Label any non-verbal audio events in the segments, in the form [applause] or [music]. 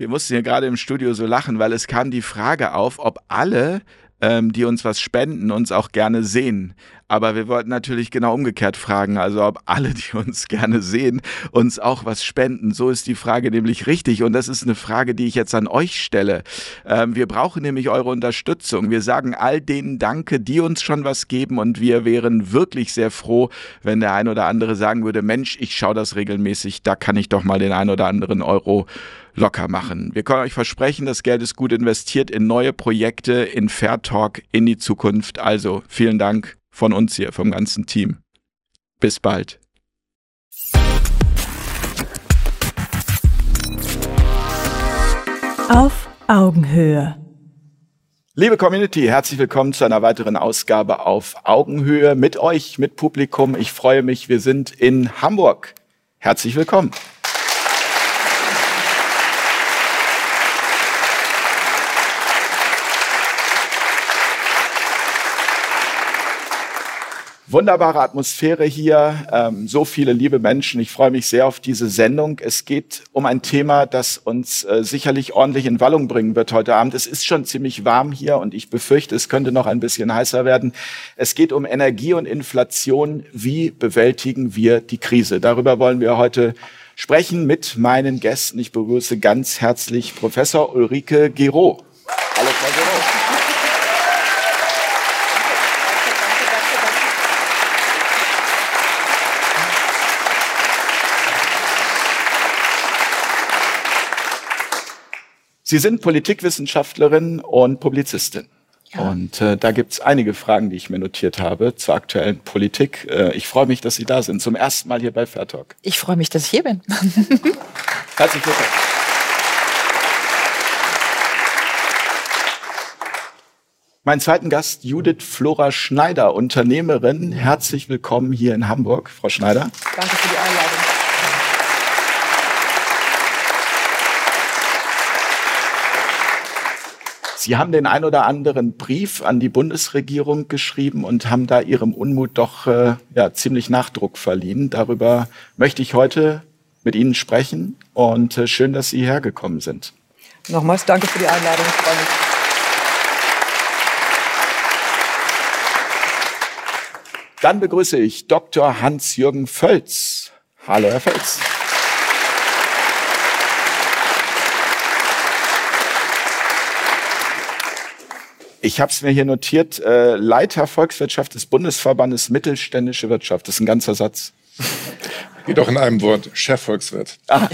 Wir mussten hier gerade im Studio so lachen, weil es kam die Frage auf, ob alle ähm, die uns was spenden, uns auch gerne sehen. Aber wir wollten natürlich genau umgekehrt fragen, also ob alle, die uns gerne sehen, uns auch was spenden. So ist die Frage nämlich richtig. Und das ist eine Frage, die ich jetzt an euch stelle. Ähm, wir brauchen nämlich eure Unterstützung. Wir sagen all denen Danke, die uns schon was geben. Und wir wären wirklich sehr froh, wenn der ein oder andere sagen würde, Mensch, ich schaue das regelmäßig, da kann ich doch mal den ein oder anderen Euro locker machen. Wir können euch versprechen, das Geld ist gut investiert in neue Projekte, in Fair Talk, in die Zukunft. Also vielen Dank von uns hier, vom ganzen Team. Bis bald. Auf Augenhöhe. Liebe Community, herzlich willkommen zu einer weiteren Ausgabe auf Augenhöhe mit euch, mit Publikum. Ich freue mich, wir sind in Hamburg. Herzlich willkommen. Wunderbare Atmosphäre hier, ähm, so viele liebe Menschen. Ich freue mich sehr auf diese Sendung. Es geht um ein Thema, das uns äh, sicherlich ordentlich in Wallung bringen wird heute Abend. Es ist schon ziemlich warm hier und ich befürchte, es könnte noch ein bisschen heißer werden. Es geht um Energie und Inflation. Wie bewältigen wir die Krise? Darüber wollen wir heute sprechen mit meinen Gästen. Ich begrüße ganz herzlich Professor Ulrike Gero. Hallo, Frau Gero. Sie sind Politikwissenschaftlerin und Publizistin. Ja. Und äh, da gibt's einige Fragen, die ich mir notiert habe zur aktuellen Politik. Äh, ich freue mich, dass Sie da sind. Zum ersten Mal hier bei Fairtalk. Ich freue mich, dass ich hier bin. [laughs] Herzlich willkommen. Mein zweiten Gast, Judith Flora Schneider, Unternehmerin. Herzlich willkommen hier in Hamburg, Frau Schneider. Danke für die Einladung. Sie haben den ein oder anderen Brief an die Bundesregierung geschrieben und haben da Ihrem Unmut doch äh, ja, ziemlich Nachdruck verliehen. Darüber möchte ich heute mit Ihnen sprechen und äh, schön, dass Sie hergekommen sind. Nochmals danke für die Einladung. Dann begrüße ich Dr. Hans-Jürgen Völz. Hallo, Herr Völz. Ich habe es mir hier notiert, äh, Leiter Volkswirtschaft des Bundesverbandes Mittelständische Wirtschaft. Das ist ein ganzer Satz. Geht doch in einem Wort, Chefvolkswirt. Ah,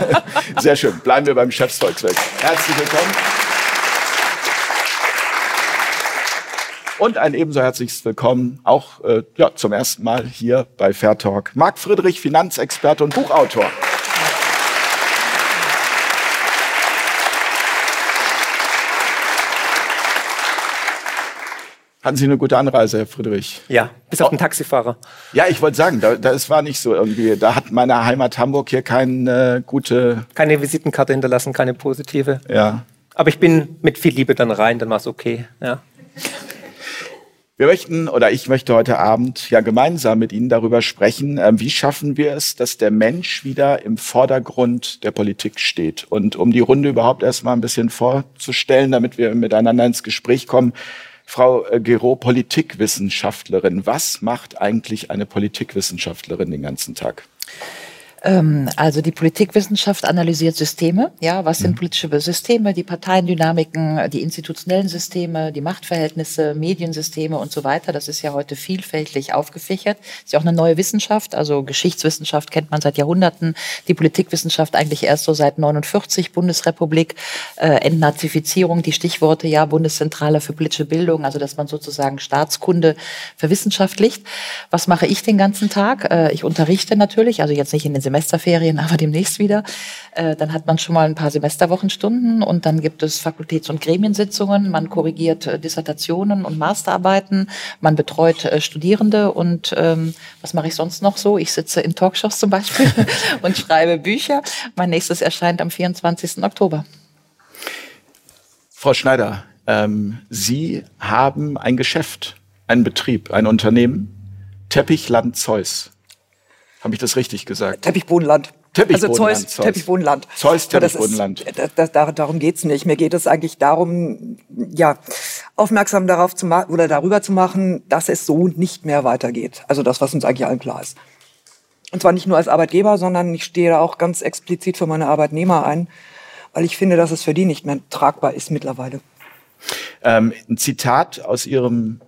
[laughs] sehr schön. Bleiben wir beim Chefsvolkswirt. Herzlich willkommen. Und ein ebenso herzliches Willkommen auch äh, ja, zum ersten Mal hier bei Fair Talk. Marc Friedrich, Finanzexperte und Buchautor. Hatten Sie eine gute Anreise, Herr Friedrich? Ja, bis auf den Taxifahrer. Ja, ich wollte sagen, da, da, es war nicht so irgendwie. Da hat meine Heimat Hamburg hier keine gute. Keine Visitenkarte hinterlassen, keine positive. Ja. Aber ich bin mit viel Liebe dann rein, dann war es okay. Ja. Wir möchten oder ich möchte heute Abend ja gemeinsam mit Ihnen darüber sprechen, äh, wie schaffen wir es, dass der Mensch wieder im Vordergrund der Politik steht. Und um die Runde überhaupt erstmal ein bisschen vorzustellen, damit wir miteinander ins Gespräch kommen, Frau äh, Gero, Politikwissenschaftlerin. Was macht eigentlich eine Politikwissenschaftlerin den ganzen Tag? Ähm, also die Politikwissenschaft analysiert Systeme. Ja, was sind mhm. politische Systeme? Die Parteiendynamiken, die institutionellen Systeme, die Machtverhältnisse, Mediensysteme und so weiter. Das ist ja heute vielfältig aufgefächert. Ist ja auch eine neue Wissenschaft. Also Geschichtswissenschaft kennt man seit Jahrhunderten. Die Politikwissenschaft eigentlich erst so seit 49 Bundesrepublik. Äh, Entnazifizierung, die Stichworte ja Bundeszentrale für politische Bildung. Also dass man sozusagen Staatskunde verwissenschaftlicht. Was mache ich den ganzen Tag? Äh, ich unterrichte natürlich, also jetzt nicht in den Semesterferien, aber demnächst wieder. Äh, dann hat man schon mal ein paar Semesterwochenstunden und dann gibt es Fakultäts- und Gremiensitzungen. Man korrigiert äh, Dissertationen und Masterarbeiten. Man betreut äh, Studierende und ähm, was mache ich sonst noch so? Ich sitze in Talkshows zum Beispiel [laughs] und schreibe Bücher. Mein nächstes erscheint am 24. Oktober. Frau Schneider, ähm, Sie haben ein Geschäft, einen Betrieb, ein Unternehmen, Teppichland Zeus. Habe ich das richtig gesagt? Teppichbodenland. also Zeus, Zeus. Teppichbodenland. Zeus Teppichbodenland. Das, das, darum geht's nicht. Mir geht es eigentlich darum, ja, aufmerksam darauf zu machen oder darüber zu machen, dass es so nicht mehr weitergeht. Also das, was uns eigentlich allen klar ist. Und zwar nicht nur als Arbeitgeber, sondern ich stehe da auch ganz explizit für meine Arbeitnehmer ein, weil ich finde, dass es für die nicht mehr tragbar ist mittlerweile. Ähm, ein Zitat aus Ihrem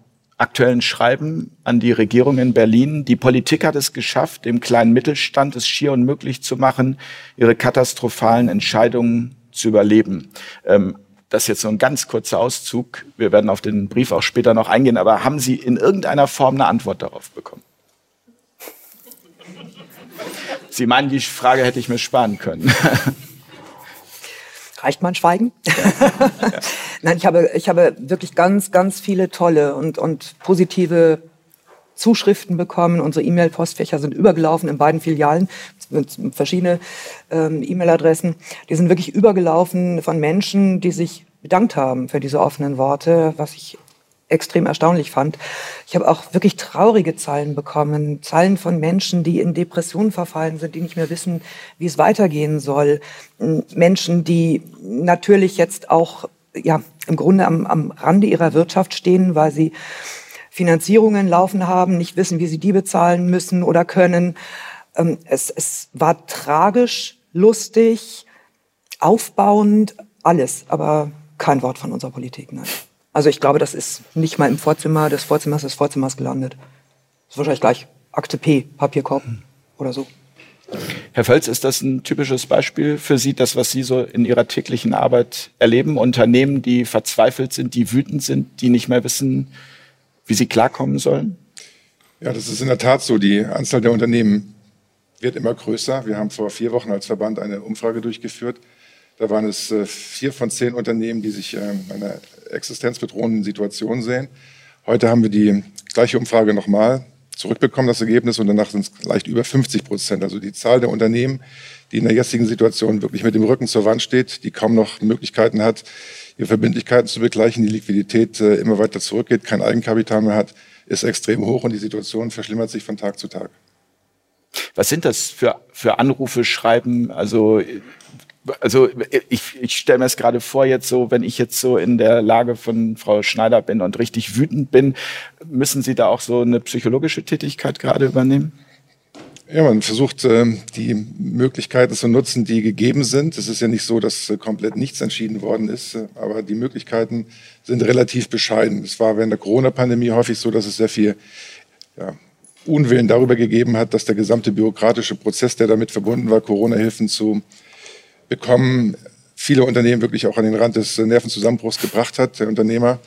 aktuellen Schreiben an die Regierung in Berlin. Die Politik hat es geschafft, dem kleinen Mittelstand es schier unmöglich zu machen, ihre katastrophalen Entscheidungen zu überleben. Ähm, das ist jetzt so ein ganz kurzer Auszug. Wir werden auf den Brief auch später noch eingehen. Aber haben Sie in irgendeiner Form eine Antwort darauf bekommen? Sie meinen, die Frage hätte ich mir sparen können. [laughs] Reicht mein Schweigen? Ja. [laughs] Ja. Nein, ich habe, ich habe wirklich ganz, ganz viele tolle und, und positive Zuschriften bekommen. Unsere E-Mail-Postfächer sind übergelaufen in beiden Filialen, verschiedene ähm, E-Mail-Adressen. Die sind wirklich übergelaufen von Menschen, die sich bedankt haben für diese offenen Worte, was ich extrem erstaunlich fand. Ich habe auch wirklich traurige Zahlen bekommen, Zahlen von Menschen, die in Depressionen verfallen sind, die nicht mehr wissen, wie es weitergehen soll. Menschen, die natürlich jetzt auch ja, im Grunde am, am Rande ihrer Wirtschaft stehen, weil sie Finanzierungen laufen haben, nicht wissen, wie sie die bezahlen müssen oder können. Ähm, es, es war tragisch, lustig, aufbauend, alles, aber kein Wort von unserer Politik. Nein. Also ich glaube, das ist nicht mal im Vorzimmer des Vorzimmers des Vorzimmers gelandet. Das ist wahrscheinlich gleich Akte P, Papierkorb oder so. Herr Völz, ist das ein typisches Beispiel für Sie, das, was Sie so in Ihrer täglichen Arbeit erleben? Unternehmen, die verzweifelt sind, die wütend sind, die nicht mehr wissen, wie sie klarkommen sollen? Ja, das ist in der Tat so. Die Anzahl der Unternehmen wird immer größer. Wir haben vor vier Wochen als Verband eine Umfrage durchgeführt. Da waren es äh, vier von zehn Unternehmen, die sich in einer existenzbedrohenden Situation sehen. Heute haben wir die gleiche Umfrage nochmal zurückbekommen, das Ergebnis, und danach sind es leicht über 50 Prozent. Also die Zahl der Unternehmen, die in der jetzigen Situation wirklich mit dem Rücken zur Wand steht, die kaum noch Möglichkeiten hat, ihre Verbindlichkeiten zu begleichen, die Liquidität äh, immer weiter zurückgeht, kein Eigenkapital mehr hat, ist extrem hoch und die Situation verschlimmert sich von Tag zu Tag. Was sind das für, für Anrufe, Schreiben? Also also ich, ich stelle mir es gerade vor, jetzt so, wenn ich jetzt so in der Lage von Frau Schneider bin und richtig wütend bin, müssen Sie da auch so eine psychologische Tätigkeit gerade übernehmen? Ja, man versucht, ähm, die Möglichkeiten zu nutzen, die gegeben sind. Es ist ja nicht so, dass äh, komplett nichts entschieden worden ist, äh, aber die Möglichkeiten sind relativ bescheiden. Es war während der Corona-Pandemie häufig so, dass es sehr viel ja, Unwillen darüber gegeben hat, dass der gesamte bürokratische Prozess, der damit verbunden war, Corona-Hilfen zu bekommen, viele Unternehmen wirklich auch an den Rand des Nervenzusammenbruchs gebracht hat, der Unternehmer,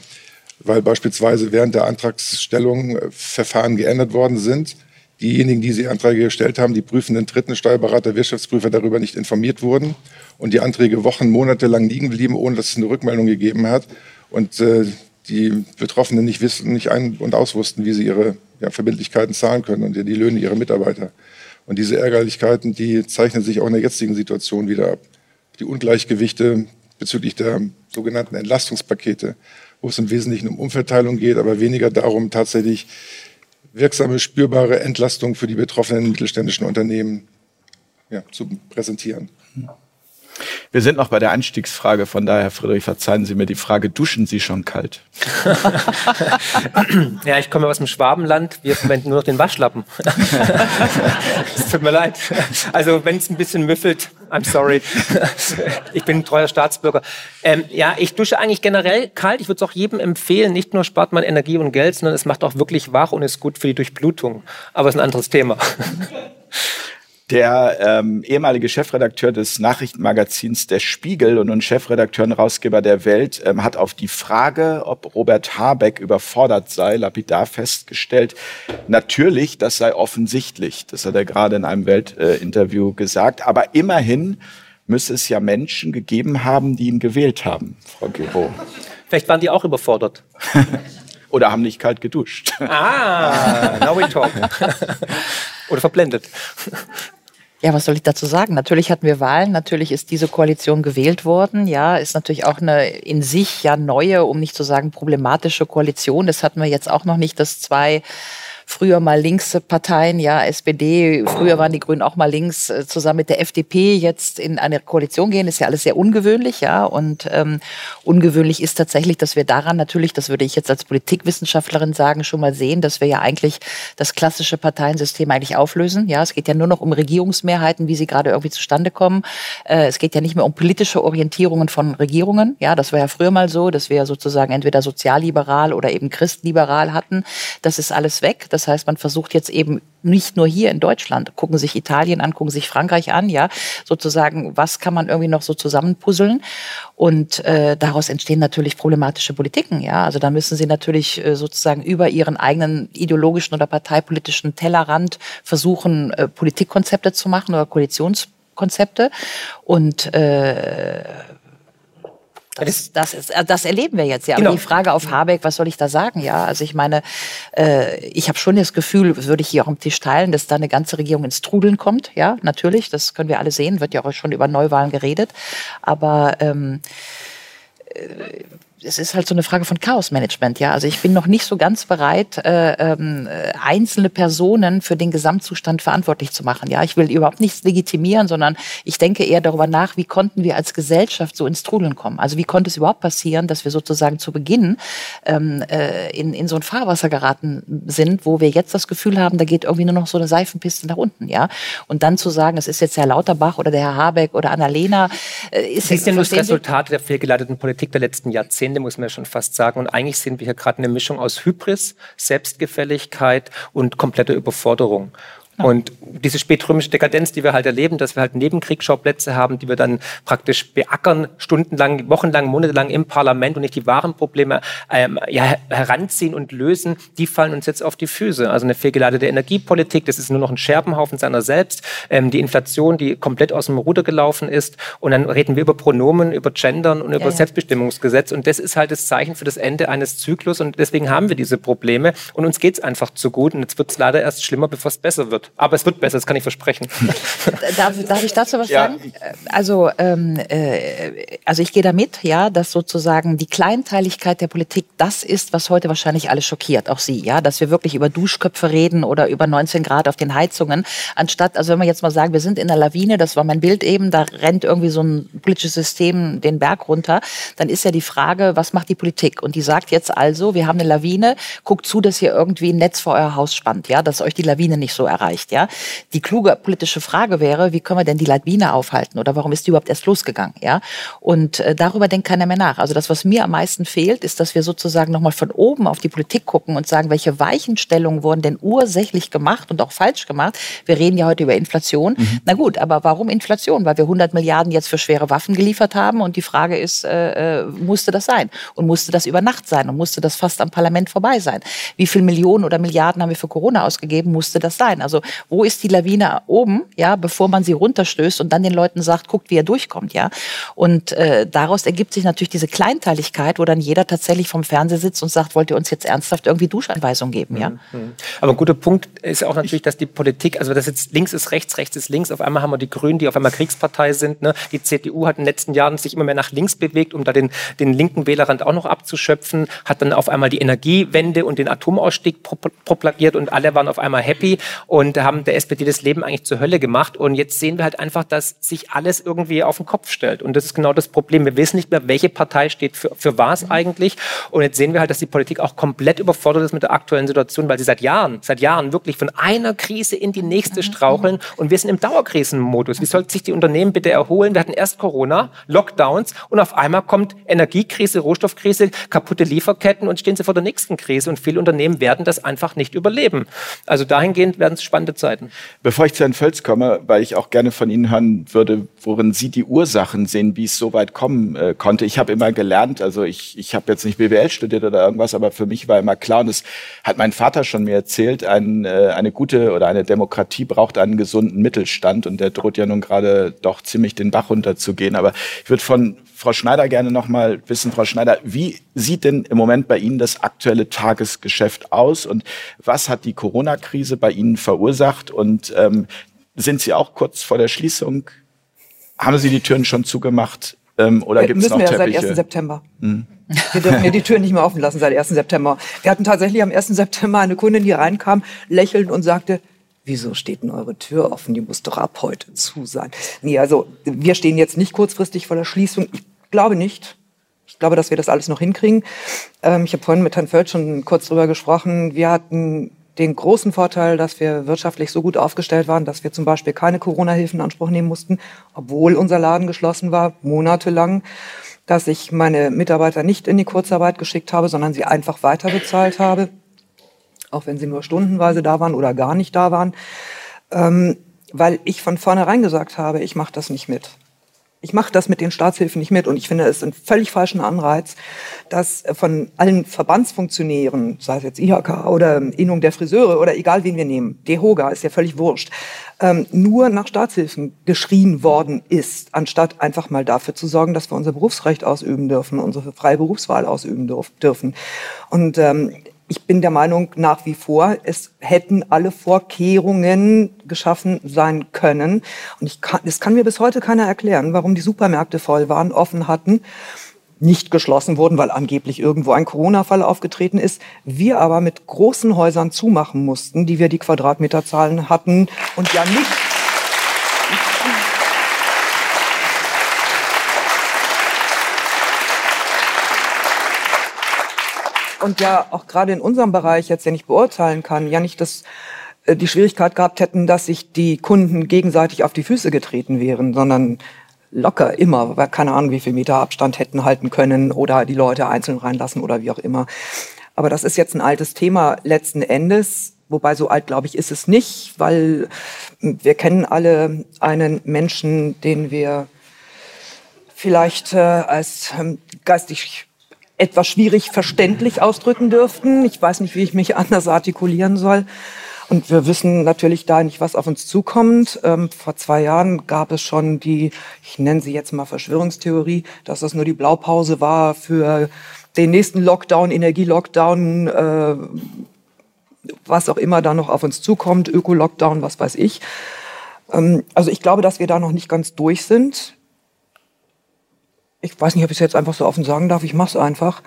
weil beispielsweise während der Antragsstellung äh, Verfahren geändert worden sind. Diejenigen, die die Anträge gestellt haben, die prüfenden Dritten, Steuerberater, Wirtschaftsprüfer darüber nicht informiert wurden und die Anträge Wochen, Monate lang liegen blieben, ohne dass es eine Rückmeldung gegeben hat und äh, die Betroffenen nicht wissen, nicht ein- und auswussten, wie sie ihre ja, Verbindlichkeiten zahlen können und die Löhne ihrer Mitarbeiter. Und diese Ärgerlichkeiten, die zeichnen sich auch in der jetzigen Situation wieder ab die Ungleichgewichte bezüglich der sogenannten Entlastungspakete, wo es im Wesentlichen um Umverteilung geht, aber weniger darum, tatsächlich wirksame, spürbare Entlastung für die betroffenen mittelständischen Unternehmen ja, zu präsentieren. Wir sind noch bei der Einstiegsfrage, von daher, Friedrich, verzeihen Sie mir die Frage, duschen Sie schon kalt? [laughs] ja, ich komme aus dem Schwabenland, wir verwenden nur noch den Waschlappen. [laughs] Es tut mir leid. Also wenn es ein bisschen müffelt, I'm sorry. Ich bin ein treuer Staatsbürger. Ähm, ja, ich dusche eigentlich generell kalt. Ich würde es auch jedem empfehlen. Nicht nur spart man Energie und Geld, sondern es macht auch wirklich wach und ist gut für die Durchblutung. Aber es ist ein anderes Thema. [laughs] Der ähm, ehemalige Chefredakteur des Nachrichtenmagazins Der Spiegel und nun Chefredakteur und Herausgeber der Welt ähm, hat auf die Frage, ob Robert Habeck überfordert sei, lapidar festgestellt, natürlich, das sei offensichtlich. Das hat er gerade in einem Weltinterview äh, gesagt. Aber immerhin müsse es ja Menschen gegeben haben, die ihn gewählt haben, Frau Gero. Vielleicht waren die auch überfordert. [laughs] Oder haben nicht kalt geduscht. Ah, now we talk. [laughs] Oder verblendet. Ja, was soll ich dazu sagen? Natürlich hatten wir Wahlen, natürlich ist diese Koalition gewählt worden. Ja, ist natürlich auch eine in sich ja neue, um nicht zu sagen problematische Koalition. Das hatten wir jetzt auch noch nicht, dass zwei früher mal links Parteien, ja, SPD, früher waren die Grünen auch mal links, äh, zusammen mit der FDP jetzt in eine Koalition gehen, ist ja alles sehr ungewöhnlich, ja. Und ähm, ungewöhnlich ist tatsächlich, dass wir daran natürlich, das würde ich jetzt als Politikwissenschaftlerin sagen, schon mal sehen, dass wir ja eigentlich das klassische Parteiensystem eigentlich auflösen. Ja, es geht ja nur noch um Regierungsmehrheiten, wie sie gerade irgendwie zustande kommen. Äh, es geht ja nicht mehr um politische Orientierungen von Regierungen. Ja, das war ja früher mal so, dass wir sozusagen entweder sozialliberal oder eben christliberal hatten. Das ist alles weg. Das heißt, man versucht jetzt eben nicht nur hier in Deutschland, gucken sich Italien an, gucken sich Frankreich an, ja, sozusagen, was kann man irgendwie noch so zusammenpuzzeln? Und äh, daraus entstehen natürlich problematische Politiken, ja. Also da müssen sie natürlich äh, sozusagen über ihren eigenen ideologischen oder parteipolitischen Tellerrand versuchen, äh, Politikkonzepte zu machen oder Koalitionskonzepte. Und äh, das, das, ist, äh, das erleben wir jetzt ja. Genau. Aber die Frage auf Habeck, was soll ich da sagen? Ja, also ich meine, äh, ich habe schon das Gefühl, würde ich hier auch am Tisch teilen, dass da eine ganze Regierung ins Trudeln kommt. Ja, natürlich, das können wir alle sehen. Wird ja auch schon über Neuwahlen geredet. Aber ähm, äh, es ist halt so eine Frage von Chaosmanagement, ja. Also ich bin noch nicht so ganz bereit, äh, ähm, einzelne Personen für den Gesamtzustand verantwortlich zu machen. Ja, ich will überhaupt nichts legitimieren, sondern ich denke eher darüber nach, wie konnten wir als Gesellschaft so ins Trudeln kommen. Also wie konnte es überhaupt passieren, dass wir sozusagen zu Beginn ähm, äh, in, in so ein Fahrwasser geraten sind, wo wir jetzt das Gefühl haben, da geht irgendwie nur noch so eine Seifenpiste nach unten, ja. Und dann zu sagen, es ist jetzt Herr Lauterbach oder der Herr Habeck oder Annalena, äh, ist, ist nur das Resultat der fehlgeleiteten Politik der letzten Jahrzehnte Ende, muss man ja schon fast sagen. Und eigentlich sehen wir hier gerade eine Mischung aus Hybris, Selbstgefälligkeit und kompletter Überforderung. Und diese spätrömische Dekadenz, die wir halt erleben, dass wir halt Nebenkriegsschauplätze haben, die wir dann praktisch beackern, stundenlang, wochenlang, monatelang im Parlament und nicht die wahren Probleme ähm, ja, heranziehen und lösen, die fallen uns jetzt auf die Füße. Also eine fehlgeleitete Energiepolitik, das ist nur noch ein Scherbenhaufen seiner selbst. Ähm, die Inflation, die komplett aus dem Ruder gelaufen ist. Und dann reden wir über Pronomen, über Gendern und über ja, Selbstbestimmungsgesetz. Und das ist halt das Zeichen für das Ende eines Zyklus. Und deswegen haben wir diese Probleme. Und uns geht es einfach zu gut. Und jetzt wird es leider erst schlimmer, bevor es besser wird. Aber es wird besser, das kann ich versprechen. [laughs] darf, darf ich dazu was ja. sagen? Also, ähm, äh, also ich gehe damit, ja, dass sozusagen die Kleinteiligkeit der Politik das ist, was heute wahrscheinlich alle schockiert, auch Sie, ja, dass wir wirklich über Duschköpfe reden oder über 19 Grad auf den Heizungen, anstatt, also wenn wir jetzt mal sagen, wir sind in der Lawine, das war mein Bild eben, da rennt irgendwie so ein politisches System den Berg runter, dann ist ja die Frage, was macht die Politik? Und die sagt jetzt also, wir haben eine Lawine, guckt zu, dass ihr irgendwie ein Netz vor euer Haus spannt, ja, dass euch die Lawine nicht so erreicht erreicht. Ja, die kluge politische Frage wäre, wie können wir denn die Lawine aufhalten oder warum ist die überhaupt erst losgegangen? Ja, und äh, darüber denkt keiner mehr nach. Also das, was mir am meisten fehlt, ist, dass wir sozusagen nochmal von oben auf die Politik gucken und sagen, welche Weichenstellungen wurden denn ursächlich gemacht und auch falsch gemacht. Wir reden ja heute über Inflation. Mhm. Na gut, aber warum Inflation? Weil wir 100 Milliarden jetzt für schwere Waffen geliefert haben und die Frage ist, äh, äh, musste das sein? Und musste das über Nacht sein? Und musste das fast am Parlament vorbei sein? Wie viel Millionen oder Milliarden haben wir für Corona ausgegeben? Musste das sein? Also wo ist die Lawine oben, ja, bevor man sie runterstößt und dann den Leuten sagt, guckt, wie er durchkommt, ja. Und äh, daraus ergibt sich natürlich diese Kleinteiligkeit, wo dann jeder tatsächlich vom Fernseher sitzt und sagt, wollt ihr uns jetzt ernsthaft irgendwie Duschanweisungen geben, ja. Mhm. mhm. Aber ein guter Punkt ist auch natürlich, dass die Politik, also das jetzt links ist rechts, rechts ist links, auf einmal haben wir die Grünen, die auf einmal Kriegspartei sind, ne? Die CDU hat in den letzten Jahren sich immer mehr nach links bewegt, um da den, den linken Wählerrand auch noch abzuschöpfen, hat dann auf einmal die Energiewende und den Atomausstieg propagiert und alle waren auf einmal happy und haben der SPD das Leben eigentlich zur Hölle gemacht. Und jetzt sehen wir halt einfach, dass sich alles irgendwie auf den Kopf stellt. Und das ist genau das Problem. Wir wissen nicht mehr, welche Partei steht für, für was eigentlich. Und jetzt sehen wir halt, dass die Politik auch komplett überfordert ist mit der aktuellen Situation, weil sie seit Jahren, seit Jahren wirklich von einer Krise in die nächste straucheln. Und wir sind im Dauerkrisenmodus. Wie sollten sich die Unternehmen bitte erholen? Wir hatten erst Corona, Lockdowns und auf einmal kommt Energiekrise, Rohstoffkrise, kaputte Lieferketten und stehen sie vor der nächsten Krise. Und viele Unternehmen werden das einfach nicht überleben. Also dahingehend werden es spannende Zeiten. Bevor ich zu Herrn Völz komme, weil ich auch gerne von Ihnen hören würde, worin Sie die Ursachen sehen, wie es so weit kommen äh, konnte. Ich habe immer gelernt, also ich, ich habe jetzt nicht BWL studiert oder irgendwas, aber für mich war immer klar, und das hat mein Vater schon mir erzählt, ein, äh, eine gute oder eine Demokratie braucht einen gesunden Mittelstand und der droht ja nun gerade doch ziemlich den Bach runterzugehen. Aber ich würde von Frau Schneider gerne noch mal wissen, Frau Schneider, wie sieht denn im Moment bei Ihnen das aktuelle Tagesgeschäft aus und was hat die Corona-Krise bei Ihnen verursacht und ähm, sind Sie auch kurz vor der Schließung? Haben Sie die Türen schon zugemacht? Ähm, oder gibt es noch wir ja Teppiche? seit 1. September. Hm. Wir dürfen ja die Tür nicht mehr offen lassen seit 1. September. Wir hatten tatsächlich am 1. September eine Kundin, die reinkam, lächelnd und sagte, wieso steht denn eure Tür offen? Die muss doch ab heute zu sein. Nee, also wir stehen jetzt nicht kurzfristig vor der Schließung. Ich glaube nicht. Ich glaube, dass wir das alles noch hinkriegen. Ähm, ich habe vorhin mit Herrn Völz schon kurz drüber gesprochen. Wir hatten den großen Vorteil, dass wir wirtschaftlich so gut aufgestellt waren, dass wir zum Beispiel keine Corona-Hilfen in Anspruch nehmen mussten, obwohl unser Laden geschlossen war, monatelang, dass ich meine Mitarbeiter nicht in die Kurzarbeit geschickt habe, sondern sie einfach weiterbezahlt habe, auch wenn sie nur stundenweise da waren oder gar nicht da waren, ähm, weil ich von vornherein gesagt habe, ich mache das nicht mit ich mache das mit den Staatshilfen nicht mit und ich finde es einen völlig falschen Anreiz, dass von allen Verbandsfunktionären, sei es jetzt IHK oder Innung der Friseure oder egal wen wir nehmen, DEHOGA ist ja völlig wurscht, ähm, nur nach Staatshilfen geschrien worden ist, anstatt einfach mal dafür zu sorgen, dass wir unser Berufsrecht ausüben dürfen, unsere freie Berufswahl ausüben dürfen. Und ähm, ich bin der Meinung nach wie vor, es hätten alle Vorkehrungen geschaffen sein können. Und ich kann, es kann mir bis heute keiner erklären, warum die Supermärkte voll waren, offen hatten, nicht geschlossen wurden, weil angeblich irgendwo ein Corona-Fall aufgetreten ist. Wir aber mit großen Häusern zumachen mussten, die wir die Quadratmeterzahlen hatten und ja nicht und ja auch gerade in unserem Bereich jetzt ja nicht beurteilen kann, ja nicht das äh, die Schwierigkeit gehabt hätten, dass sich die Kunden gegenseitig auf die Füße getreten wären, sondern locker immer, weil keine Ahnung, wie viel Meter Abstand hätten halten können oder die Leute einzeln reinlassen oder wie auch immer. Aber das ist jetzt ein altes Thema letzten Endes. Wobei so alt, glaube ich, ist es nicht, weil wir kennen alle einen Menschen, den wir vielleicht äh, als ähm, geistig etwas schwierig verständlich ausdrücken dürften. Ich weiß nicht, wie ich mich anders artikulieren soll. Und wir wissen natürlich da nicht, was auf uns zukommt. Ähm, vor zwei Jahren gab es schon die, ich nenne sie jetzt mal Verschwörungstheorie, dass das nur die Blaupause war für den nächsten Lockdown, Energielockdown, äh, was auch immer da noch auf uns zukommt, Öko-Lockdown, was weiß ich. Ähm, also ich glaube, dass wir da noch nicht ganz durch sind ich weiß nicht, ob ich es jetzt einfach so offen sagen darf, ich mache es einfach.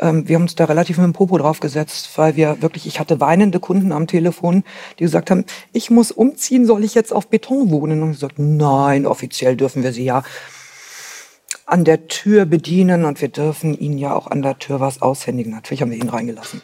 Ähm, wir haben uns da relativ mit dem Popo draufgesetzt, weil wir wirklich, ich hatte weinende Kunden am Telefon, die gesagt haben, ich muss umziehen, soll ich jetzt auf Beton wohnen? Und ich gesagt, nein, offiziell dürfen wir sie ja an der Tür bedienen und wir dürfen ihnen ja auch an der Tür was aushändigen. Natürlich haben wir ihn reingelassen.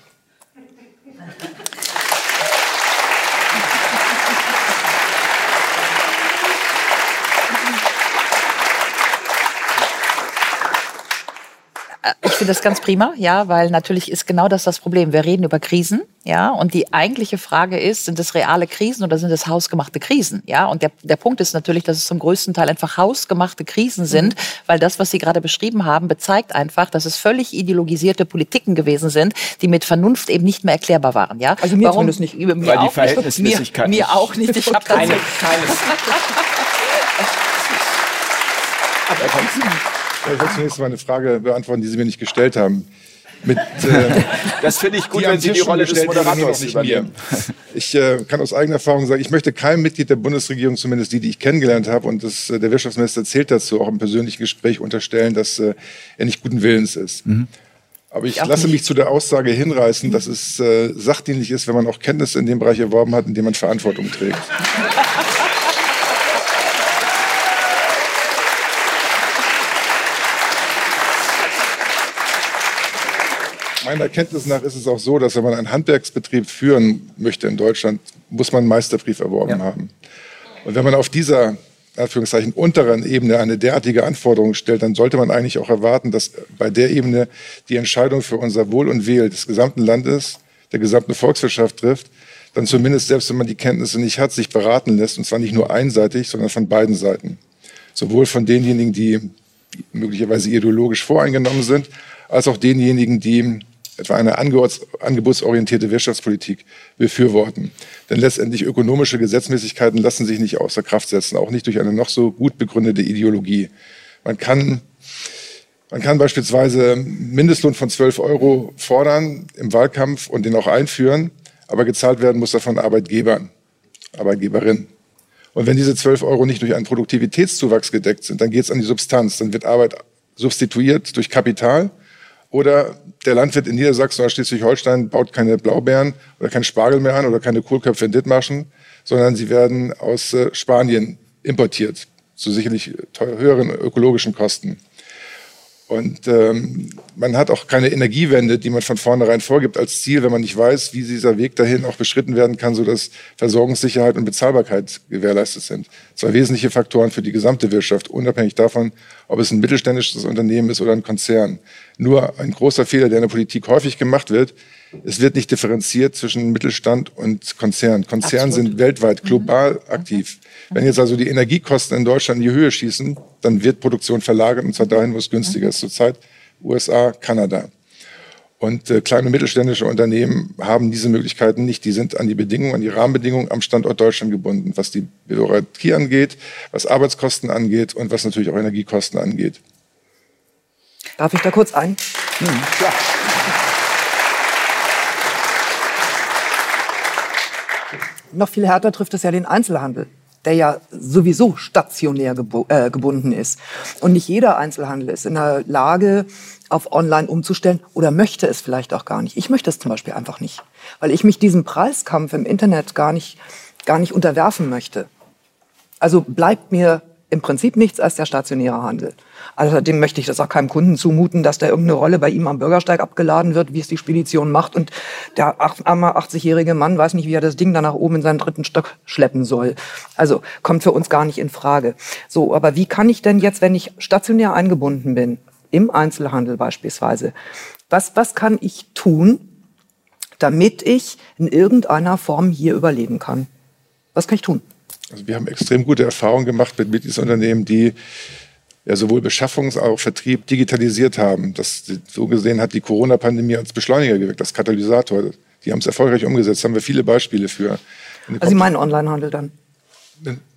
Finde das ganz prima, ja, weil natürlich ist genau das das Problem. Wir reden über Krisen, ja, und die eigentliche Frage ist, sind es reale Krisen oder sind es hausgemachte Krisen, ja? Und der, der Punkt ist natürlich, dass es zum größten Teil einfach hausgemachte Krisen sind, mhm. weil das, was Sie gerade beschrieben haben, bezeigt einfach, dass es völlig ideologisierte Politiken gewesen sind, die mit Vernunft eben nicht mehr erklärbar waren, ja? Also mir Warum? zumindest nicht. Mir weil die Verhältnismäßigkeit mir, mir auch nicht. Ich habe keine, keine. [laughs] Aber ich wollte zunächst mal eine Frage beantworten, die Sie mir nicht gestellt haben. Mit, äh, [laughs] das finde ich gut, wenn Sie die Rolle des Moderators nicht übernehmen. Ich äh, kann aus eigener Erfahrung sagen, ich möchte keinem Mitglied der Bundesregierung, zumindest die, die ich kennengelernt habe, und das, äh, der Wirtschaftsminister zählt dazu, auch im persönlichen Gespräch unterstellen, dass äh, er nicht guten Willens ist. Mhm. Aber ich, ich lasse nicht. mich zu der Aussage hinreißen, dass es äh, sachdienlich ist, wenn man auch Kenntnisse in dem Bereich erworben hat, in dem man Verantwortung trägt. [laughs] meiner Kenntnis nach ist es auch so, dass wenn man einen Handwerksbetrieb führen möchte in Deutschland, muss man einen Meisterbrief erworben ja. haben. Und wenn man auf dieser Anführungszeichen unteren Ebene eine derartige Anforderung stellt, dann sollte man eigentlich auch erwarten, dass bei der Ebene die Entscheidung für unser Wohl und Wehl des gesamten Landes, der gesamten Volkswirtschaft trifft, dann zumindest selbst wenn man die Kenntnisse nicht hat, sich beraten lässt, und zwar nicht nur einseitig, sondern von beiden Seiten. Sowohl von denjenigen, die möglicherweise ideologisch voreingenommen sind, als auch denjenigen, die etwa eine angebotsorientierte Wirtschaftspolitik befürworten. Denn letztendlich ökonomische Gesetzmäßigkeiten lassen sich nicht außer Kraft setzen, auch nicht durch eine noch so gut begründete Ideologie. Man kann, man kann beispielsweise Mindestlohn von 12 Euro fordern im Wahlkampf und den auch einführen, aber gezahlt werden muss davon Arbeitgebern, Arbeitgeberinnen. Und wenn diese 12 Euro nicht durch einen Produktivitätszuwachs gedeckt sind, dann geht es an die Substanz. Dann wird Arbeit substituiert durch Kapital. Oder der Landwirt in Niedersachsen oder Schleswig-Holstein baut keine Blaubeeren oder keinen Spargel mehr an oder keine Kohlköpfe in Dithmarschen, sondern sie werden aus äh, Spanien importiert zu sicherlich höheren ökologischen Kosten. Und ähm, man hat auch keine Energiewende, die man von vornherein vorgibt als Ziel, wenn man nicht weiß, wie dieser Weg dahin auch beschritten werden kann, sodass Versorgungssicherheit und Bezahlbarkeit gewährleistet sind. Zwei wesentliche Faktoren für die gesamte Wirtschaft, unabhängig davon, ob es ein mittelständisches Unternehmen ist oder ein Konzern. Nur ein großer Fehler, der in der Politik häufig gemacht wird, es wird nicht differenziert zwischen Mittelstand und Konzern. Konzerne Absolut. sind weltweit, global mhm. aktiv. Wenn jetzt also die Energiekosten in Deutschland in die Höhe schießen, dann wird Produktion verlagert und zwar dahin, wo es günstiger ist. Zurzeit USA, Kanada. Und äh, kleine und mittelständische Unternehmen haben diese Möglichkeiten nicht. Die sind an die Bedingungen, an die Rahmenbedingungen am Standort Deutschland gebunden, was die Bürokratie angeht, was Arbeitskosten angeht und was natürlich auch Energiekosten angeht. Darf ich da kurz ein? Hm, klar. Noch viel härter trifft es ja den Einzelhandel der ja sowieso stationär äh, gebunden ist. Und nicht jeder Einzelhandel ist in der Lage, auf Online umzustellen oder möchte es vielleicht auch gar nicht. Ich möchte es zum Beispiel einfach nicht, weil ich mich diesem Preiskampf im Internet gar nicht, gar nicht unterwerfen möchte. Also bleibt mir im Prinzip nichts als der stationäre Handel. Außerdem möchte ich das auch keinem Kunden zumuten, dass da irgendeine Rolle bei ihm am Bürgersteig abgeladen wird, wie es die Spedition macht. Und der arme 80-jährige Mann weiß nicht, wie er das Ding dann nach oben in seinen dritten Stock schleppen soll. Also kommt für uns gar nicht in Frage. So, aber wie kann ich denn jetzt, wenn ich stationär eingebunden bin, im Einzelhandel beispielsweise, was, was kann ich tun, damit ich in irgendeiner Form hier überleben kann? Was kann ich tun? Also wir haben extrem gute Erfahrungen gemacht mit Mitgliedsunternehmen, die ja sowohl Beschaffung als auch Vertrieb digitalisiert haben. Das so gesehen hat die Corona-Pandemie als Beschleuniger gewirkt, als Katalysator. Die haben es erfolgreich umgesetzt, haben wir viele Beispiele für. Also Sie meinen Onlinehandel dann?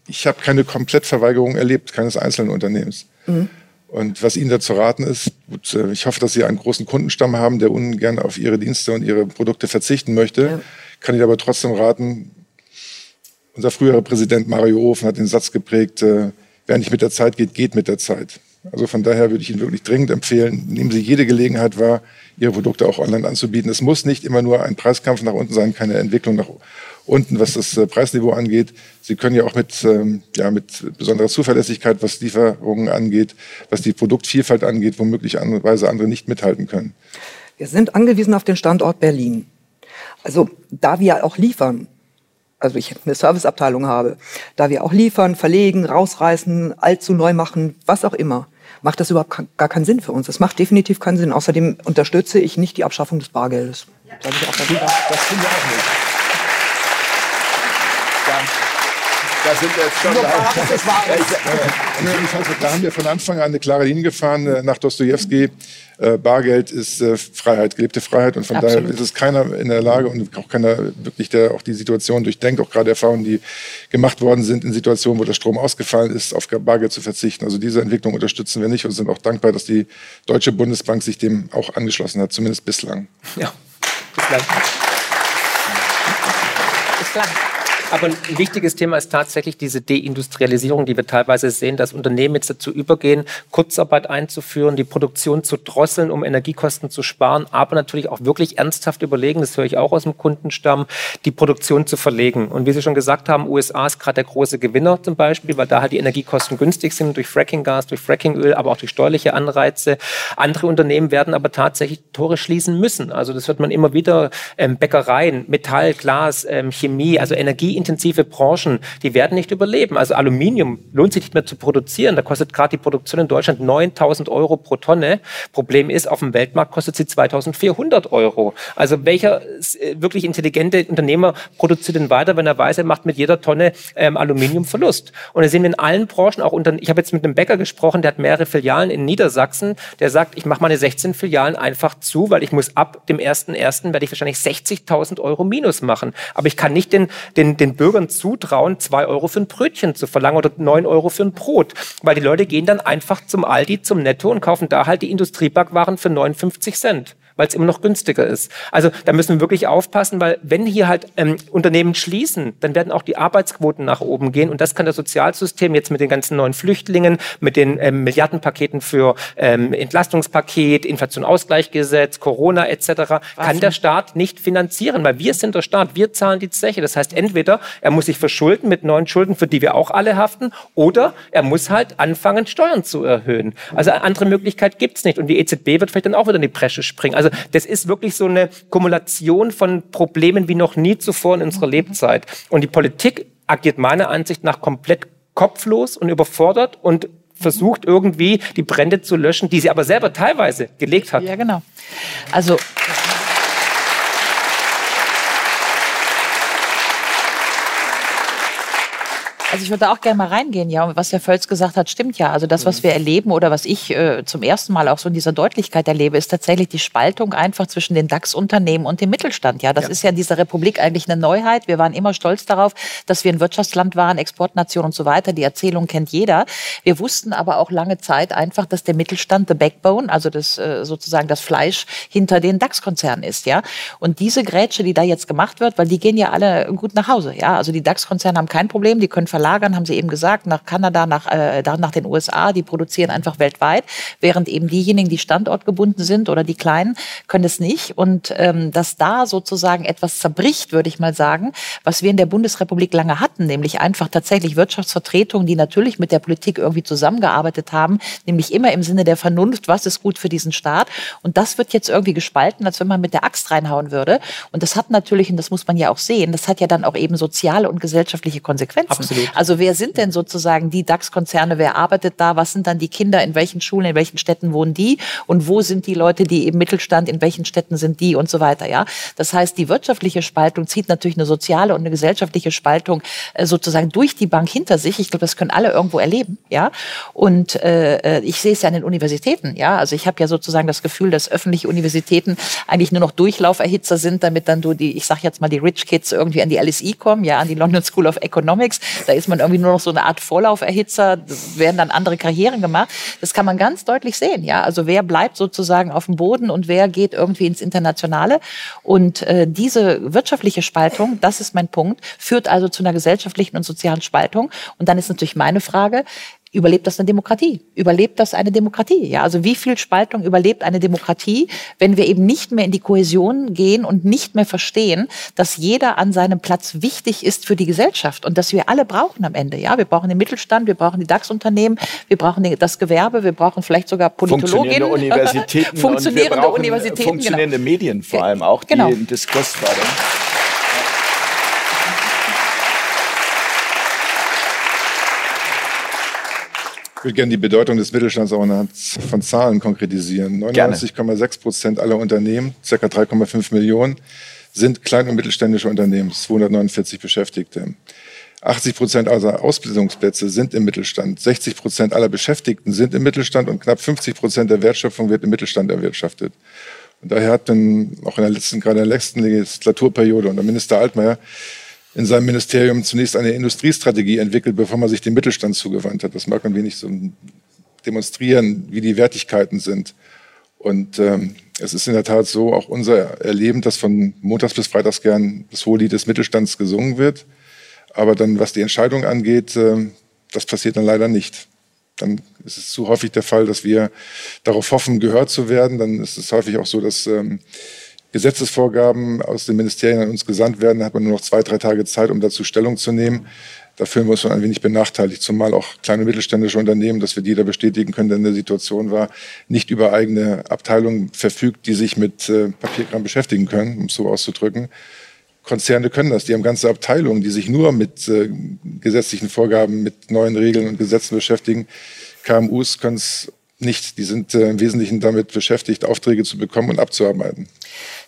Ich habe keine Komplettverweigerung erlebt, keines einzelnen Unternehmens. Mhm. Und was Ihnen dazu raten ist, gut, äh, ich hoffe, dass Sie einen großen Kundenstamm haben, der ungern auf Ihre Dienste und Ihre Produkte verzichten möchte. Ja. Kann Ihnen aber trotzdem raten, unser früherer Präsident Mario Ofen hat den Satz geprägt, äh, wer nicht mit der Zeit geht, geht mit der Zeit. Also von daher würde ich Ihnen wirklich dringend empfehlen, nehmen Sie jede Gelegenheit wahr, Ihre Produkte auch online anzubieten. Es muss nicht immer nur ein Preiskampf nach unten sein, keine Entwicklung nach unten, was das äh, Preisniveau angeht. Sie können ja auch mit, ähm, ja, mit besonderer Zuverlässigkeit, was Lieferungen angeht, was die Produktvielfalt angeht, womöglich andere nicht mithalten können. Wir sind angewiesen auf den Standort Berlin. Also da wir auch liefern, also ich eine Serviceabteilung habe, da wir auch liefern, verlegen, rausreißen, allzu neu machen, was auch immer, macht das überhaupt gar keinen Sinn für uns. Es macht definitiv keinen Sinn. Außerdem unterstütze ich nicht die Abschaffung des Bargeldes. Ich auch das, das finde ich auch nicht. Da sind wir jetzt schon. Da, da haben wir von Anfang an eine klare Linie gefahren äh, nach Dostoevsky. Äh, Bargeld ist äh, Freiheit, gelebte Freiheit. Und von Absolut. daher ist es keiner in der Lage und auch keiner wirklich, der auch die Situation durchdenkt, auch gerade Erfahrungen, die gemacht worden sind in Situationen, wo der Strom ausgefallen ist, auf Bargeld zu verzichten. Also diese Entwicklung unterstützen wir nicht und sind auch dankbar, dass die Deutsche Bundesbank sich dem auch angeschlossen hat, zumindest bislang. Ja, bislang. Bislang. Aber ein wichtiges Thema ist tatsächlich diese Deindustrialisierung, die wir teilweise sehen, dass Unternehmen jetzt dazu übergehen, Kurzarbeit einzuführen, die Produktion zu drosseln, um Energiekosten zu sparen, aber natürlich auch wirklich ernsthaft überlegen, das höre ich auch aus dem Kundenstamm, die Produktion zu verlegen. Und wie Sie schon gesagt haben, USA ist gerade der große Gewinner zum Beispiel, weil da halt die Energiekosten günstig sind durch Frackinggas, durch Frackingöl, aber auch durch steuerliche Anreize. Andere Unternehmen werden aber tatsächlich Tore schließen müssen. Also das wird man immer wieder, ähm, Bäckereien, Metall, Glas, ähm, Chemie, also Energie energieintensive Branchen, die werden nicht überleben. Also Aluminium lohnt sich nicht mehr zu produzieren. Da kostet gerade die Produktion in Deutschland 9000 Euro pro Tonne. Problem ist, auf dem Weltmarkt kostet sie 2400 Euro. Also welcher äh, wirklich intelligente Unternehmer produziert denn weiter, wenn er weiß, er macht mit jeder Tonne ähm, Aluminium Verlust? Und da sehen wir in allen Branchen, auch unter, ich habe jetzt mit einem Bäcker gesprochen, der hat mehrere Filialen in Niedersachsen, der sagt, ich mache meine 16 Filialen einfach zu, weil ich muss ab dem 1.1. werde ich wahrscheinlich 60.000 Euro Minus machen. Aber ich kann nicht den, den, den Bürgern zutrauen, zwei Euro für ein Brötchen zu verlangen oder neun Euro für ein Brot. Weil die Leute gehen dann einfach zum Aldi, zum Netto und kaufen da halt die Industriebackwaren für 59 Cent. Weil es immer noch günstiger ist. Also da müssen wir wirklich aufpassen, weil wenn hier halt ähm, Unternehmen schließen, dann werden auch die Arbeitsquoten nach oben gehen und das kann das Sozialsystem jetzt mit den ganzen neuen Flüchtlingen, mit den ähm, Milliardenpaketen für ähm, Entlastungspaket, Inflationausgleichgesetz, Corona etc., kann der Staat nicht finanzieren, weil wir sind der Staat, wir zahlen die Zeche. Das heißt, entweder er muss sich verschulden mit neuen Schulden, für die wir auch alle haften, oder er muss halt anfangen, Steuern zu erhöhen. Also eine andere Möglichkeit gibt's nicht und die EZB wird vielleicht dann auch wieder in die Bresche springen. Also das ist wirklich so eine Kumulation von Problemen wie noch nie zuvor in unserer Lebzeit. Und die Politik agiert meiner Ansicht nach komplett kopflos und überfordert und versucht irgendwie die Brände zu löschen, die sie aber selber teilweise gelegt hat. Ja, genau. Also Also ich würde auch gerne mal reingehen, ja. Und was Herr Völz gesagt hat, stimmt ja. Also das, was wir erleben oder was ich äh, zum ersten Mal auch so in dieser Deutlichkeit erlebe, ist tatsächlich die Spaltung einfach zwischen den DAX-Unternehmen und dem Mittelstand. Ja, das ja. ist ja in dieser Republik eigentlich eine Neuheit. Wir waren immer stolz darauf, dass wir ein Wirtschaftsland waren, Exportnation und so weiter. Die Erzählung kennt jeder. Wir wussten aber auch lange Zeit einfach, dass der Mittelstand the Backbone, also das äh, sozusagen das Fleisch hinter den DAX-Konzernen ist, ja. Und diese Grätsche, die da jetzt gemacht wird, weil die gehen ja alle gut nach Hause, ja. Also die DAX-Konzerne haben kein Problem, die können verlassen verlagern, haben Sie eben gesagt, nach Kanada, nach, äh, nach den USA. Die produzieren einfach weltweit, während eben diejenigen, die standortgebunden sind oder die Kleinen, können es nicht. Und ähm, dass da sozusagen etwas zerbricht, würde ich mal sagen, was wir in der Bundesrepublik lange hatten, nämlich einfach tatsächlich Wirtschaftsvertretungen, die natürlich mit der Politik irgendwie zusammengearbeitet haben, nämlich immer im Sinne der Vernunft, was ist gut für diesen Staat. Und das wird jetzt irgendwie gespalten, als wenn man mit der Axt reinhauen würde. Und das hat natürlich, und das muss man ja auch sehen, das hat ja dann auch eben soziale und gesellschaftliche Konsequenzen. Absolut. Also wer sind denn sozusagen die DAX-Konzerne? Wer arbeitet da? Was sind dann die Kinder? In welchen Schulen, in welchen Städten wohnen die? Und wo sind die Leute, die im Mittelstand? In welchen Städten sind die und so weiter? Ja, das heißt, die wirtschaftliche Spaltung zieht natürlich eine soziale und eine gesellschaftliche Spaltung äh, sozusagen durch die Bank hinter sich. Ich glaube, das können alle irgendwo erleben. Ja, und äh, ich sehe es ja an den Universitäten. Ja, also ich habe ja sozusagen das Gefühl, dass öffentliche Universitäten eigentlich nur noch Durchlauferhitzer sind, damit dann du die, ich sage jetzt mal die Rich Kids irgendwie an die LSI kommen, ja, an die London School of Economics. Da ist man irgendwie nur noch so eine Art Vorlauferhitzer, werden dann andere Karrieren gemacht. Das kann man ganz deutlich sehen. Ja, also wer bleibt sozusagen auf dem Boden und wer geht irgendwie ins Internationale. Und äh, diese wirtschaftliche Spaltung, das ist mein Punkt, führt also zu einer gesellschaftlichen und sozialen Spaltung. Und dann ist natürlich meine Frage, überlebt das eine Demokratie? Überlebt das eine Demokratie? Ja, also wie viel Spaltung überlebt eine Demokratie, wenn wir eben nicht mehr in die Kohäsion gehen und nicht mehr verstehen, dass jeder an seinem Platz wichtig ist für die Gesellschaft und dass wir alle brauchen am Ende. Ja, wir brauchen den Mittelstand, wir brauchen die DAX-Unternehmen, wir brauchen das Gewerbe, wir brauchen vielleicht sogar Politologinnen, funktionierende [laughs] Universitäten, funktionierende Universitäten, funktionierende genau. Medien vor allem auch, die genau. Diskurs fördern. Ich würde gerne die Bedeutung des Mittelstands auch anhand von Zahlen konkretisieren. 99,6 Prozent aller Unternehmen, ca. 3,5 Millionen, sind klein- und mittelständische Unternehmen, 249 Beschäftigte. 80 Prozent aller Ausbildungsplätze sind im Mittelstand. 60 Prozent aller Beschäftigten sind im Mittelstand und knapp 50 Prozent der Wertschöpfung wird im Mittelstand erwirtschaftet. Und daher hat dann auch in der letzten, gerade in der letzten Legislaturperiode unter Minister Altmaier in seinem Ministerium zunächst eine Industriestrategie entwickelt, bevor man sich dem Mittelstand zugewandt hat. Das mag man wenig so demonstrieren, wie die Wertigkeiten sind. Und ähm, es ist in der Tat so, auch unser Erleben, dass von montags bis freitags gern das Hohelied des Mittelstands gesungen wird. Aber dann, was die Entscheidung angeht, äh, das passiert dann leider nicht. Dann ist es zu häufig der Fall, dass wir darauf hoffen, gehört zu werden. Dann ist es häufig auch so, dass ähm, Gesetzesvorgaben aus den Ministerien an uns gesandt werden, hat man nur noch zwei, drei Tage Zeit, um dazu Stellung zu nehmen. Da fühlen wir uns schon ein wenig benachteiligt, zumal auch kleine mittelständische Unternehmen, das wird jeder bestätigen können, der in der Situation war, nicht über eigene Abteilungen verfügt, die sich mit äh, Papierkram beschäftigen können, um es so auszudrücken. Konzerne können das, die haben ganze Abteilungen, die sich nur mit äh, gesetzlichen Vorgaben, mit neuen Regeln und Gesetzen beschäftigen. KMUs können es nicht. Die sind äh, im Wesentlichen damit beschäftigt, Aufträge zu bekommen und abzuarbeiten.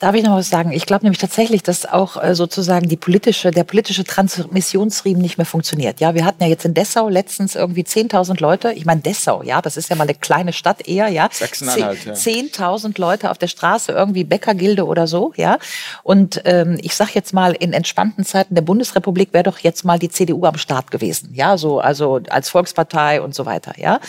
Darf ich noch was sagen? Ich glaube nämlich tatsächlich, dass auch äh, sozusagen die politische, der politische Transmissionsriemen nicht mehr funktioniert. Ja, wir hatten ja jetzt in Dessau letztens irgendwie 10.000 Leute. Ich meine Dessau, ja, das ist ja mal eine kleine Stadt eher, ja. Sachsen-Anhalt, ja. 10.000 Leute auf der Straße, irgendwie Bäckergilde oder so, ja. Und ähm, ich sag jetzt mal, in entspannten Zeiten der Bundesrepublik wäre doch jetzt mal die CDU am Start gewesen, ja, so also als Volkspartei und so weiter, ja.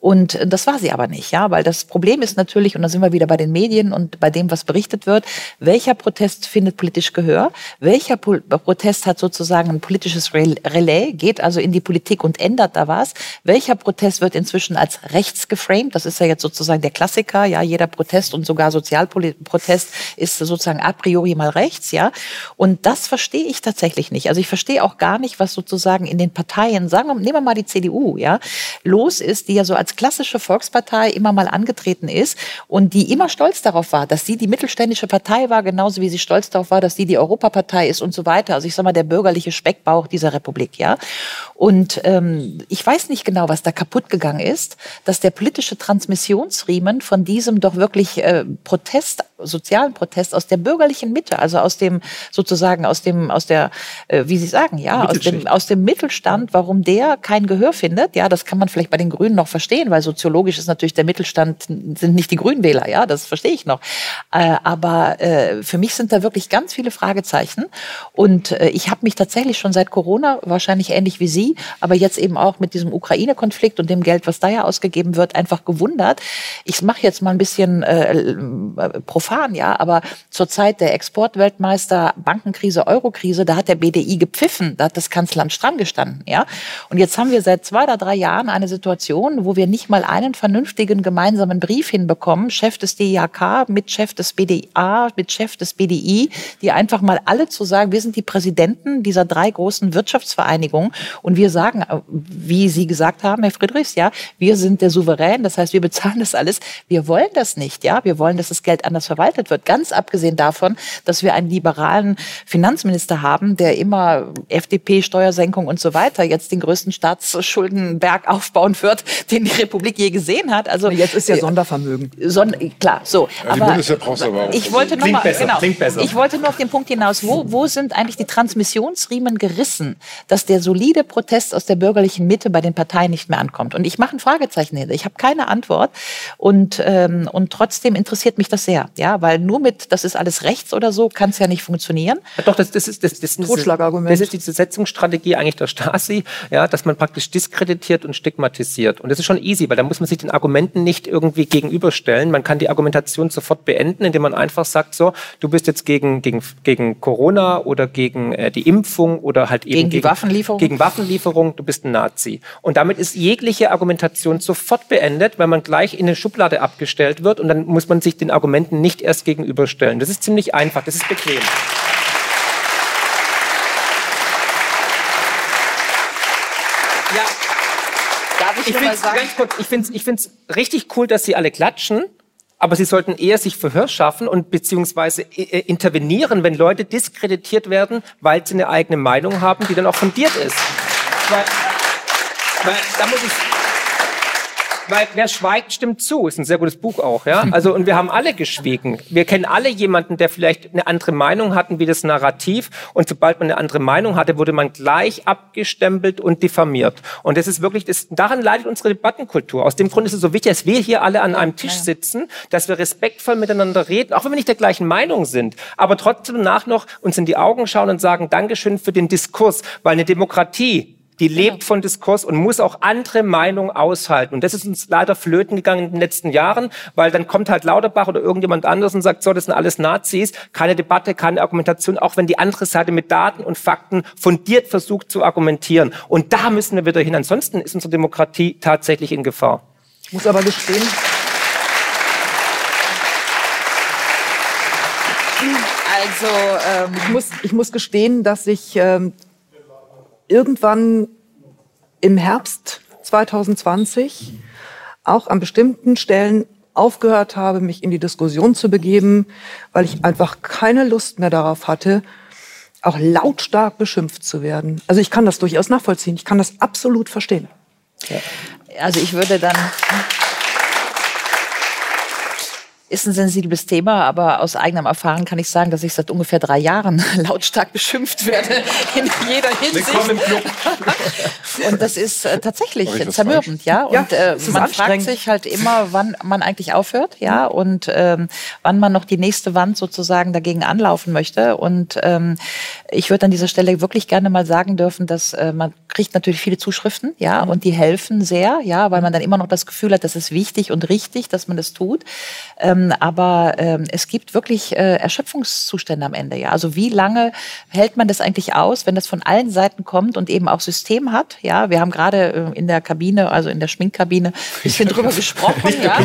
Und äh, das war sie aber nicht, ja, weil das Problem ist natürlich, und da sind wir wieder bei den Medien und bei dem, was berichtet wird, welcher Protest findet politisch Gehör, welcher Pol Protest hat sozusagen ein politisches Relais, geht also in die Politik und ändert da was, welcher Protest wird inzwischen als rechts geframed, das ist ja jetzt sozusagen der Klassiker, ja, jeder Protest und sogar Sozialprotest ist sozusagen a priori mal rechts, ja, und das verstehe ich tatsächlich nicht. Also ich verstehe auch gar nicht, was sozusagen in den Parteien, sagen wir, nehmen wir mal die CDU, ja, los ist, die ja so als klassische Volkspartei immer mal angetreten ist und die immer stolz darauf war, dass sie die mittelständische Partei war, genauso wie sie stolz darauf war, dass sie die Europapartei ist und so weiter. Also ich sage mal, der bürgerliche Speckbauch dieser Republik, ja. Und ähm, ich weiß nicht genau, was da kaputt gegangen ist, dass der politische Transmissionsriemen von diesem doch wirklich äh, Protest, sozialen Protest aus der bürgerlichen Mitte, also aus dem sozusagen aus dem aus der, äh, wie Sie sagen, ja, aus dem aus dem Mittelstand, warum der kein Gehör findet, ja, das kann man vielleicht bei den Grünen noch verstehen, weil soziologisch ist natürlich der Mittelstand sind nicht die Grünwähler, ja, das verstehe ich noch. Äh, aber äh, für mich sind da wirklich ganz viele Fragezeichen und äh, ich habe mich tatsächlich schon seit Corona wahrscheinlich ähnlich wie Sie aber jetzt eben auch mit diesem Ukraine-Konflikt und dem Geld, was da ja ausgegeben wird, einfach gewundert. Ich mache jetzt mal ein bisschen äh, profan, ja, aber zur Zeit der Exportweltmeister, Bankenkrise, Eurokrise, da hat der BDI gepfiffen, da hat das Kanzleramt stramm gestanden, ja. Und jetzt haben wir seit zwei oder drei Jahren eine Situation, wo wir nicht mal einen vernünftigen gemeinsamen Brief hinbekommen, Chef des DIHK mit Chef des BDA, mit Chef des BDI, die einfach mal alle zu sagen, wir sind die Präsidenten dieser drei großen Wirtschaftsvereinigungen und wir sagen, äh, wie Sie gesagt haben, Herr Friedrichs, ja, wir sind der Souverän, das heißt, wir bezahlen das alles. Wir wollen das nicht, ja. Wir wollen, dass das Geld anders verwaltet wird. Ganz abgesehen davon, dass wir einen liberalen Finanzminister haben, der immer FDP, Steuersenkung und so weiter jetzt den größten Staatsschuldenberg aufbauen wird, [laughs] den die Republik je gesehen hat. Also jetzt ist ja äh, Sondervermögen. Son klar, so. Ja, aber, Bundeswehr aber auch. Ich wollte noch mal, genau, ich wollte nur auf den Punkt hinaus, wo, wo sind eigentlich die Transmissionsriemen gerissen, dass der solide Protest Protest aus der bürgerlichen Mitte bei den Parteien nicht mehr ankommt. Und ich mache ein Fragezeichen hinter. Ich habe keine Antwort. Und, ähm, und trotzdem interessiert mich das sehr. Ja, weil nur mit, das ist alles rechts oder so, kann es ja nicht funktionieren. Ja, doch, das, das ist das, das, das, Totschlagargument. Das ist die Setzungsstrategie eigentlich der Stasi, ja, dass man praktisch diskreditiert und stigmatisiert. Und das ist schon easy, weil da muss man sich den Argumenten nicht irgendwie gegenüberstellen. Man kann die Argumentation sofort beenden, indem man einfach sagt, so, du bist jetzt gegen, gegen, gegen Corona oder gegen äh, die Impfung oder halt eben gegen die Waffenlieferung. Gegen Waffenlieferung du bist ein Nazi. Und damit ist jegliche Argumentation sofort beendet, weil man gleich in eine Schublade abgestellt wird und dann muss man sich den Argumenten nicht erst gegenüberstellen. Das ist ziemlich einfach, das ist bequem. Ja. Darf ich, ich finde es richtig cool, dass Sie alle klatschen aber sie sollten eher sich Verhör schaffen und beziehungsweise äh, äh, intervenieren, wenn Leute diskreditiert werden, weil sie eine eigene Meinung haben, die dann auch fundiert ist. Weil, weil da muss ich weil wer schweigt, stimmt zu. Ist ein sehr gutes Buch auch, ja. Also, und wir haben alle geschwiegen. Wir kennen alle jemanden, der vielleicht eine andere Meinung hatten wie das Narrativ. Und sobald man eine andere Meinung hatte, wurde man gleich abgestempelt und diffamiert. Und das ist wirklich, das, daran leidet unsere Debattenkultur. Aus dem Grund ist es so wichtig, dass wir hier alle an einem Tisch sitzen, dass wir respektvoll miteinander reden, auch wenn wir nicht der gleichen Meinung sind. Aber trotzdem nach noch uns in die Augen schauen und sagen, Dankeschön für den Diskurs. Weil eine Demokratie, die genau. lebt von Diskurs und muss auch andere Meinungen aushalten. Und das ist uns leider flöten gegangen in den letzten Jahren, weil dann kommt halt Lauterbach oder irgendjemand anderes und sagt, so, das sind alles Nazis. Keine Debatte, keine Argumentation, auch wenn die andere Seite mit Daten und Fakten fundiert versucht zu argumentieren. Und da müssen wir wieder hin. Ansonsten ist unsere Demokratie tatsächlich in Gefahr. Ich muss aber gestehen, Also ähm, ich, muss, ich muss gestehen, dass ich ähm, irgendwann im Herbst 2020 auch an bestimmten Stellen aufgehört habe, mich in die Diskussion zu begeben, weil ich einfach keine Lust mehr darauf hatte, auch lautstark beschimpft zu werden. Also ich kann das durchaus nachvollziehen. Ich kann das absolut verstehen. Also ich würde dann ist ein sensibles Thema, aber aus eigenem Erfahren kann ich sagen, dass ich seit ungefähr drei Jahren [laughs] lautstark beschimpft werde [laughs] in jeder Hinsicht. [laughs] Und das ist äh, tatsächlich das zermürbend, ja. Ja, Und äh, es ist man fragt sich halt immer, wann man eigentlich aufhört, ja, und ähm, wann man noch die nächste Wand sozusagen dagegen anlaufen möchte. Und ähm, ich würde an dieser Stelle wirklich gerne mal sagen dürfen, dass äh, man kriegt natürlich viele Zuschriften, ja, und die helfen sehr, ja, weil man dann immer noch das Gefühl hat, das ist wichtig und richtig, dass man das tut. Ähm, aber ähm, es gibt wirklich äh, Erschöpfungszustände am Ende, ja. Also wie lange hält man das eigentlich aus, wenn das von allen Seiten kommt und eben auch System hat, ja. Wir haben gerade äh, in der Kabine, also in der Schminkkabine, ein bisschen drüber gesprochen, ja.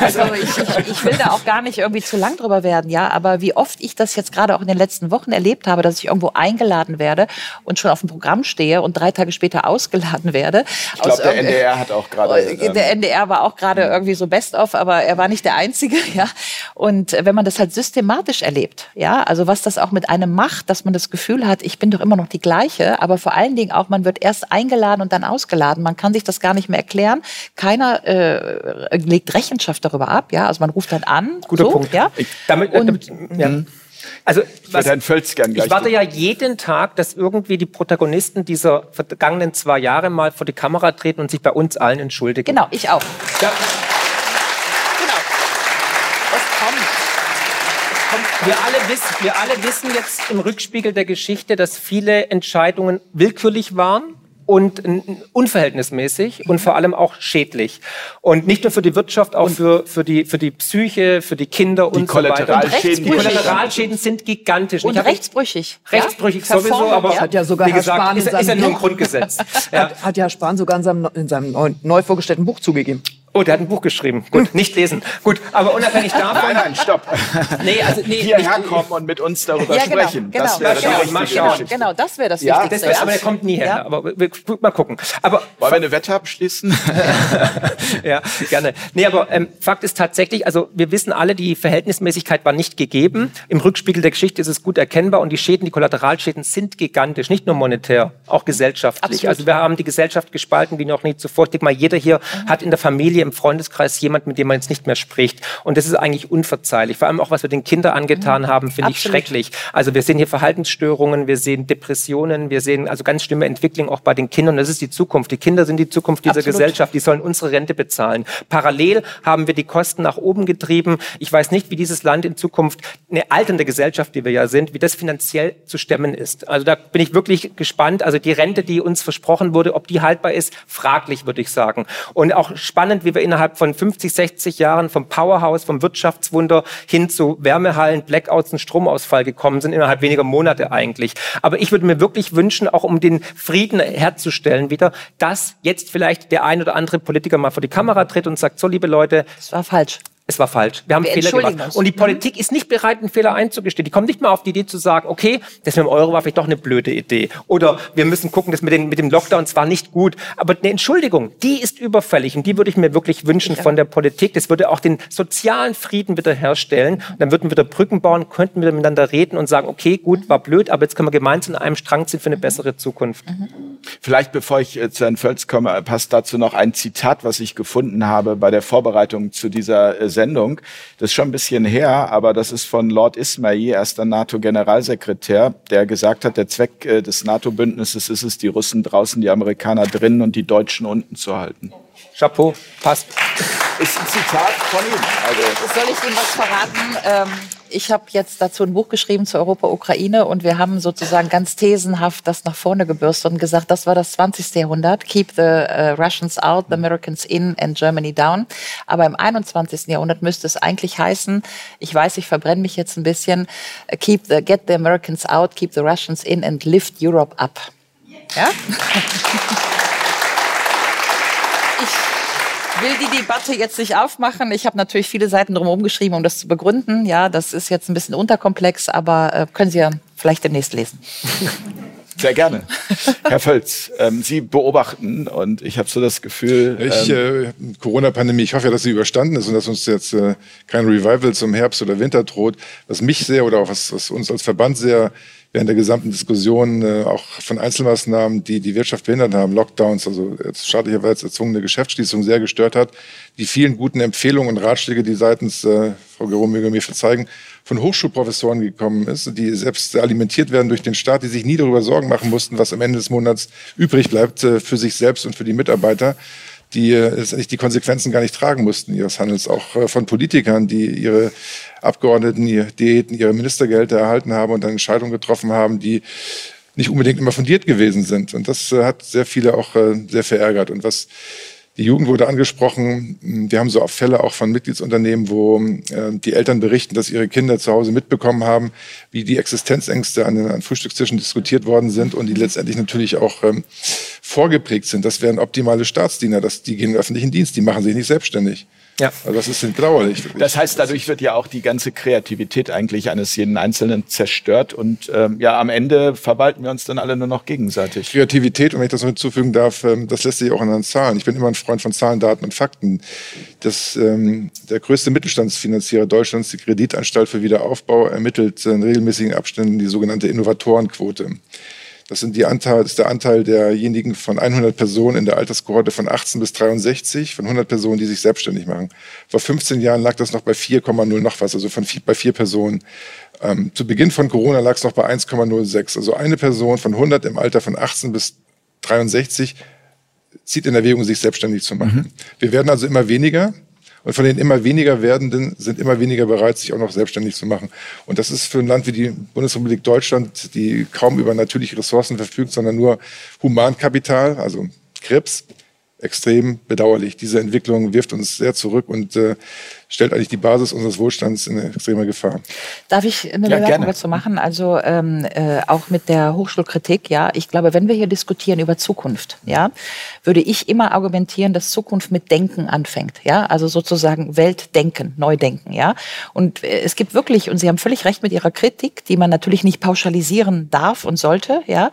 Also ich, ich, ich will da auch gar nicht irgendwie zu lang drüber werden, ja. Aber wie oft ich das jetzt gerade auch in den letzten Wochen erlebt habe, dass ich irgendwo eingeladen werde und schon auf dem Programm stehe und drei Tage später ausgeladen werde. Ich glaube, der NDR hat auch gerade. Äh, Der ähm, NDR war auch gerade irgendwie so best-of, aber er war nicht der Einzige, [laughs] ja. Und äh, wenn man das halt systematisch erlebt, ja, also was das auch mit einem macht, dass man das Gefühl hat, ich bin doch immer noch die gleiche, aber vor allen Dingen auch, man wird erst eingeladen und dann ausgeladen. Man kann sich das gar nicht mehr erklären. Keiner äh, legt Rechenschaft darüber ab, ja. Also man ruft dann an. Guter so, Punkt. Ja. Ich, damit, äh, Und- damit, ja. Also, ich gleich. ich warte ja jeden Tag, dass irgendwie die Protagonisten dieser vergangenen zwei Jahre mal vor die Kamera treten und sich bei uns allen entschuldigen. Genau, ich auch. Ja, Genau. Es kommt. Wir, alle wissen, wir alle wissen jetzt im Rückspiegel der Geschichte, dass viele Entscheidungen willkürlich waren und unverhältnismäßig und vor allem auch schädlich. Und nicht nur für die Wirtschaft, auch für, für, die, für die Psyche, für die Kinder und so weiter. Kollateralschäden, Die Und Kollateralschäden sind gigantisch. Und rechtsbrüchig. Rechtsbrüchig ja? sowieso, aber ja? Hat ja sogar wie Herr gesagt, Spahn ist, in ist ja seinem nur ein Grundgesetz. ja. [laughs] Hat, hat ja Herr Spahn sogar in seinem, in seinem neu, neu vorgestellten Buch zugegeben. Oh, der hat ein Buch geschrieben. Gut, nicht lesen. Gut, aber unabhängig [laughs] davon. Nein, nein, stopp. Nee, also nee, Hierher ich- kommen und mit uns darüber Ja, genau, sprechen. genau. Das wäre schauen, richtige mal Genau, schauen. Genau, das wäre das Ja, Wichtigste. Das, aber der kommt nie her. Ja. Aber wir, wir, mal gucken. Aber Wollen wir eine Wette abschließen? [laughs] ja, gerne. Nee, aber ähm, Fakt ist tatsächlich, also wir wissen alle, die Verhältnismäßigkeit war nicht gegeben. Im Rückspiegel der Geschichte ist es gut erkennbar und die Schäden, die Kollateralschäden sind gigantisch, nicht nur monetär, auch gesellschaftlich. Absolut. Also wir haben die Gesellschaft gespalten wie noch nie zuvor. Ich denke mal, jeder hier hat in der Familie, im Freundeskreis jemand, mit dem man jetzt nicht mehr spricht. Und das ist eigentlich unverzeihlich. Vor allem auch, was wir den Kindern angetan haben, finde ich schrecklich. Also wir sehen hier Verhaltensstörungen, wir sehen Depressionen, wir sehen also ganz schlimme Entwicklungen auch bei den Kindern. Das ist die Zukunft. Die Kinder sind die Zukunft dieser Absolut. Gesellschaft. Die sollen unsere Rente bezahlen. Parallel haben wir die Kosten nach oben getrieben. Ich weiß nicht, wie dieses Land in Zukunft, eine alternde Gesellschaft, die wir ja sind, wie das finanziell zu stemmen ist. Also da bin ich wirklich gespannt. Also die Rente, die uns versprochen wurde, ob die haltbar ist, fraglich, würde ich sagen. Und auch spannend, wie wir innerhalb von 50, 60 Jahren vom Powerhouse, vom Wirtschaftswunder hin zu Wärmehallen, Blackouts und Stromausfall gekommen sind, innerhalb weniger Monate eigentlich. Aber ich würde mir wirklich wünschen, auch um den Frieden herzustellen wieder, dass jetzt vielleicht der ein oder andere Politiker mal vor die Kamera tritt und sagt, so liebe Leute, Das war falsch. Es war falsch. Wir haben Wir Fehler gemacht. uns. Und die Politik ist nicht bereit, einen Fehler einzugestehen. Die kommt nicht mal auf die Idee zu sagen, okay, das mit dem Euro war vielleicht doch eine blöde Idee. Oder wir müssen gucken, das mit, den, mit dem Lockdown zwar nicht gut, aber eine Entschuldigung, die ist überfällig. Und die würde ich mir wirklich wünschen von der Politik. Das würde auch den sozialen Frieden wiederherstellen. Dann würden wir wieder Brücken bauen, könnten wir miteinander reden und sagen, okay, gut, war blöd, aber jetzt können wir gemeinsam an einem Strang ziehen für eine bessere Zukunft. Vielleicht, bevor ich äh, zu Herrn Völz komme, passt dazu noch ein Zitat, was ich gefunden habe bei der Vorbereitung zu dieser äh, Sendung. Das ist schon ein bisschen her, aber das ist von Lord Ismail, erster NATO-Generalsekretär, der gesagt hat, der Zweck äh, des NATO-Bündnisses ist es, die Russen draußen, die Amerikaner drinnen und die Deutschen unten zu halten. Chapeau, passt. Ist ein Zitat von ihm. Also, Soll ich Ihnen was verraten? Ähm, ich habe jetzt dazu ein Buch geschrieben zu Europa-Ukraine und wir haben sozusagen ganz thesenhaft das nach vorne gebürstet und gesagt, das war das 20. Jahrhundert. Keep the uh, Russians out, the Americans in and Germany down. Aber im 21. Jahrhundert müsste es eigentlich heißen, ich weiß, ich verbrenne mich jetzt ein bisschen, äh, keep the, get the Americans out, keep the Russians in and lift Europe up. Ja? [laughs] Ich will die Debatte jetzt nicht aufmachen. Ich habe natürlich viele Seiten drumherum geschrieben, um das zu begründen. Ja, das ist jetzt ein bisschen unterkomplex, aber äh, können Sie ja vielleicht demnächst lesen. [laughs] sehr gerne. Herr Völz, ähm, Sie beobachten und ich habe so das Gefühl, Ich, ähm, äh, Corona-Pandemie, ich hoffe ja, dass sie überstanden ist und dass uns jetzt äh, kein Revival zum Herbst oder Winter droht. Was mich sehr oder auch was, was uns als Verband sehr während der gesamten Diskussion äh, auch von Einzelmaßnahmen, die die Wirtschaft behindert haben, Lockdowns, also staatlicherweise erzwungene Geschäftsschließung sehr gestört hat, die vielen guten Empfehlungen und Ratschläge, die seitens äh, Frau Gero möge mir verzeigen, von Hochschulprofessoren gekommen ist, die selbst alimentiert werden durch den Staat, die sich nie darüber Sorgen machen mussten, was am Ende des Monats übrig bleibt äh, für sich selbst und für die Mitarbeiter die äh, letztendlich die Konsequenzen gar nicht tragen mussten ihres Handels, auch äh, von Politikern, die ihre Abgeordneten, ihre Diäten, ihre Ministergelder erhalten haben und dann Entscheidungen getroffen haben, die nicht unbedingt immer fundiert gewesen sind. Und das hat sehr viele auch sehr verärgert. Und was die Jugend wurde angesprochen. Wir haben so Fälle auch von Mitgliedsunternehmen, wo äh, die Eltern berichten, dass ihre Kinder zu Hause mitbekommen haben, wie die Existenzängste an den Frühstückstischen diskutiert worden sind und die letztendlich natürlich auch ähm, vorgeprägt sind. Das wären optimale Staatsdiener, das, die gehen in den öffentlichen Dienst, die machen sich nicht selbstständig. Ja. Also das ist bedauerlich. Wirklich. Das heißt, dadurch wird ja auch die ganze Kreativität eigentlich eines jeden Einzelnen zerstört und ähm, ja, am Ende verwalten wir uns dann alle nur noch gegenseitig. Kreativität, und wenn ich das noch hinzufügen darf, ähm, das lässt sich auch an den Zahlen. Ich bin immer ein Freund von Zahlen, Daten und Fakten. Das, ähm, der größte Mittelstandsfinanzierer Deutschlands, die Kreditanstalt für Wiederaufbau, ermittelt in regelmäßigen Abständen die sogenannte Innovatorenquote. Das, sind die Anteil, ist der Anteil derjenigen von 100 Personen in der Alterskohorte von 18 bis 63, von 100 Personen, die sich selbstständig machen. Vor 15 Jahren lag das noch bei 4,0 noch was, also von vier, bei vier Personen. Ähm, zu Beginn von Corona lag es noch bei 1,06. Also eine Person von 100 im Alter von 18 bis 63 zieht in Erwägung, sich selbstständig zu machen. Mhm. Wir werden also immer weniger. Und von den immer weniger werdenden sind immer weniger bereit, sich auch noch selbstständig zu machen. Und das ist für ein Land wie die Bundesrepublik Deutschland, die kaum über natürliche Ressourcen verfügt, sondern nur Humankapital, also Krebs, extrem bedauerlich. Diese Entwicklung wirft uns sehr zurück und äh, stellt eigentlich die Basis unseres Wohlstands in extreme Gefahr. Darf ich eine ja, Bemerkung dazu machen? Also ähm, äh, auch mit der Hochschulkritik, ja, ich glaube, wenn wir hier diskutieren über Zukunft, ja, würde ich immer argumentieren, dass Zukunft mit Denken anfängt, ja, also sozusagen Weltdenken, Neudenken, ja. Und äh, es gibt wirklich, und Sie haben völlig recht mit Ihrer Kritik, die man natürlich nicht pauschalisieren darf und sollte, ja,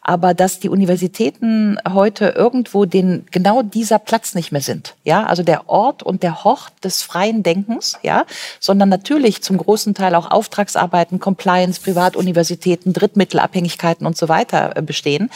aber dass die Universitäten heute irgendwo den genau dieser Platz nicht mehr sind, ja, also der Ort und der Hort des freien freien Denkens, ja, sondern natürlich zum großen Teil auch Auftragsarbeiten, Compliance, Privatuniversitäten, Drittmittelabhängigkeiten und so weiter äh, bestehen.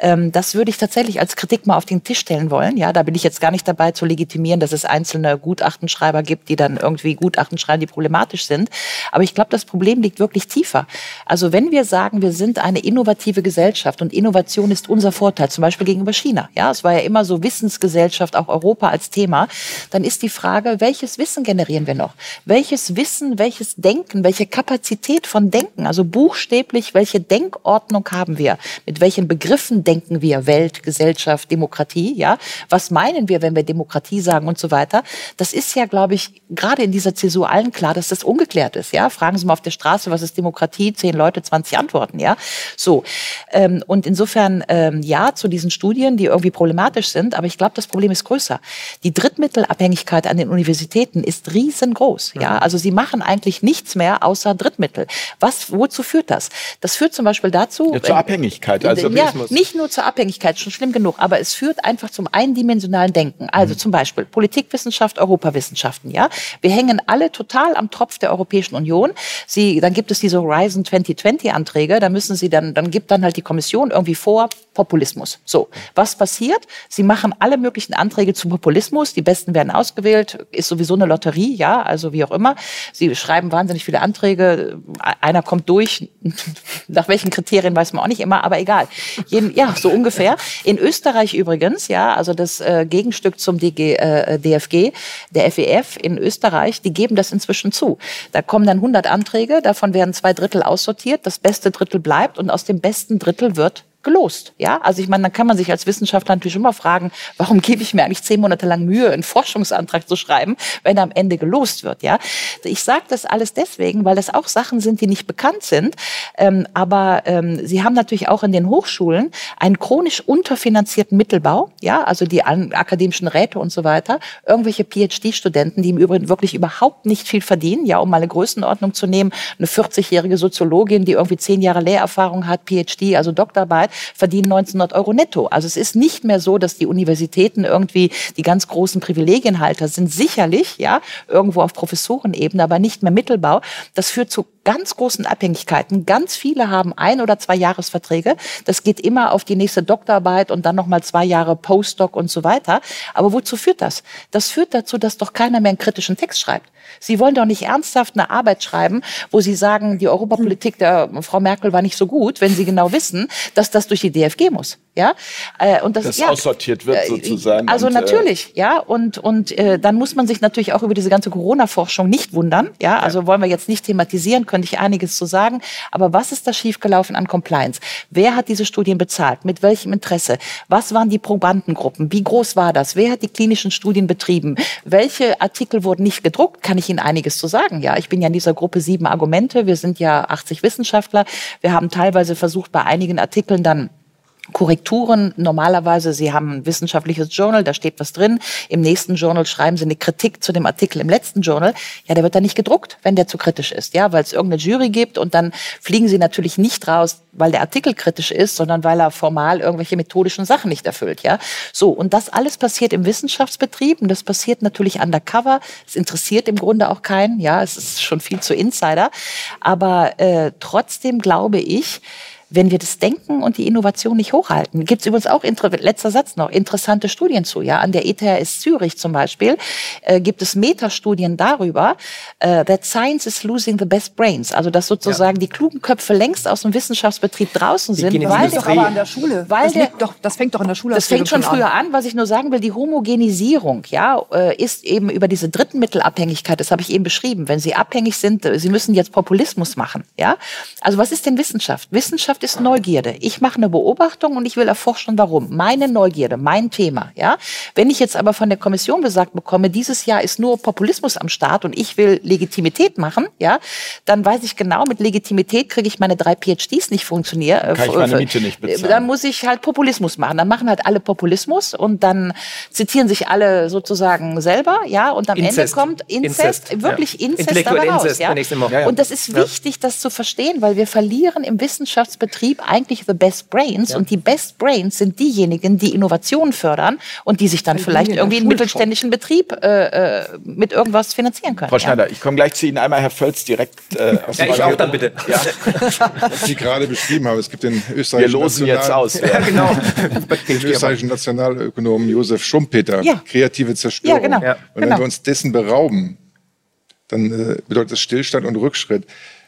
Ähm, das würde ich tatsächlich als Kritik mal auf den Tisch stellen wollen. Ja, da bin ich jetzt gar nicht dabei zu legitimieren, dass es einzelne Gutachtenschreiber gibt, die dann irgendwie Gutachten schreiben, die problematisch sind. Aber ich glaube, das Problem liegt wirklich tiefer. Also wenn wir sagen, wir sind eine innovative Gesellschaft und Innovation ist unser Vorteil, zum Beispiel gegenüber China. Ja, es war ja immer so Wissensgesellschaft, auch Europa als Thema. Dann ist die Frage, welches Wissen generieren wir noch? Welches Wissen, welches Denken, welche Kapazität von Denken, also buchstäblich, welche Denkordnung haben wir? Mit welchen Begriffen denken wir? Welt, Gesellschaft, Demokratie, ja? Was meinen wir, wenn wir Demokratie sagen und so weiter? Das ist ja, glaube ich, gerade in dieser Zäsur allen klar, dass das ungeklärt ist, ja? Fragen Sie mal auf der Straße, was ist Demokratie? Zehn Leute, 20 Antworten, ja? So. Ähm, und insofern, ähm, ja, zu diesen Studien, die irgendwie problematisch sind, aber ich glaube, das Problem ist größer. Die Drittmittelabhängigkeit an den Universitäten ist ist riesengroß. Ja, mhm. also sie machen eigentlich nichts mehr außer Drittmittel. Was, wozu führt das? Das führt zum Beispiel dazu. Ja, zur Abhängigkeit. Also ja, nicht nur zur Abhängigkeit, schon schlimm genug, aber es führt einfach zum eindimensionalen Denken. Also mhm. zum Beispiel Politikwissenschaft, Europawissenschaften. Ja, wir hängen alle total am Tropf der Europäischen Union. Sie, dann gibt es diese Horizon 2020 Anträge. Da müssen sie dann, dann gibt dann halt die Kommission irgendwie vor Populismus. So, was passiert? Sie machen alle möglichen Anträge zu Populismus. Die besten werden ausgewählt. Ist sowieso eine Lotterie Lotterie, ja, also wie auch immer. Sie schreiben wahnsinnig viele Anträge. Einer kommt durch. [laughs] Nach welchen Kriterien weiß man auch nicht immer, aber egal. Ja, so ungefähr. In Österreich übrigens, ja, also das äh, Gegenstück zum DG, äh, DFG, der FEF e in Österreich, die geben das inzwischen zu. Da kommen dann 100 Anträge, davon werden zwei Drittel aussortiert, das beste Drittel bleibt und aus dem besten Drittel wird gelost. Ja, also ich meine, dann kann man sich als Wissenschaftler natürlich immer fragen, warum gebe ich mir eigentlich zehn Monate lang Mühe, einen Forschungsantrag zu schreiben, wenn er am Ende gelost wird. Ja, ich sage das alles deswegen, weil das auch Sachen sind, die nicht bekannt sind. Ähm, aber ähm, sie haben natürlich auch in den Hochschulen einen chronisch unterfinanzierten Mittelbau. Ja, also die akademischen Räte und so weiter, irgendwelche PhD-Studenten, die im Übrigen wirklich überhaupt nicht viel verdienen. Ja, um mal eine Größenordnung zu nehmen, eine 40-jährige Soziologin, die irgendwie zehn Jahre Lehrerfahrung hat, PhD, also Doktorarbeit verdienen 1900 Euro netto. Also es ist nicht mehr so, dass die Universitäten irgendwie die ganz großen Privilegienhalter sind. Sicherlich, ja, irgendwo auf Professorenebene, aber nicht mehr Mittelbau. Das führt zu ganz großen Abhängigkeiten. Ganz viele haben ein oder zwei Jahresverträge. Das geht immer auf die nächste Doktorarbeit und dann nochmal zwei Jahre Postdoc und so weiter. Aber wozu führt das? Das führt dazu, dass doch keiner mehr einen kritischen Text schreibt. Sie wollen doch nicht ernsthaft eine Arbeit schreiben, wo Sie sagen, die Europapolitik der Frau Merkel war nicht so gut, wenn Sie genau wissen, dass das durch die DFG muss. Ja, äh, und das, das ja, aussortiert wird äh, sozusagen. Also und, äh, natürlich, ja, und und äh, dann muss man sich natürlich auch über diese ganze Corona-Forschung nicht wundern. Ja, also ja. wollen wir jetzt nicht thematisieren, könnte ich einiges zu sagen. Aber was ist da schiefgelaufen an Compliance? Wer hat diese Studien bezahlt? Mit welchem Interesse? Was waren die Probandengruppen? Wie groß war das? Wer hat die klinischen Studien betrieben? Welche Artikel wurden nicht gedruckt? Kann ich Ihnen einiges zu sagen? Ja, ich bin ja in dieser Gruppe sieben Argumente. Wir sind ja 80 Wissenschaftler. Wir haben teilweise versucht, bei einigen Artikeln dann Korrekturen. Normalerweise, Sie haben ein wissenschaftliches Journal, da steht was drin. Im nächsten Journal schreiben Sie eine Kritik zu dem Artikel im letzten Journal. Ja, der wird dann nicht gedruckt, wenn der zu kritisch ist, ja, weil es irgendeine Jury gibt und dann fliegen Sie natürlich nicht raus, weil der Artikel kritisch ist, sondern weil er formal irgendwelche methodischen Sachen nicht erfüllt, ja. So. Und das alles passiert im Wissenschaftsbetrieb und das passiert natürlich undercover. Es interessiert im Grunde auch keinen, ja. Es ist schon viel zu Insider. Aber äh, trotzdem glaube ich, wenn wir das Denken und die Innovation nicht hochhalten. Gibt es übrigens auch, letzter Satz noch, interessante Studien zu. Ja? An der ETHS Zürich zum Beispiel äh, gibt es Metastudien darüber, äh, that science is losing the best brains. Also dass sozusagen ja. die klugen Köpfe längst aus dem Wissenschaftsbetrieb draußen sind. Weil doch aber an der Schule. Weil das, der, doch, das fängt doch an der Schule Das fängt schon früher an. an. Was ich nur sagen will, die Homogenisierung ja, äh, ist eben über diese Drittmittelabhängigkeit, das habe ich eben beschrieben. Wenn Sie abhängig sind, äh, Sie müssen jetzt Populismus machen. Ja? Also was ist denn Wissenschaft? Wissenschaft ist Neugierde. Ich mache eine Beobachtung und ich will erforschen, warum. Meine Neugierde, mein Thema. Ja? Wenn ich jetzt aber von der Kommission gesagt bekomme, dieses Jahr ist nur Populismus am Start und ich will Legitimität machen, ja, dann weiß ich genau, mit Legitimität kriege ich meine drei PhDs nicht funktionieren. Äh, Kann ich meine Miete nicht bezahlen. Dann muss ich halt Populismus machen. Dann machen halt alle Populismus und dann zitieren sich alle sozusagen selber, ja, und am Inzest. Ende kommt Inzest, Inzest. wirklich ja. Inzest dabei raus. Inzest, ja? Und das ist wichtig, das zu verstehen, weil wir verlieren im Wissenschaftsbetrieb Betrieb eigentlich the best brains ja. und die best brains sind diejenigen, die Innovationen fördern und die sich dann Weil vielleicht irgendwie einen mittelständischen Betrieb äh, äh, mit irgendwas finanzieren können. Frau Schneider, ja. ich komme gleich zu Ihnen. Einmal Herr Völz direkt äh, aus ja, ich auch dann bitte. Ja. Was Sie gerade beschrieben haben, es gibt den österreichischen Wir losen National jetzt aus. [laughs] Ja, genau. den österreichischen Nationalökonomen Josef Schumpeter, ja. kreative Zerstörung. Ja, genau. Und wenn genau. wir uns dessen berauben, dann äh, bedeutet das Stillstand und Rückschritt.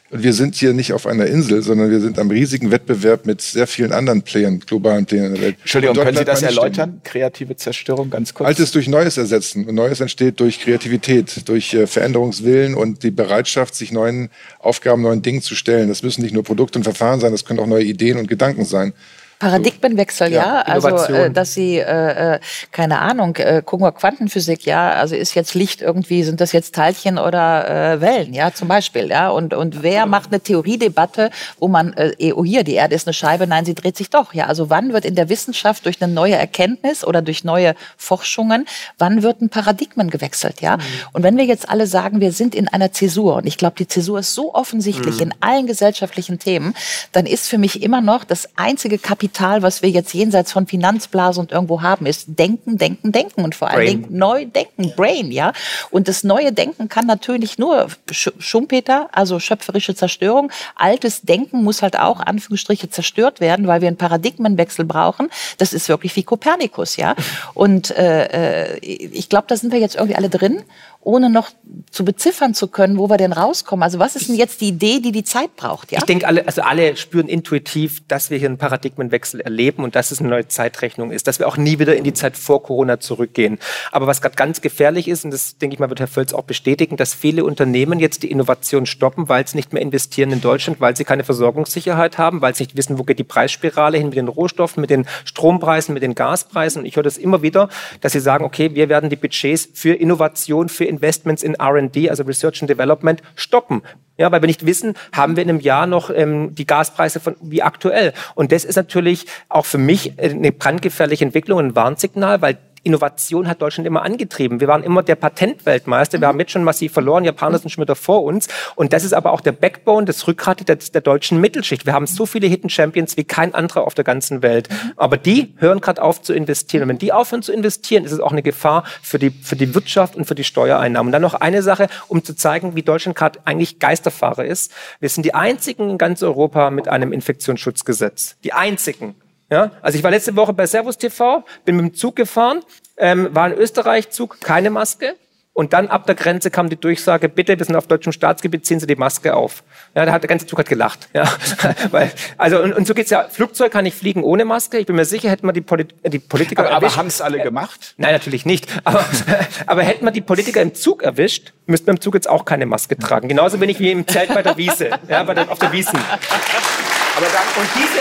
Und wir sind hier nicht auf einer Insel, sondern wir sind am riesigen Wettbewerb mit sehr vielen anderen Playern, globalen Playern in der Welt. Entschuldigung, können Sie das erläutern? Stimmen. Kreative Zerstörung, ganz kurz. Altes durch Neues ersetzen. Und Neues entsteht durch Kreativität, durch äh, Veränderungswillen und die Bereitschaft, sich neuen Aufgaben, neuen Dingen zu stellen. Das müssen nicht nur Produkte und Verfahren sein, das können auch neue Ideen und Gedanken sein. Paradigmenwechsel, ja. ja. Also, äh, dass sie, äh, äh, keine Ahnung, äh, gucken wir Quantenphysik, ja. Also ist jetzt Licht irgendwie, sind das jetzt Teilchen oder äh, Wellen, ja, zum Beispiel, ja. Und, und wer macht eine Theoriedebatte, wo man, äh, oh hier, die Erde ist eine Scheibe, nein, sie dreht sich doch, ja. Also wann wird in der Wissenschaft durch eine neue Erkenntnis oder durch neue Forschungen, wann wird ein Paradigmen gewechselt, ja? Mhm. Und wenn wir jetzt alle sagen, wir sind in einer Zäsur, und ich glaube, die Zäsur ist so offensichtlich mhm. in allen gesellschaftlichen Themen, dann ist für mich immer noch das einzige Kapital Kapital, was wir jetzt jenseits von Finanzblase und irgendwo haben, ist Denken, Denken, Denken und vor allen Brain. Dingen neu denken, Brain, ja. Und das neue Denken kann natürlich nur Schumpeter, also schöpferische Zerstörung. Altes Denken muss halt auch Anführungsstriche zerstört werden, weil wir einen Paradigmenwechsel brauchen. Das ist wirklich wie Kopernikus, ja. Und äh, äh ich glaube, da sind wir jetzt irgendwie alle drin ohne noch zu beziffern zu können, wo wir denn rauskommen. Also was ist denn jetzt die Idee, die die Zeit braucht? Ja? Ich denke, alle, also alle spüren intuitiv, dass wir hier einen Paradigmenwechsel erleben und dass es eine neue Zeitrechnung ist, dass wir auch nie wieder in die Zeit vor Corona zurückgehen. Aber was gerade ganz gefährlich ist, und das denke ich mal, wird Herr Völz auch bestätigen, dass viele Unternehmen jetzt die Innovation stoppen, weil sie nicht mehr investieren in Deutschland, weil sie keine Versorgungssicherheit haben, weil sie nicht wissen, wo geht die Preisspirale hin mit den Rohstoffen, mit den Strompreisen, mit den Gaspreisen. Und ich höre das immer wieder, dass sie sagen, okay, wir werden die Budgets für Innovation, für Investments in R&D, also Research and Development, stoppen. Ja, weil wir nicht wissen, haben wir in einem Jahr noch ähm, die Gaspreise von wie aktuell. Und das ist natürlich auch für mich eine brandgefährliche Entwicklung, ein Warnsignal, weil Innovation hat Deutschland immer angetrieben. Wir waren immer der Patentweltmeister. Wir haben jetzt schon massiv verloren. Japaner sind schon wieder vor uns. Und das ist aber auch der Backbone, das Rückgrat der, der deutschen Mittelschicht. Wir haben so viele Hidden Champions wie kein anderer auf der ganzen Welt. Aber die hören gerade auf zu investieren. Und wenn die aufhören zu investieren, ist es auch eine Gefahr für die, für die Wirtschaft und für die Steuereinnahmen. Und dann noch eine Sache, um zu zeigen, wie Deutschland gerade eigentlich Geisterfahrer ist. Wir sind die einzigen in ganz Europa mit einem Infektionsschutzgesetz. Die einzigen. Ja, also ich war letzte Woche bei Servus TV, bin mit dem Zug gefahren, ähm, war in Österreich Zug, keine Maske. Und dann ab der Grenze kam die Durchsage, bitte, wir sind auf deutschem Staatsgebiet, ziehen Sie die Maske auf. Ja, da hat der ganze Zug hat gelacht. Ja, [laughs] weil, also, und, und so geht's ja. Flugzeug kann ich fliegen ohne Maske. Ich bin mir sicher, hätten wir die, Polit die Politiker Aber, aber erwischt. haben es alle gemacht? Nein, natürlich nicht. Aber, [laughs] aber hätten wir die Politiker im Zug erwischt, müssten wir im Zug jetzt auch keine Maske tragen. Genauso wenig wie im Zelt bei der Wiese, ja, bei der, auf der Wiesen. Aber dann, und diese,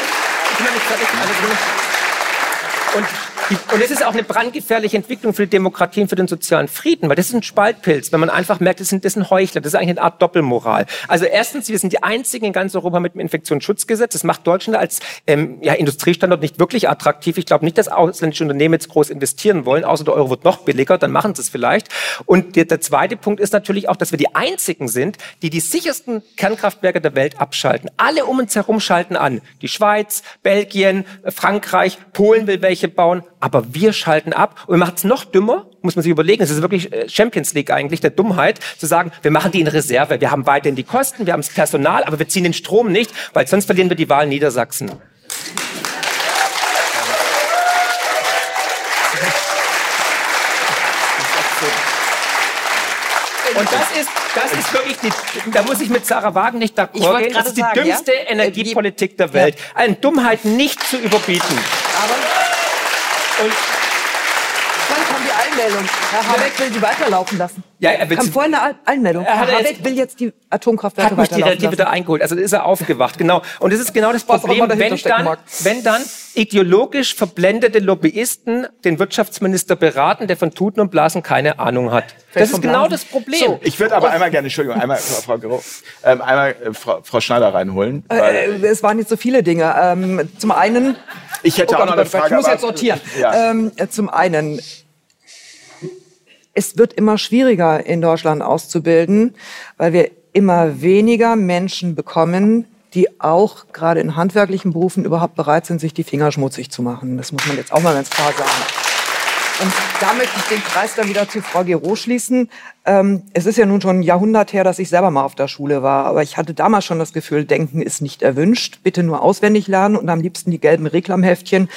ich bin noch nicht fertig, also, und, die, und es ist auch eine brandgefährliche Entwicklung für die Demokratie und für den sozialen Frieden, weil das ist ein Spaltpilz, wenn man einfach merkt, das sind, das sind Heuchler, das ist eigentlich eine Art Doppelmoral. Also erstens, wir sind die einzigen in ganz Europa mit dem Infektionsschutzgesetz. Das macht Deutschland als ähm, ja, Industriestandort nicht wirklich attraktiv. Ich glaube nicht, dass ausländische Unternehmen jetzt groß investieren wollen, außer der Euro wird noch billiger, dann machen sie es vielleicht. Und der, der zweite Punkt ist natürlich auch, dass wir die einzigen sind, die die sichersten Kernkraftwerke der Welt abschalten. Alle um uns herum schalten an. Die Schweiz, Belgien, Frankreich, Polen will welche bauen, aber wir schalten ab. Und wir machen es noch dümmer, muss man sich überlegen, es ist wirklich äh, Champions League eigentlich, der Dummheit, zu sagen, wir machen die in Reserve. Wir haben weiterhin die Kosten, wir haben das Personal, aber wir ziehen den Strom nicht, weil sonst verlieren wir die Wahl in Niedersachsen. Und das ist, das ist wirklich die, da muss ich mit Sarah Wagen nicht Ich d'accord gehen. Das ist die sagen, dümmste ja? Energiepolitik der Welt. Eine Dummheit nicht zu überbieten. Dann kam die Einmeldung. Herr Habeck will sie weiterlaufen lassen. Ja, er will kam vorhin eine Einmeldung. Er hat Herr jetzt- Habeck will jetzt die Atomkraftwerke hat mich die weiterlaufen Relativ wieder lassen. eingeholt. Also ist er aufgewacht, genau. Und das ist genau das Was Problem, wenn dann, wenn dann ideologisch verblendete Lobbyisten den Wirtschaftsminister beraten, der von Tuten und Blasen keine Ahnung hat. Das ist genau das Problem. So, ich würde aber einmal gerne, Entschuldigung, einmal Frau, Gero, ähm, einmal äh, Frau, Frau Schneider reinholen. Weil Äh, es waren jetzt so viele Dinge. Ähm, zum einen, ich hätte Oh auch Gott, noch oh eine Frage. ich muss jetzt sortieren. Ja. Ähm, äh, zum einen, es wird immer schwieriger in Deutschland auszubilden, weil wir immer weniger Menschen bekommen, die auch gerade in handwerklichen Berufen überhaupt bereit sind, sich die Finger schmutzig zu machen. Das muss man jetzt auch mal ganz klar sagen. Und da möchte ich den Kreis dann wieder zu Frau Gero schließen. Ähm, es ist ja nun schon ein Jahrhundert her, dass ich selber mal auf der Schule war. Aber ich hatte damals schon das Gefühl, Denken ist nicht erwünscht. Bitte nur auswendig lernen und am liebsten die gelben Reklamheftchen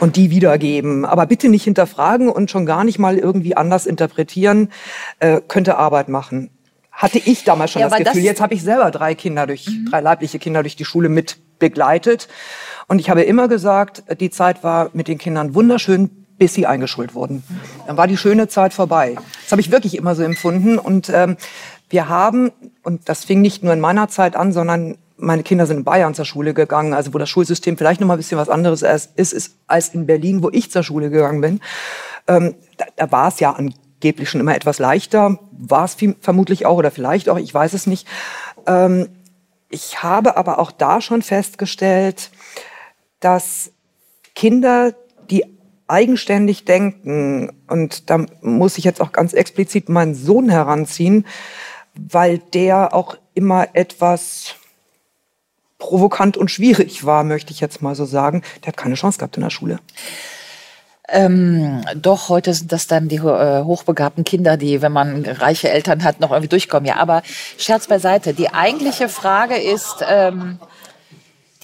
und die wiedergeben. Aber bitte nicht hinterfragen und schon gar nicht mal irgendwie anders interpretieren. Äh, könnte Arbeit machen. Hatte ich damals schon Ja, das Gefühl. das- Jetzt habe ich selber drei Kinder durch, drei leibliche Kinder durch die Schule mit begleitet. Und ich habe immer gesagt, die Zeit war mit den Kindern wunderschön, bis sie eingeschult wurden. Dann war die schöne Zeit vorbei. Das habe ich wirklich immer so empfunden. Und ähm, wir haben, und das fing nicht nur in meiner Zeit an, sondern meine Kinder sind in Bayern zur Schule gegangen, also wo das Schulsystem vielleicht noch mal ein bisschen was anderes ist, ist, als in Berlin, wo ich zur Schule gegangen bin. Ähm, da, da war es ja angeblich schon immer etwas leichter, war es vermutlich auch oder vielleicht auch, ich weiß es nicht. Ähm, ich habe aber auch da schon festgestellt, dass Kinder, die eigenständig denken, und da muss ich jetzt auch ganz explizit meinen Sohn heranziehen, weil der auch immer etwas provokant und schwierig war, möchte ich jetzt mal so sagen. Der hat keine Chance gehabt in der Schule. Ähm, doch, heute sind das dann die äh, hochbegabten Kinder, die, wenn man reiche Eltern hat, noch irgendwie durchkommen. Ja, aber Scherz beiseite. Die eigentliche Frage ist, ähm,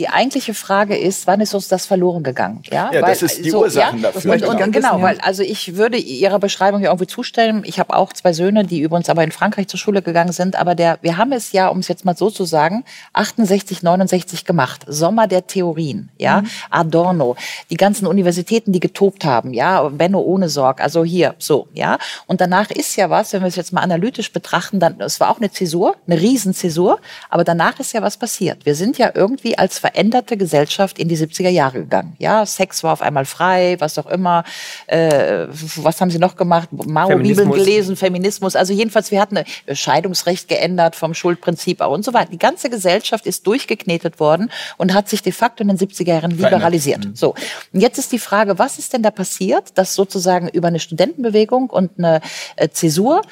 die eigentliche Frage ist, wann ist uns das verloren gegangen? Ja, Ja, das ist die Ursachen dafür, Und, genau. und, genau, ja. weil also ich würde Ihrer Beschreibung hier irgendwie zustimmen. Ich habe auch zwei Söhne, die übrigens aber in Frankreich zur Schule gegangen sind. Aber der, wir haben es ja, um es jetzt mal so zu sagen, 68, 69 gemacht. Sommer der Theorien, ja, Mhm. Adorno, die ganzen Universitäten, die getobt haben, ja, Benno ohne Sorg, also hier, so, ja. Und danach ist ja was, wenn wir es jetzt mal analytisch betrachten, dann, es war auch eine Zäsur, eine Riesenzäsur, aber danach ist ja was passiert. Wir sind ja irgendwie als veränderte Gesellschaft in die 70er Jahre gegangen. Ja, Sex war auf einmal frei, was auch immer. Äh, was haben sie noch gemacht? Mao-Bibeln gelesen, Feminismus. Also jedenfalls, wir hatten ein Scheidungsrecht geändert vom Schuldprinzip und so weiter. Die ganze Gesellschaft ist durchgeknetet worden und hat sich de facto in den 70er Jahren liberalisiert. Mhm. So. Und jetzt ist die Frage, was ist denn da passiert, dass sozusagen über eine Studentenbewegung und eine äh, Zäsur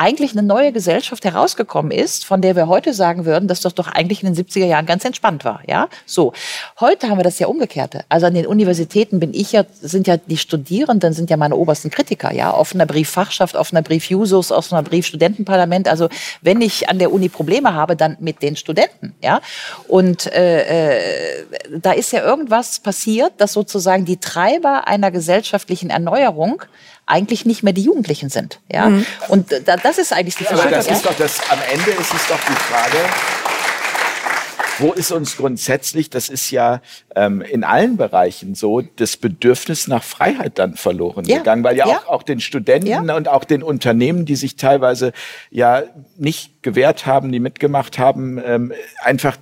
eigentlich eine neue Gesellschaft herausgekommen ist, von der wir heute sagen würden, dass das doch eigentlich in den 70er Jahren ganz entspannt war, ja? So. Heute haben wir das ja umgekehrte. Also an den Universitäten bin ich ja, sind ja die Studierenden sind ja meine obersten Kritiker, ja? Offener Brief Fachschaft, offener Brief Jusos, offener Brief Studentenparlament. Also wenn ich an der Uni Probleme habe, dann mit den Studenten, ja? Und äh, äh, da ist ja irgendwas passiert, dass sozusagen die Treiber einer gesellschaftlichen Erneuerung eigentlich nicht mehr die Jugendlichen sind. Ja? Mhm. Und da, das ist eigentlich die Frage. Aber das ist doch das, am Ende ist es doch die Frage, wo ist uns grundsätzlich, das ist ja ähm, in allen Bereichen so, das Bedürfnis nach Freiheit dann verloren ja. gegangen, weil ja, ja. Auch, auch den Studenten ja. und auch den Unternehmen, die sich teilweise ja nicht gewehrt haben, die mitgemacht haben, ähm, einfach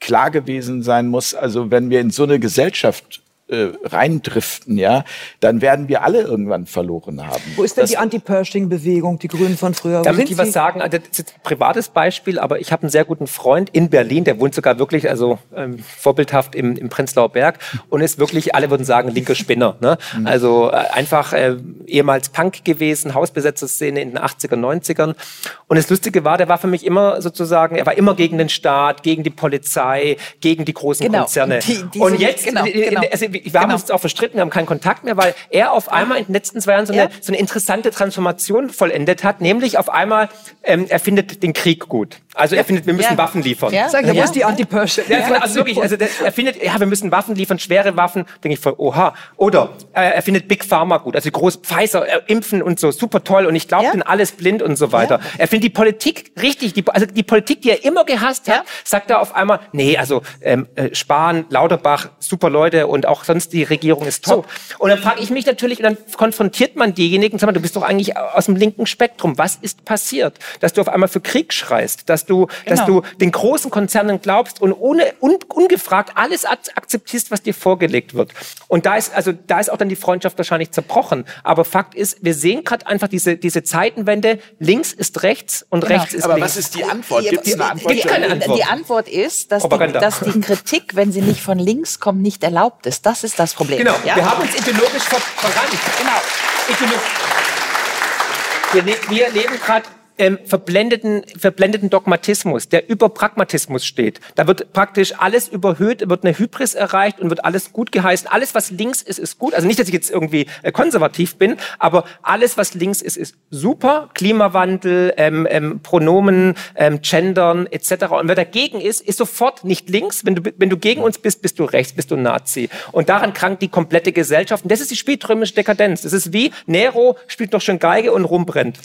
klar gewesen sein muss, also wenn wir in so eine Gesellschaft äh, reindriften, ja, dann werden wir alle irgendwann verloren haben. Wo ist denn das, die Anti-Pershing-Bewegung, die Grünen von früher? Da möchte ich was sagen. Das ist ein privates Beispiel, aber ich habe einen sehr guten Freund in Berlin, der wohnt sogar wirklich, also ähm, vorbildhaft im, im Prenzlauer Berg und ist wirklich, alle würden sagen, linker Spinner. Ne? Mhm. Also äh, einfach äh, ehemals Punk gewesen, Hausbesetzerszene in den 80er, 90ern. Und das Lustige war, der war für mich immer sozusagen, er war immer gegen den Staat, gegen die Polizei, gegen die großen genau. Konzerne. Die, die und jetzt, genau, genau. Also, wir haben genau. uns auch verstritten, wir haben keinen Kontakt mehr, weil er auf einmal in den letzten zwei Jahren so, eine, so eine interessante Transformation vollendet hat, nämlich auf einmal, ähm, er findet den Krieg gut. Also er findet, wir müssen ja. Waffen liefern. Ja. Sag, ja. wo ist die Anti-Persche? Ja, also wirklich, also der, er findet, ja, wir müssen Waffen liefern, schwere Waffen, denke ich voll, oha. Oder äh, er findet Big Pharma gut, also groß Pfizer, äh, impfen und so, super toll und ich glaube ja. den alles blind und so weiter. Ja. Er findet die Politik richtig, die, also die Politik, die er immer gehasst hat, sagt er auf einmal, nee, also ähm, äh, Spahn, Lauterbach, super Leute und auch sonst die Regierung ist top. So. Und dann frage ich mich natürlich, und dann konfrontiert man diejenigen, sag mal, du bist doch eigentlich aus dem linken Spektrum. Was ist passiert? Dass du auf einmal für Krieg schreist, dass du, genau. dass du den großen Konzernen glaubst und ohne un, ungefragt alles akzeptierst, was dir vorgelegt wird. Und da ist also da ist auch dann die Freundschaft wahrscheinlich zerbrochen. Aber Fakt ist, wir sehen gerade einfach diese diese Zeitenwende. Links ist rechts und genau. rechts ist Aber links. was ist die Antwort? Gibt es eine Antwort? Keine Antwort. Die Antwort ist, dass die, dass die Kritik, wenn sie nicht von links kommt, nicht erlaubt ist. Das ist das Problem. Genau. Ja? Wir haben uns ideologisch ver verrannt. Genau. Ideolo wir, wir leben gerade ähm, verblendeten, verblendeten Dogmatismus, der über Pragmatismus steht. Da wird praktisch alles überhöht, wird eine Hybris erreicht und wird alles gut geheißen. Alles, was links ist, ist gut. Also nicht, dass ich jetzt irgendwie äh, konservativ bin, aber alles, was links ist, ist super. Klimawandel, ähm, ähm, Pronomen, ähm, Gendern etc. Und wer dagegen ist, ist sofort nicht links. Wenn du, wenn du gegen uns bist, bist du rechts, bist du Nazi. Und daran krankt die komplette Gesellschaft. Und das ist die spätrömische Dekadenz. Das ist wie Nero spielt noch schön Geige und rumbrennt.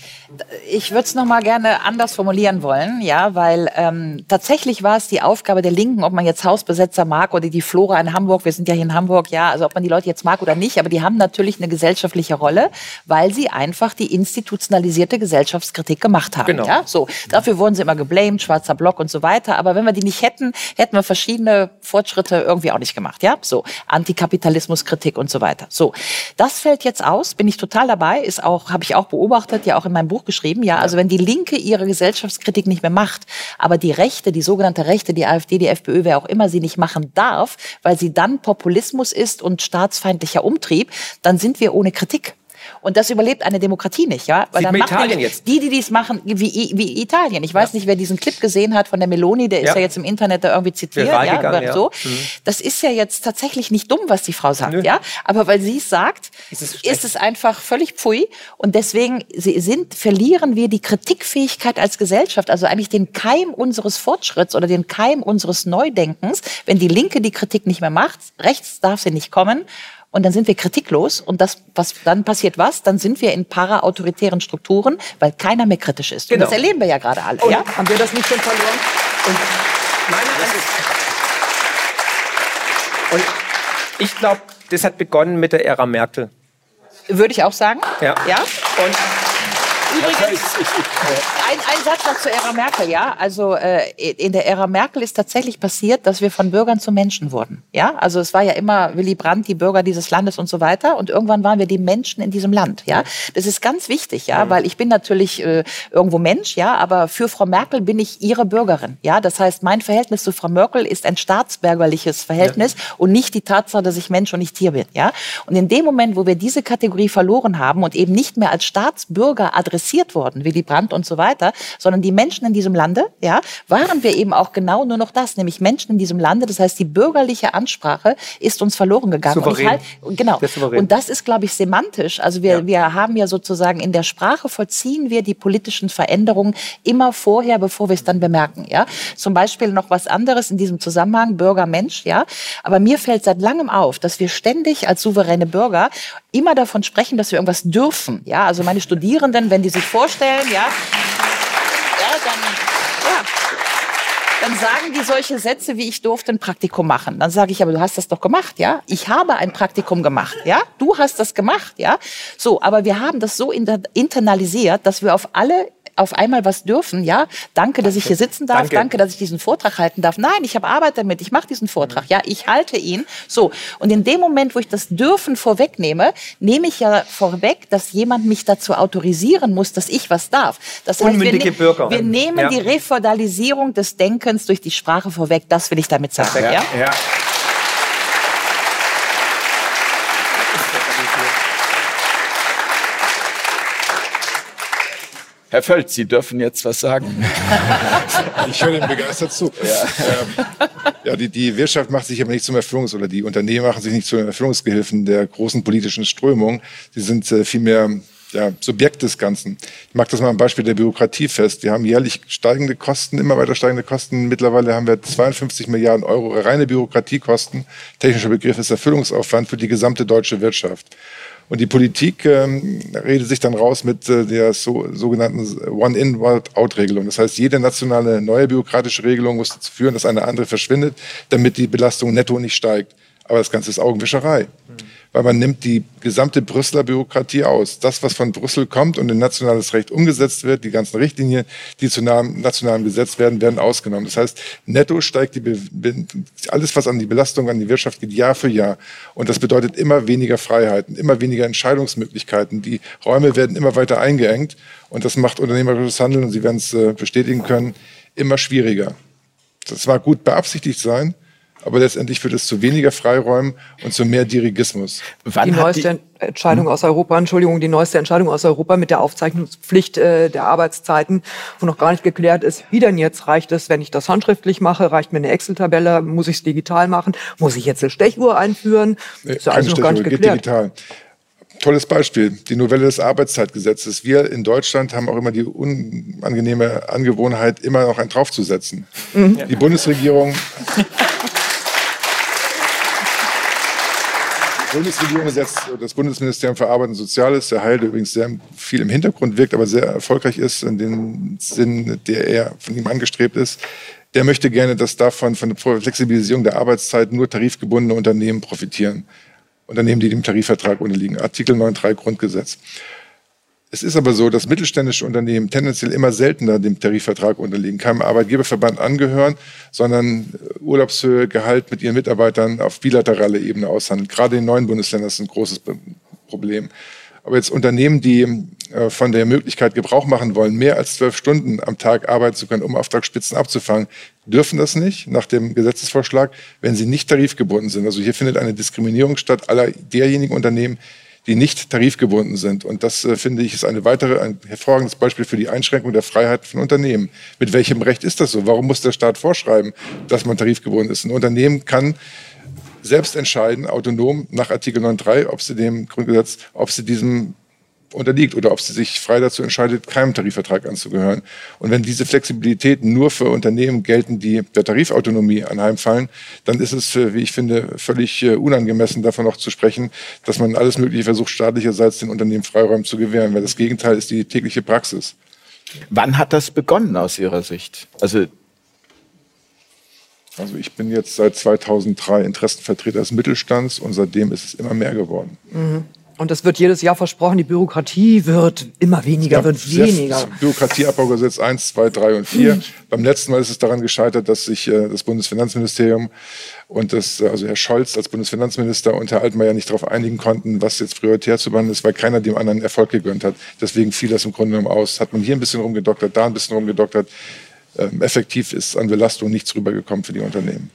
Ich würde es noch mal gerne anders formulieren wollen, ja, weil ähm, tatsächlich war es die Aufgabe der Linken, ob man jetzt Hausbesetzer mag oder die Flora in Hamburg, wir sind ja hier in Hamburg, ja, also ob man die Leute jetzt mag oder nicht, aber die haben natürlich eine gesellschaftliche Rolle, weil sie einfach die institutionalisierte Gesellschaftskritik gemacht haben. Genau. Ja, so dafür wurden sie immer geblamed, schwarzer Block und so weiter. Aber wenn wir die nicht hätten, hätten wir verschiedene Fortschritte irgendwie auch nicht gemacht. Ja, so Antikapitalismuskritik und so weiter. So, das fällt jetzt aus, bin ich total dabei, ist auch, habe ich auch beobachtet, ja auch in meinem Buch geschrieben. Ja, also wenn die Linke ihre Gesellschaftskritik nicht mehr macht, aber die Rechte, die sogenannte Rechte, die AfD, die FPÖ, wer auch immer sie nicht machen darf, weil sie dann Populismus ist und staatsfeindlicher Umtrieb, dann sind wir ohne Kritik. Und das überlebt eine Demokratie nicht, ja? Weil Sieht dann Italien jetzt. Die, die dies machen, wie, wie Italien. Ich weiß ja. nicht, wer diesen Clip gesehen hat von der Meloni, der ist ja, ja jetzt im Internet da irgendwie zitiert, ja, ja, so. Mhm. Das ist ja jetzt tatsächlich nicht dumm, was die Frau sagt, Nö. ja? Aber weil sie es sagt, ist es, ist es einfach völlig pfui. Und deswegen sind, verlieren wir die Kritikfähigkeit als Gesellschaft, also eigentlich den Keim unseres Fortschritts oder den Keim unseres Neudenkens, wenn die Linke die Kritik nicht mehr macht, rechts darf sie nicht kommen und dann sind wir kritiklos und das, was dann passiert was? Dann sind wir in para-autoritären Strukturen, weil keiner mehr kritisch ist. Genau. Und das erleben wir ja gerade alle. Und ja? Haben wir das nicht schon verloren? Und, und ich glaube, das hat begonnen mit der Ära Merkel. Würde ich auch sagen. Ja. ja? Und Übrigens, ein, ein Satz noch zu Ära Merkel, ja. Also äh, in der Ära Merkel ist tatsächlich passiert, dass wir von Bürgern zu Menschen wurden. Ja, also es war ja immer Willy Brandt, die Bürger dieses Landes und so weiter. Und irgendwann waren wir die Menschen in diesem Land. Ja, das ist ganz wichtig, ja, weil ich bin natürlich äh, irgendwo Mensch, ja, aber für Frau Merkel bin ich ihre Bürgerin. Ja, das heißt, mein Verhältnis zu Frau Merkel ist ein staatsbürgerliches Verhältnis ja. und nicht die Tatsache, dass ich Mensch und nicht Tier bin. Ja, und in dem Moment, wo wir diese Kategorie verloren haben und eben nicht mehr als Staatsbürger adressiert wurden, Willy Brandt und so weiter, sondern die Menschen in diesem Lande, ja, waren wir eben auch genau nur noch das, nämlich Menschen in diesem Lande. Das heißt, die bürgerliche Ansprache ist uns verloren gegangen. Souverän. Halt, genau. Und das ist, glaube ich, semantisch. Also wir, ja. wir haben ja sozusagen in der Sprache vollziehen wir die politischen Veränderungen immer vorher, bevor wir es dann bemerken. Ja, zum Beispiel noch was anderes in diesem Zusammenhang Bürger Mensch. Ja, aber mir fällt seit langem auf, dass wir ständig als souveräne Bürger immer davon sprechen, dass wir irgendwas dürfen. Ja, also meine Studierenden, wenn die sich vorstellen, ja, ja, dann, ja, dann sagen die solche Sätze wie ich durfte ein Praktikum machen. Dann sage ich, aber du hast das doch gemacht, ja? Ich habe ein Praktikum gemacht, ja? Du hast das gemacht, ja? So, aber wir haben das so internalisiert, dass wir auf alle auf einmal was dürfen, ja, danke, dass ich hier sitzen darf, danke, danke dass ich diesen Vortrag halten darf. Nein, ich habe Arbeit damit, ich mache diesen Vortrag, ja, ich halte ihn. So, und in dem Moment, wo ich das Dürfen vorwegnehme, nehme ich ja vorweg, dass jemand mich dazu autorisieren muss, dass ich was darf. Das heißt, Unmündige wir, ne Bürger. wir nehmen ja. die Refeudalisierung des Denkens durch die Sprache vorweg, das will ich damit sagen. Ja. ja? ja. Herr Völz, Sie dürfen jetzt was sagen. [laughs] ich höre dem begeistert zu. Ja, ähm, ja die, die Wirtschaft macht sich aber nicht zum Erfüllungs- oder die Unternehmen machen sich nicht zu Erfüllungsgehilfen der großen politischen Strömung. Sie sind äh, vielmehr ja, Subjekt des Ganzen. Ich mag das mal am Beispiel der Bürokratie fest. Wir haben jährlich steigende Kosten, immer weiter steigende Kosten. Mittlerweile haben wir 52 Milliarden Euro reine Bürokratiekosten. Technischer Begriff ist Erfüllungsaufwand für die gesamte deutsche Wirtschaft. Und die Politik ähm, redet sich dann raus mit äh, der so, sogenannten One-in, One-out-Regelung. Das heißt, jede nationale neue bürokratische Regelung muss dazu führen, dass eine andere verschwindet, damit die Belastung netto nicht steigt. Aber das Ganze ist Augenwischerei. Mhm weil man nimmt die gesamte Brüsseler Bürokratie aus. Das, was von Brüssel kommt und in nationales Recht umgesetzt wird, die ganzen Richtlinien, die zu nationalem Gesetz werden, werden ausgenommen. Das heißt, netto steigt die, alles, was an die Belastung an die Wirtschaft geht, Jahr für Jahr. Und das bedeutet immer weniger Freiheiten, immer weniger Entscheidungsmöglichkeiten. Die Räume werden immer weiter eingeengt und das macht unternehmerisches Handeln, und Sie werden es äh, bestätigen können, immer schwieriger. Das war gut beabsichtigt sein, aber letztendlich führt es zu weniger Freiräumen und zu mehr Dirigismus. Wann die neueste die Entscheidung hm? aus Europa, Entschuldigung, die neueste Entscheidung aus Europa mit der Aufzeichnungspflicht äh, der Arbeitszeiten, wo noch gar nicht geklärt ist, wie denn jetzt reicht es, wenn ich das handschriftlich mache, reicht mir eine Excel-Tabelle, muss ich es digital machen, muss ich jetzt eine Stechuhr einführen? Nee, ist ja alles noch gar nicht geklärt. digital. Tolles Beispiel, die Novelle des Arbeitszeitgesetzes. Wir in Deutschland haben auch immer die unangenehme Angewohnheit, immer noch einen draufzusetzen. Mhm. Die Bundesregierung [laughs] Bundesregierung setzt das Bundesministerium für Arbeit und Soziales, der Heil, der übrigens sehr viel im Hintergrund wirkt, aber sehr erfolgreich ist in dem Sinn, der er von ihm angestrebt ist. Der möchte gerne, dass davon von der Flexibilisierung der Arbeitszeit nur tarifgebundene Unternehmen profitieren. Unternehmen, die dem Tarifvertrag unterliegen. Artikel 9.3 Grundgesetz. Es ist aber so, dass mittelständische Unternehmen tendenziell immer seltener dem Tarifvertrag unterliegen, keinem Arbeitgeberverband angehören, sondern Urlaubshöhe, Gehalt mit ihren Mitarbeitern auf bilateraler Ebene aushandeln. Gerade in neuen Bundesländern ist ein großes Problem. Aber jetzt Unternehmen, die äh, von der Möglichkeit Gebrauch machen wollen, mehr als zwölf Stunden am Tag arbeiten zu können, um Auftragsspitzen abzufangen, dürfen das nicht nach dem Gesetzesvorschlag, wenn sie nicht tarifgebunden sind. Also hier findet eine Diskriminierung statt aller derjenigen Unternehmen, die nicht tarifgebunden sind. Und das, äh, finde ich, ist eine weitere, ein hervorragendes Beispiel für die Einschränkung der Freiheit von Unternehmen. Mit welchem Recht ist das so? Warum muss der Staat vorschreiben, dass man tarifgebunden ist? Ein Unternehmen kann selbst entscheiden, autonom nach Artikel 9.3, ob sie dem Grundgesetz, ob sie diesem unterliegt oder ob sie sich frei dazu entscheidet, keinem Tarifvertrag anzugehören. Und wenn diese Flexibilitäten nur für Unternehmen gelten, die der Tarifautonomie anheimfallen, dann ist es, wie ich finde, völlig äh, unangemessen, davon noch zu sprechen, dass man alles Mögliche versucht, staatlicherseits den Unternehmen Freiräume zu gewähren, weil das Gegenteil ist die tägliche Praxis. Wann hat das begonnen aus Ihrer Sicht? Also also ich bin jetzt seit 2003 Interessenvertreter des Mittelstands und seitdem ist es immer mehr geworden. Mhm. Und es wird jedes Jahr versprochen, die Bürokratie wird immer weniger, ja, wird weniger. Bürokratieabbaugesetz 1, 2, 3 und 4. Mhm. Beim letzten Mal ist es daran gescheitert, dass sich äh, das Bundesfinanzministerium und das, also Herr Scholz als Bundesfinanzminister und Herr Altmaier nicht darauf einigen konnten, was jetzt prioritär zu behandeln ist, weil keiner dem anderen Erfolg gegönnt hat. Deswegen fiel das im Grunde genommen aus. Hat man hier ein bisschen rumgedoktert, da ein bisschen rumgedoktert. Ähm, effektiv ist an Belastung nichts rübergekommen für die Unternehmen.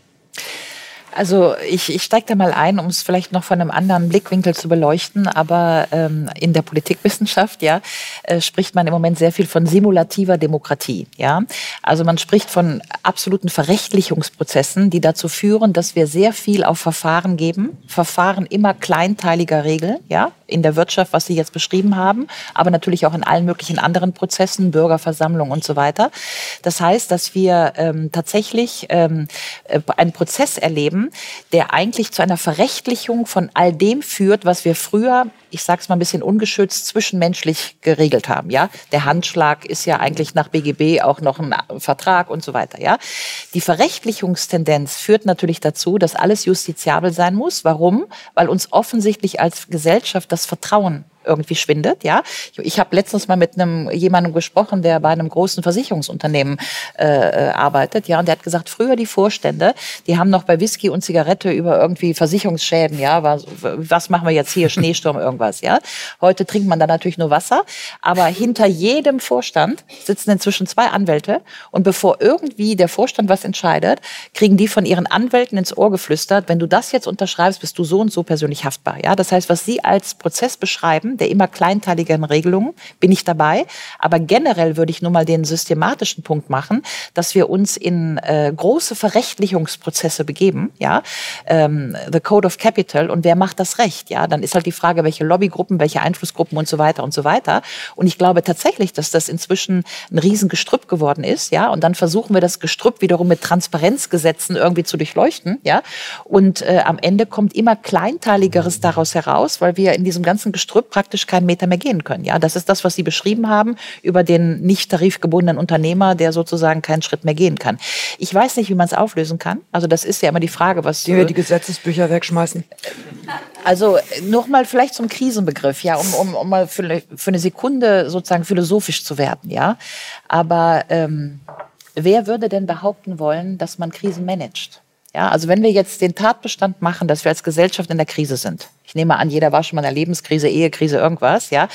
Also ich, ich steige da mal ein, um es vielleicht noch von einem anderen Blickwinkel zu beleuchten. Aber ähm, in der Politikwissenschaft ja, äh, spricht man im Moment sehr viel von simulativer Demokratie. Ja? Also man spricht von absoluten Verrechtlichungsprozessen, die dazu führen, dass wir sehr viel auf Verfahren geben. Verfahren immer kleinteiliger Regeln, ja, in der Wirtschaft, was Sie jetzt beschrieben haben, aber natürlich auch in allen möglichen anderen Prozessen, Bürgerversammlungen und so weiter. Das heißt, dass wir ähm, tatsächlich ähm, äh, einen Prozess erleben, der eigentlich zu einer Verrechtlichung von all dem führt, was wir früher, ich sage es mal ein bisschen ungeschützt, zwischenmenschlich geregelt haben. Ja, der Handschlag ist ja eigentlich nach BGB auch noch ein Vertrag und so weiter. Ja, die Verrechtlichungstendenz führt natürlich dazu, dass alles justiziabel sein muss. Warum? Weil uns offensichtlich als Gesellschaft das Vertrauen irgendwie schwindet. Ja, ich, habe letztens mal mit einem jemandem gesprochen, der bei einem großen Versicherungsunternehmen äh, arbeitet. Ja, und der hat gesagt, früher die Vorstände, die haben noch bei Whisky und Zigarette über irgendwie Versicherungsschäden. Ja, was, was machen wir jetzt hier Schneesturm [laughs] irgendwas? Ja, heute trinkt man da natürlich nur Wasser, aber hinter jedem Vorstand sitzen inzwischen zwei Anwälte und bevor irgendwie der Vorstand was entscheidet, kriegen die von ihren Anwälten ins Ohr geflüstert, wenn du das jetzt unterschreibst, bist du so und so persönlich haftbar. Ja, das heißt, was sie als Prozess beschreiben, der immer kleinteiligeren Regelungen, bin ich dabei. Aber generell würde ich nur mal den systematischen Punkt machen, dass wir uns in äh, große Verrechtlichungsprozesse begeben, ja, ähm, the Code of Capital und wer macht das Recht, ja, dann ist halt die Frage, welche Lobbygruppen, welche Einflussgruppen und so weiter und so weiter. Und ich glaube tatsächlich, dass das inzwischen ein Riesengestrüpp geworden ist, ja, und dann versuchen wir das Gestrüpp wiederum mit Transparenzgesetzen irgendwie zu durchleuchten, ja, und äh, am Ende kommt immer kleinteiligeres daraus heraus, weil wir in diesem ganzen Gestrüpp praktisch praktisch keinen Meter mehr gehen können. Ja, das ist das, was Sie beschrieben haben über den nicht tarifgebundenen Unternehmer, der sozusagen keinen Schritt mehr gehen kann. Ich weiß nicht, wie man es auflösen kann. Also das ist ja immer die Frage, was die wir die Gesetzesbücher wegschmeißen. Also nochmal vielleicht zum Krisenbegriff, ja, um, um, um mal für, für eine Sekunde sozusagen philosophisch zu werden, ja. Aber ähm, wer würde denn behaupten wollen, dass man Krisen managt? Ja, also wenn wir jetzt den Tatbestand machen, dass wir als Gesellschaft in der Krise sind. Ich nehme an, jeder war schon mal in einer Lebenskrise, Ehekrise, irgendwas, ja.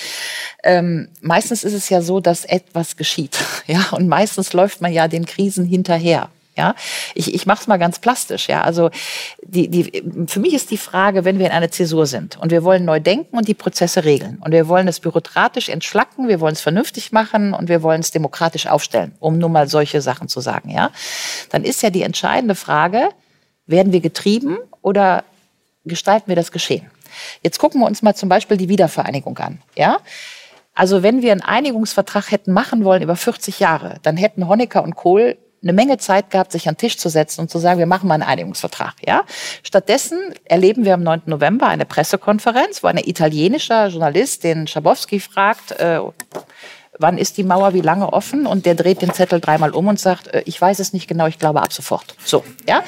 Ähm, meistens ist es ja so, dass etwas geschieht, [laughs] ja. Und meistens läuft man ja den Krisen hinterher. Ja, ich, ich mache es mal ganz plastisch. Ja, also die, die, für mich ist die Frage, wenn wir in einer Zäsur sind und wir wollen neu denken und die Prozesse regeln und wir wollen es bürokratisch entschlacken, wir wollen es vernünftig machen und wir wollen es demokratisch aufstellen, um nur mal solche Sachen zu sagen. Ja, dann ist ja die entscheidende Frage: werden wir getrieben oder gestalten wir das Geschehen? Jetzt gucken wir uns mal zum Beispiel die Wiedervereinigung an. Ja? Also wenn wir einen Einigungsvertrag hätten machen wollen über 40 Jahre, dann hätten Honecker und Kohl eine Menge Zeit gehabt, sich an den Tisch zu setzen und zu sagen, wir machen mal einen Einigungsvertrag. Ja? Stattdessen erleben wir am 9. November eine Pressekonferenz, wo ein italienischer Journalist den Schabowski fragt, äh, wann ist die Mauer wie lange offen? Und der dreht den Zettel dreimal um und sagt, äh, ich weiß es nicht genau, ich glaube ab sofort. So, ja.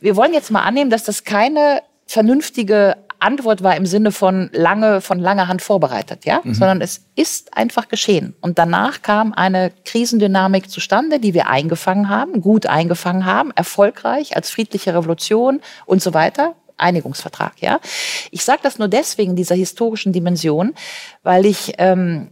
Wir wollen jetzt mal annehmen, dass das keine vernünftige Antwort war im Sinne von lange, von langer Hand vorbereitet, ja, mhm. sondern es ist einfach geschehen. Und danach kam eine Krisendynamik zustande, die wir eingefangen haben, gut eingefangen haben, erfolgreich als friedliche Revolution und so weiter. Einigungsvertrag, ja. Ich sage das nur deswegen dieser historischen Dimension, weil ich ähm,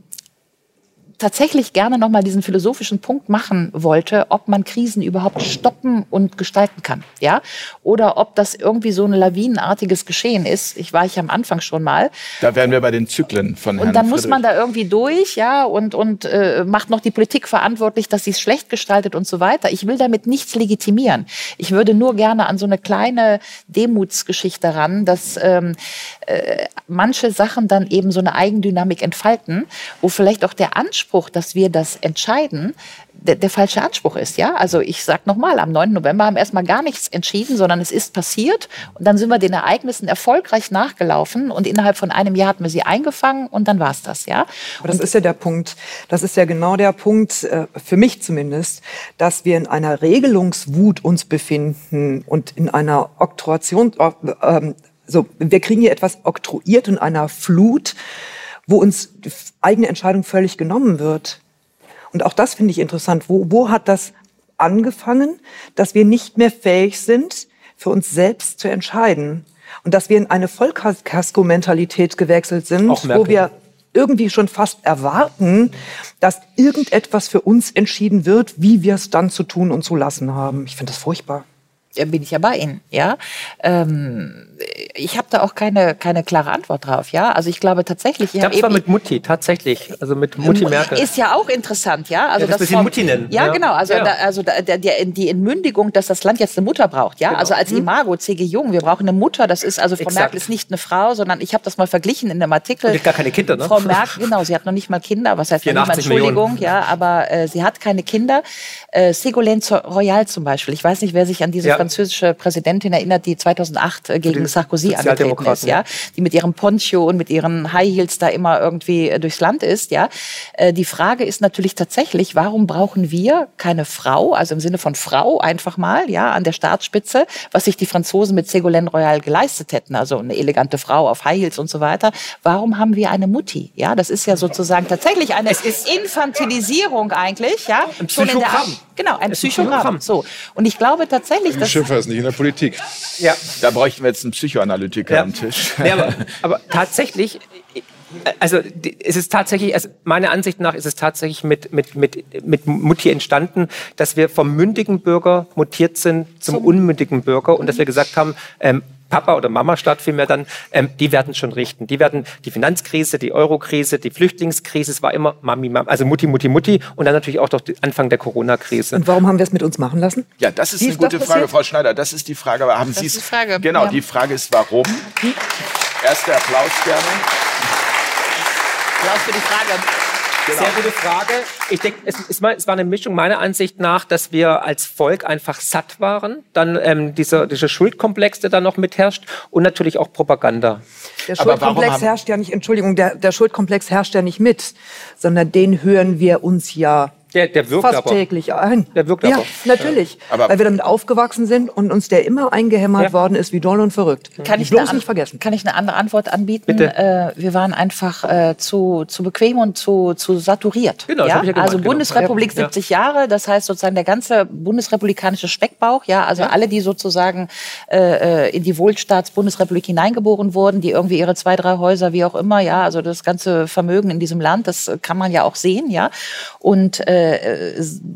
tatsächlich gerne nochmal diesen philosophischen Punkt machen wollte, ob man Krisen überhaupt stoppen und gestalten kann, ja, oder ob das irgendwie so ein lawinenartiges Geschehen ist. Ich war ich am Anfang schon mal. Da wären wir bei den Zyklen von Herrn Und dann Friedrich. muss man da irgendwie durch, ja, und und äh, macht noch die Politik verantwortlich, dass sie es schlecht gestaltet und so weiter. Ich will damit nichts legitimieren. Ich würde nur gerne an so eine kleine Demutsgeschichte ran, dass ähm, äh, manche Sachen dann eben so eine Eigendynamik entfalten, wo vielleicht auch der Anspruch Anspruch, dass wir das entscheiden, der, der falsche Anspruch ist. Ja, also ich sage nochmal, am 9. November haben wir erstmal gar nichts entschieden, sondern es ist passiert und dann sind wir den Ereignissen erfolgreich nachgelaufen und innerhalb von einem Jahr hatten wir sie eingefangen und dann war es das. Ja, Aber das und ist ja der Punkt. Das ist ja genau der Punkt äh, für mich zumindest, dass wir in einer Regelungswut uns befinden und in einer Oktroation. Äh, also wir kriegen hier etwas oktroyiert in einer Flut, wo uns die eigene Entscheidung völlig genommen wird. Und auch das finde ich interessant. Wo, wo hat das angefangen, dass wir nicht mehr fähig sind, für uns selbst zu entscheiden? Und dass wir in eine Vollkasko-Mentalität gewechselt sind, wo wir irgendwie schon fast erwarten, dass irgendetwas für uns entschieden wird, wie wir es dann zu tun und zu lassen haben. Ich finde das furchtbar bin ich ja bei Ihnen, ja. Ähm, ich habe da auch keine, keine klare Antwort drauf, ja. Also ich glaube tatsächlich. Ich glaube, war mit Mutti, tatsächlich. Also mit Mutti Merkel. Ist ja auch interessant, ja. Also ja, das, das wir Mutti nennen. Ja, ja. genau. Also, ja. Da, also da, der, die Entmündigung, dass das Land jetzt eine Mutter braucht, ja. Genau. Also als mhm. Imago, C.G. Jung, wir brauchen eine Mutter. Das ist, also Frau Exakt. Merkel ist nicht eine Frau, sondern ich habe das mal verglichen in einem Artikel. Sie hat gar keine Kinder, ne? Frau Merkel, genau, sie hat noch nicht mal Kinder. Was heißt noch nicht mal Entschuldigung, Millionen. ja. Aber äh, sie hat keine Kinder. Äh, Ségolène Royal zum Beispiel. Ich weiß nicht, wer sich an diese französische Präsidentin erinnert, die 2008 äh, gegen Sarkozy angetreten ist, ja, die mit ihrem Poncho und mit ihren High Heels da immer irgendwie äh, durchs Land ist, ja. Äh, die Frage ist natürlich tatsächlich, warum brauchen wir keine Frau, also im Sinne von Frau einfach mal, ja, an der Startspitze, was sich die Franzosen mit Ségolène Royal geleistet hätten, also eine elegante Frau auf High Heels und so weiter. Warum haben wir eine Mutti? Ja, das ist ja sozusagen tatsächlich eine Infantilisierung eigentlich, ja. Ein Psychogramm. Genau, ein Psychogramm. So. Und ich glaube tatsächlich, dass. Schiffer ist nicht in der Politik. Ja. Da bräuchten wir jetzt einen Psychoanalytiker ja. am Tisch. Ja, aber, aber [laughs] tatsächlich, also es ist tatsächlich, also meiner Ansicht nach ist es tatsächlich mit, mit, mit, mit Mutti entstanden, dass wir vom mündigen Bürger mutiert sind zum, zum unmündigen Bürger und dass wir gesagt haben, ähm, Papa oder Mama statt vielmehr dann, ähm, die werden schon richten. Die werden die Finanzkrise, die Eurokrise, die Flüchtlingskrise, es war immer Mami, Mami, also Mutti, Mutti, Mutti und dann natürlich auch doch Anfang der Corona-Krise. Und warum haben wir es mit uns machen lassen? Ja, das ist Wie eine ist gute Frage, Frau Schneider. Das ist die Frage. Aber haben Sie es? Genau, ja. die Frage ist, warum? Erster Applaus gerne. Applaus für die Frage. Genau. Sehr gute Frage. Ich denke, es, es, war eine Mischung meiner Ansicht nach, dass wir als Volk einfach satt waren. Dann ähm, dieser, dieser Schuldkomplex, der da noch mitherrscht und natürlich auch Propaganda. Der Schuldkomplex herrscht ja nicht, Entschuldigung, der, der Schuldkomplex herrscht ja nicht mit, sondern den hören wir uns ja der, der wirkt fast aber. täglich ein. Der wirkt ja, aber. natürlich. Ja. weil wir damit aufgewachsen sind und uns der immer eingehämmert ja. worden ist wie doll und verrückt. Kann ich bloß nicht vergessen. Kann ich eine andere Antwort anbieten? Bitte. Äh, wir waren einfach äh, zu, zu bequem und zu, zu saturiert. Genau, ja? Das ja also genau. Bundesrepublik genau. 70 Jahre, das heißt sozusagen der ganze bundesrepublikanische Speckbauch, ja, also alle, die sozusagen äh, äh, in die Wohlstaats-Bundesrepublik hineingeboren wurden, die irgendwie ihre zwei, drei Häuser, wie auch immer, ja, also das ganze Vermögen in diesem Land, das kann man ja auch sehen, ja. Und äh,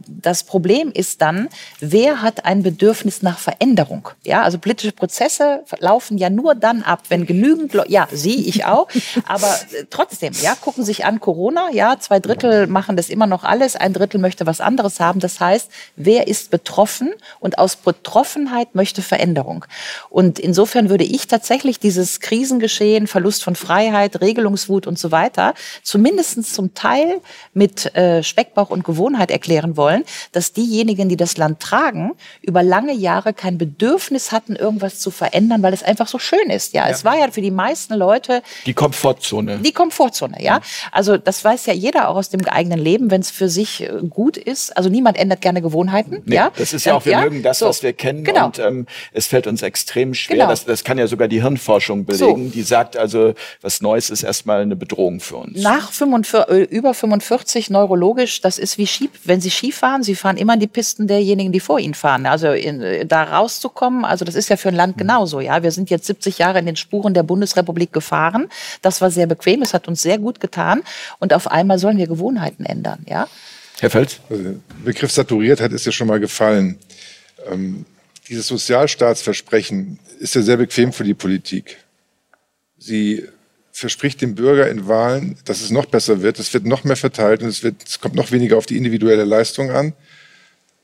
das Problem ist dann, wer hat ein Bedürfnis nach Veränderung? Ja, also politische Prozesse laufen ja nur dann ab, wenn genügend, Le ja, Sie, ich auch, aber äh, trotzdem, ja, gucken sich an Corona, ja, zwei Drittel machen das immer noch alles, ein Drittel möchte was anderes haben. Das heißt, wer ist betroffen und aus Betroffenheit möchte Veränderung? Und insofern würde ich tatsächlich dieses Krisengeschehen, Verlust von Freiheit, Regelungswut und so weiter, zumindest zum Teil mit äh, Speckbauch und Gewohnheit erklären wollen, dass diejenigen, die das Land tragen, über lange Jahre kein Bedürfnis hatten, irgendwas zu verändern, weil es einfach so schön ist. Ja, ja. es war ja für die meisten Leute die Komfortzone. Die Komfortzone, ja. Also das weiß ja jeder auch aus dem eigenen Leben, wenn es für sich äh, gut ist. Also niemand ändert gerne Gewohnheiten. Nee, ja, das ist ja auch wir ja? mögen das, so. was wir kennen genau. und ähm, es fällt uns extrem schwer. Genau. Das, das kann ja sogar die Hirnforschung belegen. So. Die sagt also, was Neues ist erstmal eine Bedrohung für uns. Nach 45, äh, über 45 neurologisch, das ist wie Schieb, wenn Sie Skifahren, Sie fahren immer die Pisten derjenigen, die vor Ihnen fahren. Also in, äh, da rauszukommen, also das ist ja für ein Land mhm. genauso. Ja, wir sind jetzt 70 Jahre in den Spuren der Bundesrepublik gefahren. Das war sehr bequem, es hat uns sehr gut getan. Und auf einmal sollen wir Gewohnheiten ändern. Ja. Herr Feld? Also der Begriff Saturiertheit ist ja schon mal gefallen. Ähm, dieses Sozialstaatsversprechen ist ja sehr bequem für die Politik. Sie verspricht dem Bürger in Wahlen, dass es noch besser wird, es wird noch mehr verteilt und es, wird, es kommt noch weniger auf die individuelle Leistung an,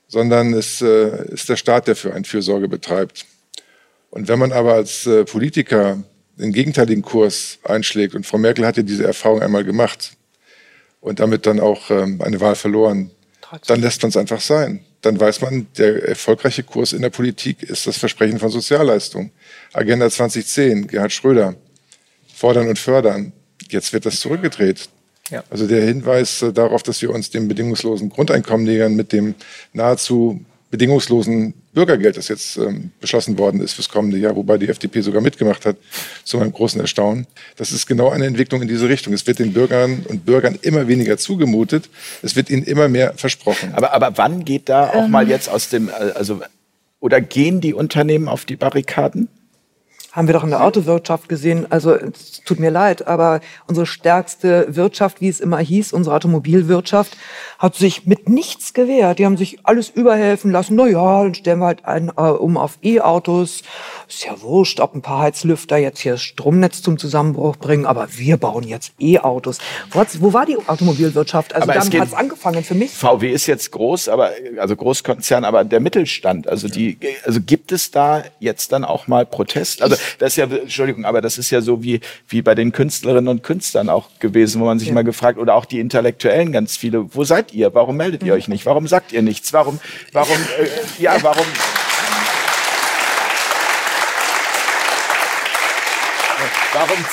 sondern es äh, ist der Staat, der für einen Fürsorge betreibt. Und wenn man aber als äh, Politiker den gegenteiligen Kurs einschlägt, und Frau Merkel hat ja diese Erfahrung einmal gemacht und damit dann auch ähm, eine Wahl verloren, dann lässt man es einfach sein. Dann weiß man, der erfolgreiche Kurs in der Politik ist das Versprechen von Sozialleistung. Agenda 2010, Gerhard Schröder fordern und fördern. Jetzt wird das zurückgedreht. Ja. Also der Hinweis äh, darauf, dass wir uns dem bedingungslosen Grundeinkommen nähern mit dem nahezu bedingungslosen Bürgergeld, das jetzt ähm, beschlossen worden ist fürs kommende Jahr, wobei die FDP sogar mitgemacht hat, zu meinem großen Erstaunen. Das ist genau eine Entwicklung in diese Richtung. Es wird den Bürgern und Bürgern immer weniger zugemutet. Es wird ihnen immer mehr versprochen. Aber, aber wann geht da auch ähm. mal jetzt aus dem, äh, also, oder gehen die Unternehmen auf die Barrikaden? Haben wir doch in der Autowirtschaft gesehen. Also es tut mir leid, aber unsere stärkste Wirtschaft, wie es immer hieß, unsere Automobilwirtschaft, hat sich mit nichts gewehrt. Die haben sich alles überhelfen lassen. Na ja, dann stellen wir halt ein, äh, um auf E-Autos. Ist ja wurscht, ob ein paar Heizlüfter jetzt hier das Stromnetz zum Zusammenbruch bringen, aber wir bauen jetzt E-Autos. Wo, wo, war die Automobilwirtschaft? Also aber damit hat es angefangen für mich. VW ist jetzt groß, aber also Großkonzern, aber der Mittelstand. Also die, also gibt es da jetzt dann auch mal Protest? Also das ist ja, Entschuldigung, aber das ist ja so wie, wie bei den Künstlerinnen und Künstlern auch gewesen, wo man sich ja. mal gefragt, oder auch die Intellektuellen ganz viele, wo seid ihr? Warum meldet ihr euch nicht? Warum sagt ihr nichts? Warum, warum, äh, ja, warum? Warum,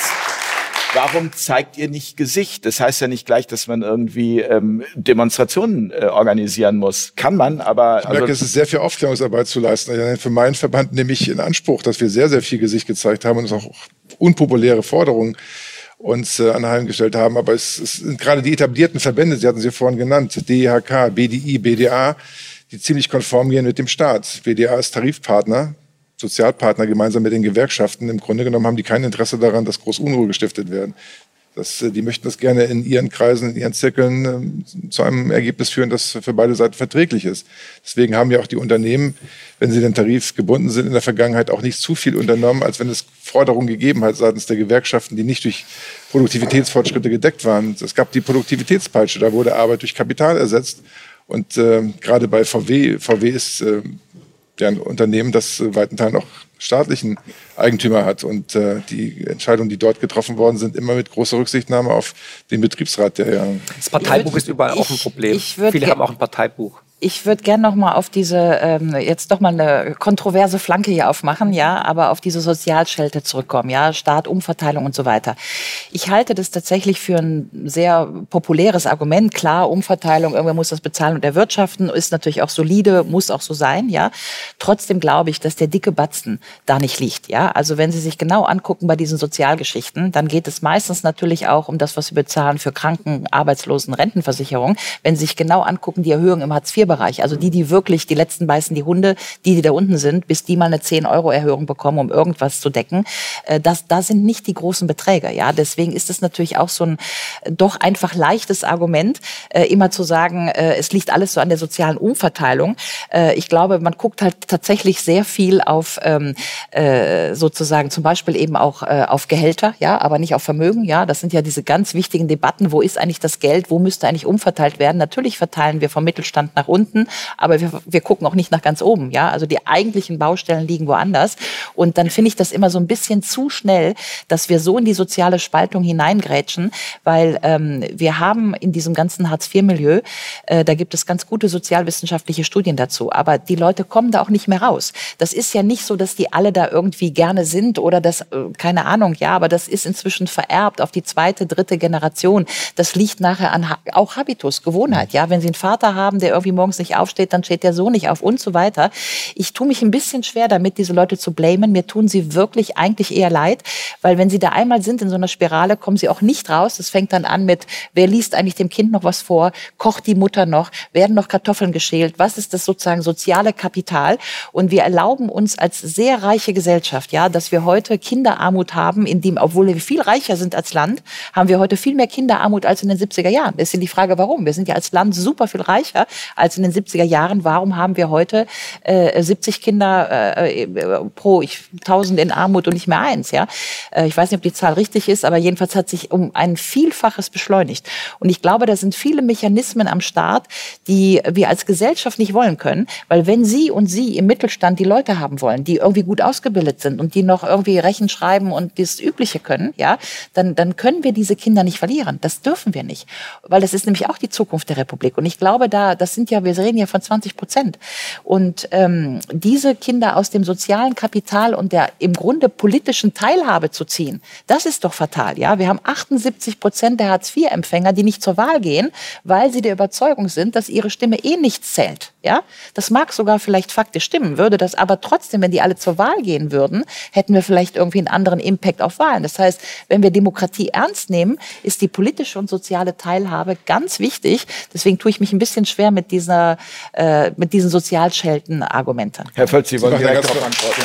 warum zeigt ihr nicht Gesicht? Das heißt ja nicht gleich, dass man irgendwie ähm, Demonstrationen äh, organisieren muss. Kann man, aber... Ich merke, also, es ist sehr viel Aufklärungsarbeit zu leisten. Für meinen Verband nehme ich in Anspruch, dass wir sehr, sehr viel Gesicht gezeigt haben und auch unpopuläre Forderungen uns äh, anheimgestellt haben. Aber es, es sind gerade die etablierten Verbände, Sie hatten sie vorhin genannt, DIHK, BDI, BDA, die ziemlich konform gehen mit dem Staat. BDA ist Tarifpartner Sozialpartner gemeinsam mit den Gewerkschaften. Im Grunde genommen haben die kein Interesse daran, dass groß Unruhe gestiftet werden. Das, äh, die möchten das gerne in ihren Kreisen, in ihren Zirkeln äh, zu einem Ergebnis führen, das für beide Seiten verträglich ist. Deswegen haben ja auch die Unternehmen, wenn sie den Tarif gebunden sind, in der Vergangenheit auch nicht zu viel unternommen, als wenn es Forderungen gegeben hat seitens der Gewerkschaften, die nicht durch Produktivitätsfortschritte gedeckt waren. Es gab die Produktivitätspeitsche, da wurde Arbeit durch Kapital ersetzt. Und äh, gerade bei VW, VW ist äh, ja ein Unternehmen, das äh, weiten Teilen auch staatlichen Eigentümer hat. Und äh, die Entscheidungen, die dort getroffen worden sind, immer mit großer Rücksichtnahme auf den Betriebsrat, der ja. Das Parteibuch ist überall auch ein Problem. Viele haben auch ein Parteibuch. Ich würde gerne noch mal auf diese ähm, jetzt doch mal eine kontroverse Flanke hier aufmachen, ja, aber auf diese Sozialschelte zurückkommen, ja, Staat, Umverteilung und so weiter. Ich halte das tatsächlich für ein sehr populäres Argument. Klar, Umverteilung, irgendwer muss das bezahlen und erwirtschaften, ist natürlich auch solide, muss auch so sein, ja. Trotzdem glaube ich, dass der dicke Batzen da nicht liegt, ja. Also wenn Sie sich genau angucken bei diesen Sozialgeschichten, dann geht es meistens natürlich auch um das, was Sie bezahlen für Kranken, Arbeitslosen, Rentenversicherung. Wenn Sie sich genau angucken, die Erhöhung im Hartz IV Bereich. Also die, die wirklich, die letzten beißen die Hunde, die, die da unten sind, bis die mal eine 10-Euro-Erhöhung bekommen, um irgendwas zu decken. Äh, das, da sind nicht die großen Beträge. Ja, deswegen ist es natürlich auch so ein äh, doch einfach leichtes Argument, äh, immer zu sagen, es liegt alles so an der sozialen Umverteilung. Ich glaube, man guckt halt tatsächlich sehr viel auf ähm, sozusagen zum Beispiel eben auch auf Gehälter, ja, aber nicht auf Vermögen. Ja, das sind ja diese ganz wichtigen Debatten. Wo ist eigentlich das Geld? Wo müsste eigentlich umverteilt werden? Natürlich verteilen wir vom Mittelstand nach unten unten, aber wir, wir gucken auch nicht nach ganz oben. Ja, also die eigentlichen Baustellen liegen woanders. Und dann finde ich das immer so ein bisschen zu schnell, dass wir so in die soziale Spaltung hineingrätschen, weil ähm, wir haben in diesem ganzen Hartz-IV-Milieu, äh, da gibt es ganz gute sozialwissenschaftliche Studien dazu, aber die Leute kommen da auch nicht mehr raus. Das ist ja nicht so, dass die alle da irgendwie gerne sind oder das, äh, keine Ahnung, ja, aber das ist inzwischen vererbt auf die zweite, dritte Generation. Das liegt nachher an auch Habitus, Gewohnheit. Ja, wenn Sie einen Vater haben, der irgendwie morgens morgens nicht aufsteht, dann steht der so nicht auf und so weiter. Ich tue mich ein bisschen schwer damit, diese Leute zu blamen. Mir tun sie wirklich eigentlich eher leid, weil wenn sie da einmal sind in so einer Spirale, kommen sie auch nicht raus. Das fängt dann an mit, wer liest eigentlich dem Kind noch was vor? Kocht die Mutter noch? Werden noch Kartoffeln geschält? Was ist das sozusagen soziale Kapital? Und wir erlauben uns als sehr reiche Gesellschaft, ja, dass wir heute Kinderarmut haben, in dem, obwohl wir viel reicher sind als Land, haben wir heute viel mehr Kinderarmut als in den 70er Jahren. Das ist die Frage, warum? Wir sind ja als Land super viel reicher als in den 70er Jahren. Warum haben wir heute äh, 70 Kinder äh, pro ich, 1000 in Armut und nicht mehr eins? Ja, äh, ich weiß nicht, ob die Zahl richtig ist, aber jedenfalls hat sich um ein Vielfaches beschleunigt. Und ich glaube, da sind viele Mechanismen am Start, die wir als Gesellschaft nicht wollen können, weil wenn Sie und Sie im Mittelstand die Leute haben wollen, die irgendwie gut ausgebildet sind und die noch irgendwie Rechen schreiben und das Übliche können, ja, dann, dann können wir diese Kinder nicht verlieren. Das dürfen wir nicht, weil das ist nämlich auch die Zukunft der Republik. Und ich glaube, da, das sind ja wir reden ja von 20 Prozent. Und ähm, diese Kinder aus dem sozialen Kapital und der im Grunde politischen Teilhabe zu ziehen, das ist doch fatal. Ja, wir haben 78 Prozent der Hartz-IV-Empfänger, die nicht zur Wahl gehen, weil sie der Überzeugung sind, dass ihre Stimme eh nichts zählt. Ja, das mag sogar vielleicht faktisch stimmen, würde das aber trotzdem, wenn die alle zur Wahl gehen würden, hätten wir vielleicht irgendwie einen anderen Impact auf Wahlen. Das heißt, wenn wir Demokratie ernst nehmen, ist die politische und soziale Teilhabe ganz wichtig. Deswegen tue ich mich ein bisschen schwer mit dieser, äh, mit diesen Sozialschelten-Argumenten. Herr Völz, Sie wollen Sie direkt darauf ja antworten.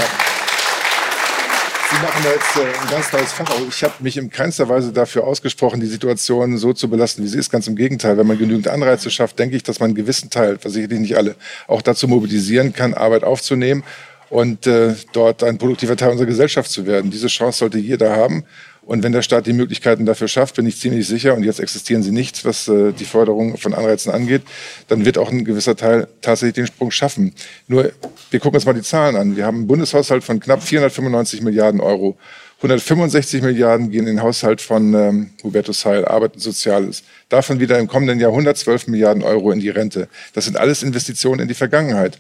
Sie machen da jetzt äh, ein ganz neues Fach. Ich habe mich in keinster Weise dafür ausgesprochen, die Situation so zu belasten, wie sie ist. Ganz im Gegenteil. Wenn man genügend Anreize schafft, denke ich, dass man einen gewissen Teil, was sicherlich nicht alle, auch dazu mobilisieren kann, Arbeit aufzunehmen und äh, dort ein produktiver Teil unserer Gesellschaft zu werden. Diese Chance sollte jeder haben. Und wenn der Staat die Möglichkeiten dafür schafft, bin ich ziemlich sicher, und jetzt existieren sie nicht, was äh, die Förderung von Anreizen angeht, dann wird auch ein gewisser Teil tatsächlich den Sprung schaffen. Nur, wir gucken uns mal die Zahlen an. Wir haben einen Bundeshaushalt von knapp 495 Milliarden Euro. 165 Milliarden gehen in den Haushalt von ähm, Hubertus Heil, Arbeit und Soziales. Davon wieder im kommenden Jahr 112 Milliarden Euro in die Rente. Das sind alles Investitionen in die Vergangenheit.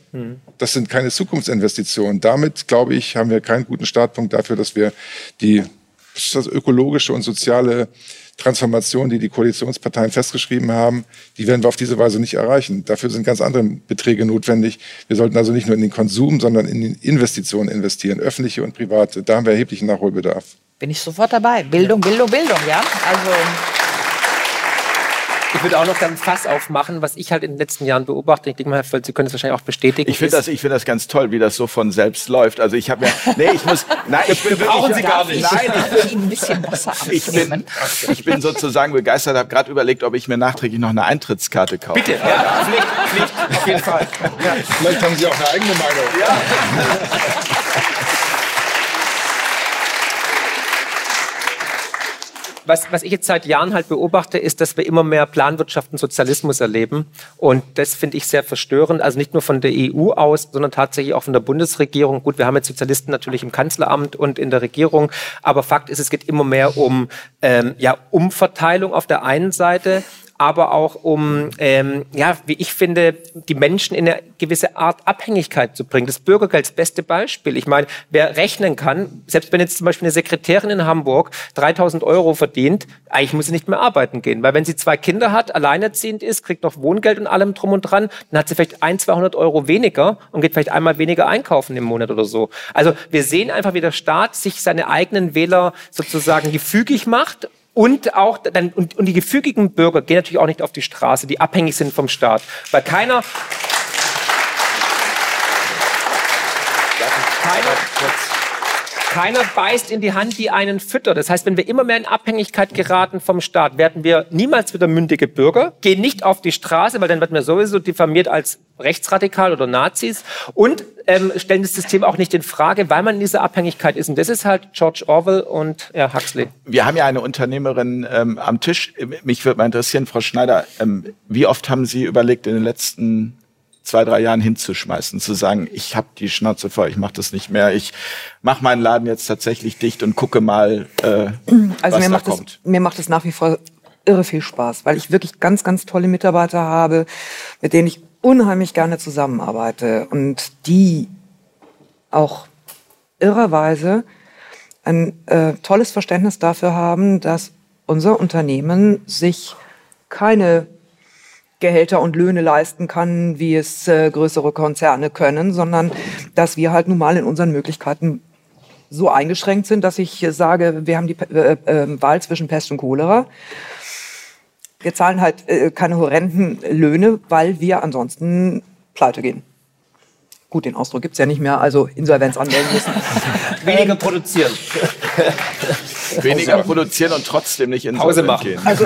Das sind keine Zukunftsinvestitionen. Damit, glaube ich, haben wir keinen guten Startpunkt dafür, dass wir die das ökologische und soziale Transformation, die die Koalitionsparteien festgeschrieben haben, die werden wir auf diese Weise nicht erreichen. Dafür sind ganz andere Beträge notwendig. Wir sollten also nicht nur in den Konsum, sondern in die Investitionen investieren, öffentliche und private. Da haben wir erheblichen Nachholbedarf. Bin ich sofort dabei. Bildung, Bildung, Bildung, ja. Also Ich würde auch noch dann ein Fass aufmachen, was ich halt in den letzten Jahren beobachte. Ich denke mal, Herr Völz, Sie können es wahrscheinlich auch bestätigen. Ich finde das, ich finde das ganz toll, wie das so von selbst läuft. Also ich habe ja, nee, ich muss, nein, ich [laughs] bin brauchen Sie gar nicht. Nein, ich Ihnen ein bisschen Wasser [laughs] ich bin, ich bin sozusagen begeistert, habe gerade überlegt, ob ich mir nachträglich noch eine Eintrittskarte kaufe. Bitte, ja, Pflicht, Pflicht, auf jeden Fall. Vielleicht haben Sie auch eine eigene Meinung. Was, was ich jetzt seit Jahren halt beobachte, ist, dass wir immer mehr Planwirtschaft und Sozialismus erleben. Und das finde ich sehr verstörend. Also nicht nur von der EU aus, sondern tatsächlich auch von der Bundesregierung. Gut, wir haben jetzt Sozialisten natürlich im Kanzleramt und in der Regierung. Aber Fakt ist, es geht immer mehr um ähm, ja, Umverteilung auf der einen Seite aber auch um, ähm, ja, wie ich finde, die Menschen in eine gewisse Art Abhängigkeit zu bringen. Das Bürgergeld, das beste Beispiel. Ich meine, wer rechnen kann, selbst wenn jetzt zum Beispiel eine Sekretärin in Hamburg 3000 Euro verdient, eigentlich muss sie nicht mehr arbeiten gehen. Weil wenn sie zwei Kinder hat, alleinerziehend ist, kriegt noch Wohngeld und allem drum und dran, dann hat sie vielleicht ein, 200 Euro weniger und geht vielleicht einmal weniger einkaufen im Monat oder so. Also wir sehen einfach, wie der Staat sich seine eigenen Wähler sozusagen gefügig macht und auch dann, und, und die gefügigen Bürger gehen natürlich auch nicht auf die Straße, die abhängig sind vom Staat. Weil keiner. Keiner, keiner beißt in die Hand, die einen füttert. Das heißt, wenn wir immer mehr in Abhängigkeit geraten vom Staat, werden wir niemals wieder mündige Bürger, gehen nicht auf die Straße, weil dann werden wir sowieso diffamiert als rechtsradikal oder Nazis und ähm, stellen das System auch nicht in Frage, weil man in dieser Abhängigkeit ist. Und das ist halt George Orwell und ja, Huxley. Wir haben ja eine Unternehmerin ähm, am Tisch. Mich würde mal interessieren, Frau Schneider, ähm, wie oft haben Sie überlegt, in den letzten zwei, drei Jahren hinzuschmeißen, zu sagen, ich habe die Schnauze voll, ich mache das nicht mehr, ich mache meinen Laden jetzt tatsächlich dicht und gucke mal, äh, Also was mir da macht, kommt. es, mir macht es nach wie vor irre viel Spaß, weil ich wirklich ganz, ganz tolle Mitarbeiter habe, mit denen ich unheimlich gerne zusammenarbeite und die auch irrerweise ein äh, tolles Verständnis dafür haben, dass unser Unternehmen sich keine Gehälter und Löhne leisten kann, wie es äh, größere Konzerne können, sondern dass wir halt nun mal in unseren Möglichkeiten so eingeschränkt sind, dass ich äh, sage, wir haben die äh, äh, Wahl zwischen Pest und Cholera. Wir zahlen halt äh, keine horrenden Löhne, weil wir ansonsten pleite gehen. Gut, den Ausdruck gibt's ja nicht mehr, also Insolvenz anmelden müssen. [laughs] Weniger produzieren. Weniger produzieren und trotzdem nicht in Pause machen. gehen. Also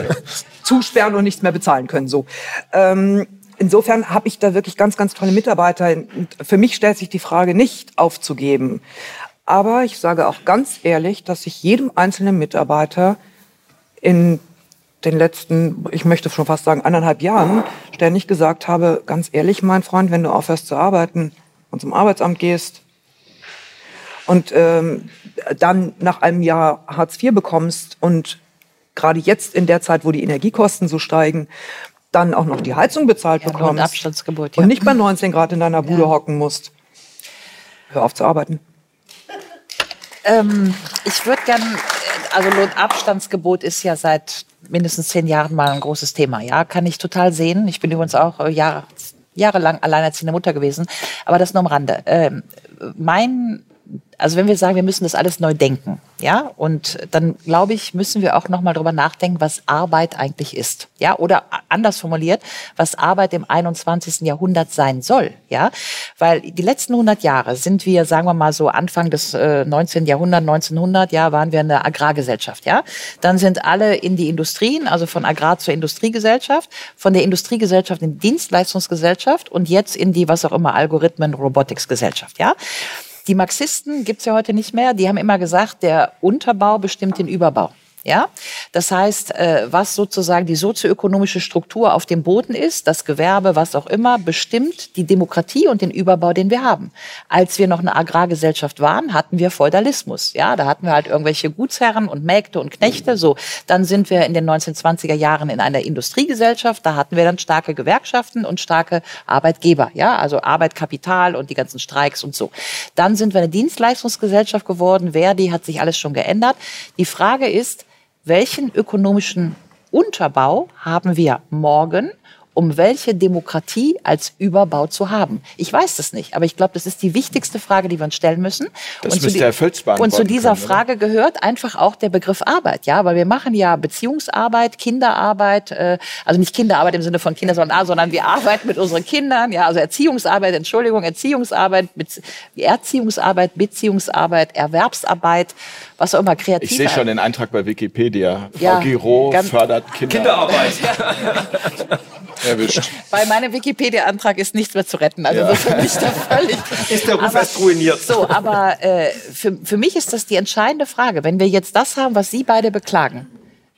zusperren und nichts mehr bezahlen können. So. Ähm, insofern habe ich da wirklich ganz, ganz tolle Mitarbeiter. Für mich stellt sich die Frage nicht aufzugeben. Aber ich sage auch ganz ehrlich, dass ich jedem einzelnen Mitarbeiter in den letzten, ich möchte schon fast sagen, anderthalb Jahren ständig gesagt habe, ganz ehrlich, mein Freund, wenn du aufhörst zu arbeiten und zum Arbeitsamt gehst und ähm, dann nach einem Jahr Hartz IV bekommst und gerade jetzt in der Zeit, wo die Energiekosten so steigen, dann auch noch die Heizung bezahlt Ja, bekommst Abstandsgebot, ja. und nicht bei 19 Grad in deiner Bude hocken musst, hör auf zu arbeiten. Ähm, ich würde gern, also Lohnabstandsgebot ist ja seit mindestens zehn Jahren mal ein großes Thema. Ja, kann ich total sehen. Ich bin übrigens auch äh, Jahre, jahrelang alleinerziehende Mutter gewesen. Aber das nur am Rande. Ähm, mein also wenn wir sagen, wir müssen das alles neu denken, ja, und dann glaube ich, müssen wir auch noch mal drüber nachdenken, was Arbeit eigentlich ist, ja, oder anders formuliert, was Arbeit im 21. Jahrhundert sein soll, ja, weil die letzten 100 Jahre sind wir, sagen wir mal so Anfang des äh, 19. Jahrhunderts, 1900, ja, waren wir eine Agrargesellschaft, ja, dann sind alle in die Industrien, also von Agrar zur Industriegesellschaft, von der Industriegesellschaft in die Dienstleistungsgesellschaft und jetzt in die was auch immer Algorithmen Robotics-Gesellschaft, ja. Die Marxisten gibt's ja heute nicht mehr. Die haben immer gesagt, der Unterbau bestimmt den Überbau. Ja, das heißt, äh, was sozusagen die sozioökonomische Struktur auf dem Boden ist, das Gewerbe, was auch immer, bestimmt die Demokratie und den Überbau, den wir haben. Als wir noch eine Agrargesellschaft waren, hatten wir Feudalismus. Ja, da hatten wir halt irgendwelche Gutsherren und Mägde und Knechte. So, dann sind wir in den 1920er Jahren in einer Industriegesellschaft. Da hatten wir dann starke Gewerkschaften und starke Arbeitgeber. Ja, also Arbeit, Kapital und die ganzen Streiks und so. Dann sind wir eine Dienstleistungsgesellschaft geworden. Verdi hat sich alles schon geändert. Die Frage ist, welchen ökonomischen Unterbau haben wir morgen, um welche Demokratie als Überbau zu haben? Ich weiß das nicht, aber ich glaube, das ist die wichtigste Frage, die wir uns stellen müssen. Das und, zu müsste die- Herr Völz und zu dieser können, oder? Frage gehört einfach auch der Begriff Arbeit, ja, weil wir machen ja Beziehungsarbeit, Kinderarbeit, äh, also nicht Kinderarbeit im Sinne von Kinder, sondern, ah, sondern wir arbeiten mit unseren Kindern, ja, also Erziehungsarbeit, Entschuldigung, Erziehungsarbeit, Bez Erziehungsarbeit, Beziehungsarbeit, Erwerbsarbeit, was auch immer kreativ. Ich sehe schon den Eintrag bei Wikipedia. Ja, Frau Giro fördert Kinder. Kinderarbeit. [laughs] [laughs] Erwischt. [laughs] Bei meinem Wikipedia-Antrag ist nichts mehr zu retten. Also Ja. das ist für mich da völlig. [laughs] Ist der Ruf Aber- erst ruiniert. So, aber äh, für, für mich ist das die entscheidende Frage. Wenn wir jetzt das haben, was Sie beide beklagen,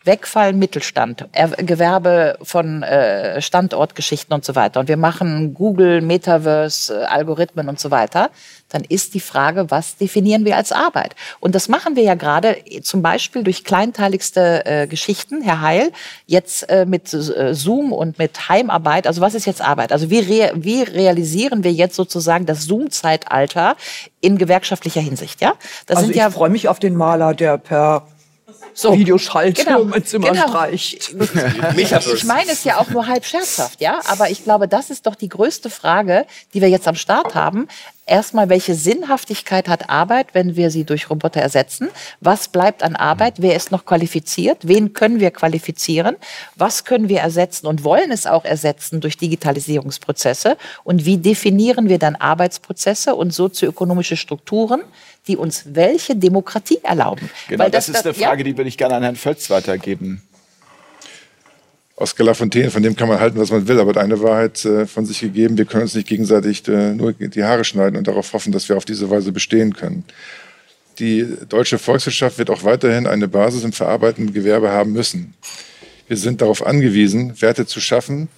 Wegfallen Mittelstand, er, Gewerbe von äh, Standortgeschichten und so weiter, und wir machen Google, Metaverse, äh, Algorithmen und so weiter, dann ist die Frage, was definieren wir als Arbeit? Und das machen wir ja gerade äh, zum Beispiel durch kleinteiligste äh, Geschichten, Herr Heil, jetzt äh, mit äh, Zoom und mit Heimarbeit. Also was ist jetzt Arbeit? Also wie, rea wie realisieren wir jetzt sozusagen das Zoom-Zeitalter in gewerkschaftlicher Hinsicht? Ja, das Also sind ich ja freue mich auf den Maler, der per so, Videoschalte Genau, mein Zimmer genau. streicht. [laughs] Ich meine es ja auch nur halb scherzhaft, ja. Aber ich glaube, das ist doch die größte Frage, die wir jetzt am Start haben. Erstmal, welche Sinnhaftigkeit hat Arbeit, wenn wir sie durch Roboter ersetzen? Was bleibt an Arbeit? Wer ist noch qualifiziert? Wen können wir qualifizieren? Was können wir ersetzen und wollen es auch ersetzen durch Digitalisierungsprozesse? Und wie definieren wir dann Arbeitsprozesse und sozioökonomische Strukturen, die uns welche Demokratie erlauben? Genau, Weil das, ist eine ja, Frage, die würde ich gerne an Herrn Völz weitergeben. Oskar Lafontaine, von dem kann man halten, was man will, aber hat eine Wahrheit äh, von sich gegeben. Wir können uns nicht gegenseitig äh, nur die Haare schneiden und darauf hoffen, dass wir auf diese Weise bestehen können. Die deutsche Volkswirtschaft wird auch weiterhin eine Basis im verarbeitenden Gewerbe haben müssen. Wir sind darauf angewiesen, Werte zu schaffen,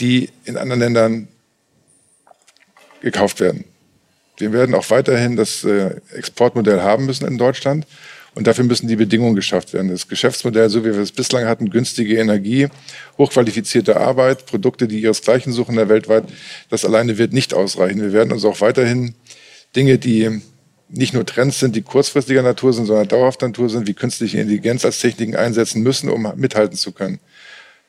die in anderen Ländern gekauft werden. Wir werden auch weiterhin das äh, Exportmodell haben müssen in Deutschland. Und dafür müssen die Bedingungen geschafft werden. Das Geschäftsmodell, so wie wir es bislang hatten, günstige Energie, hochqualifizierte Arbeit, Produkte, die ihresgleichen suchen der weltweit, das alleine wird nicht ausreichen. Wir werden uns auch weiterhin Dinge, die nicht nur Trends sind, die kurzfristiger Natur sind, sondern dauerhafter Natur sind, wie künstliche Intelligenz als Techniken einsetzen müssen, um mithalten zu können.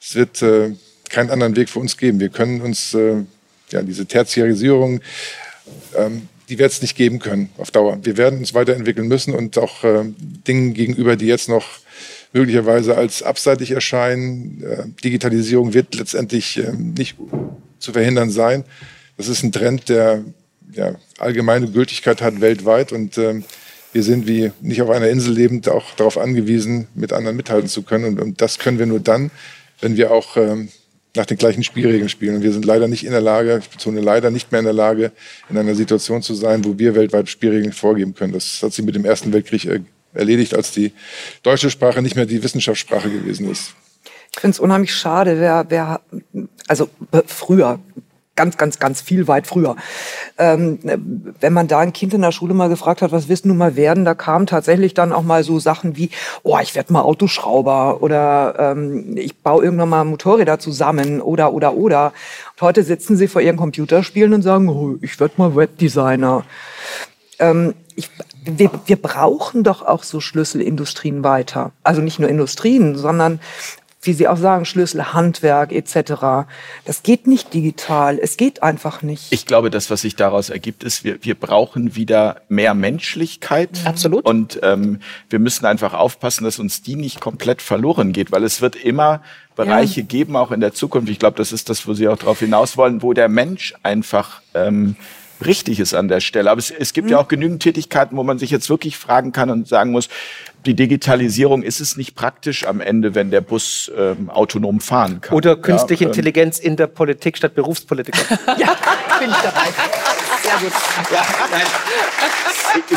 Es wird äh, keinen anderen Weg für uns geben. Wir können uns äh, ja, diese Tertiarisierung, ähm, die wird es nicht geben können auf Dauer. Wir werden uns weiterentwickeln müssen und auch äh, Dingen gegenüber, die jetzt noch möglicherweise als abseitig erscheinen. Äh, Digitalisierung wird letztendlich äh, nicht zu verhindern sein. Das ist ein Trend, der ja, allgemeine Gültigkeit hat weltweit und ähm, wir sind wie nicht auf einer Insel lebend auch darauf angewiesen, mit anderen mithalten zu können. Und, und das können wir nur dann, wenn wir auch ähm, nach den gleichen Spielregeln spielen. Und wir sind leider nicht in der Lage, ich betone leider nicht mehr in der Lage, in einer Situation zu sein, wo wir weltweit Spielregeln vorgeben können. Das hat sich mit dem Ersten Weltkrieg äh, erledigt, als die deutsche Sprache nicht mehr die Wissenschaftssprache gewesen ist. Ich finde es unheimlich schade, wer, wer, also früher ganz, ganz, ganz viel weit früher. Ähm, wenn man da ein Kind in der Schule mal gefragt hat, was willst du mal werden, da kamen tatsächlich dann auch mal so Sachen wie, oh, ich werde mal Autoschrauber oder ähm, ich baue irgendwann mal Motorräder zusammen oder, oder, oder. Und heute sitzen sie vor ihren Computerspielen und sagen, oh, ich werde mal Webdesigner. Ähm, ich, wir, wir brauchen doch auch so Schlüsselindustrien weiter. Also nicht nur Industrien, sondern wie Sie auch sagen, Schlüssel, Handwerk etc. Das geht nicht digital. Es geht einfach nicht. Ich glaube, das, was sich daraus ergibt, ist, wir, wir brauchen wieder mehr Menschlichkeit. Mhm. Absolut. Und ähm, wir müssen einfach aufpassen, dass uns die nicht komplett verloren geht, weil es wird immer Bereiche ja. geben, auch in der Zukunft. Ich glaube, das ist das, wo Sie auch darauf hinaus wollen, wo der Mensch einfach ähm, richtig ist an der Stelle. Aber es, es gibt mhm. ja auch genügend Tätigkeiten, wo man sich jetzt wirklich fragen kann und sagen muss, die Digitalisierung, ist es nicht praktisch am Ende, wenn der Bus ähm, autonom fahren kann? Oder künstliche ja, ähm, Intelligenz in der Politik statt Berufspolitiker? [laughs] ja, bin ich dabei. Sehr gut. Ja, nein.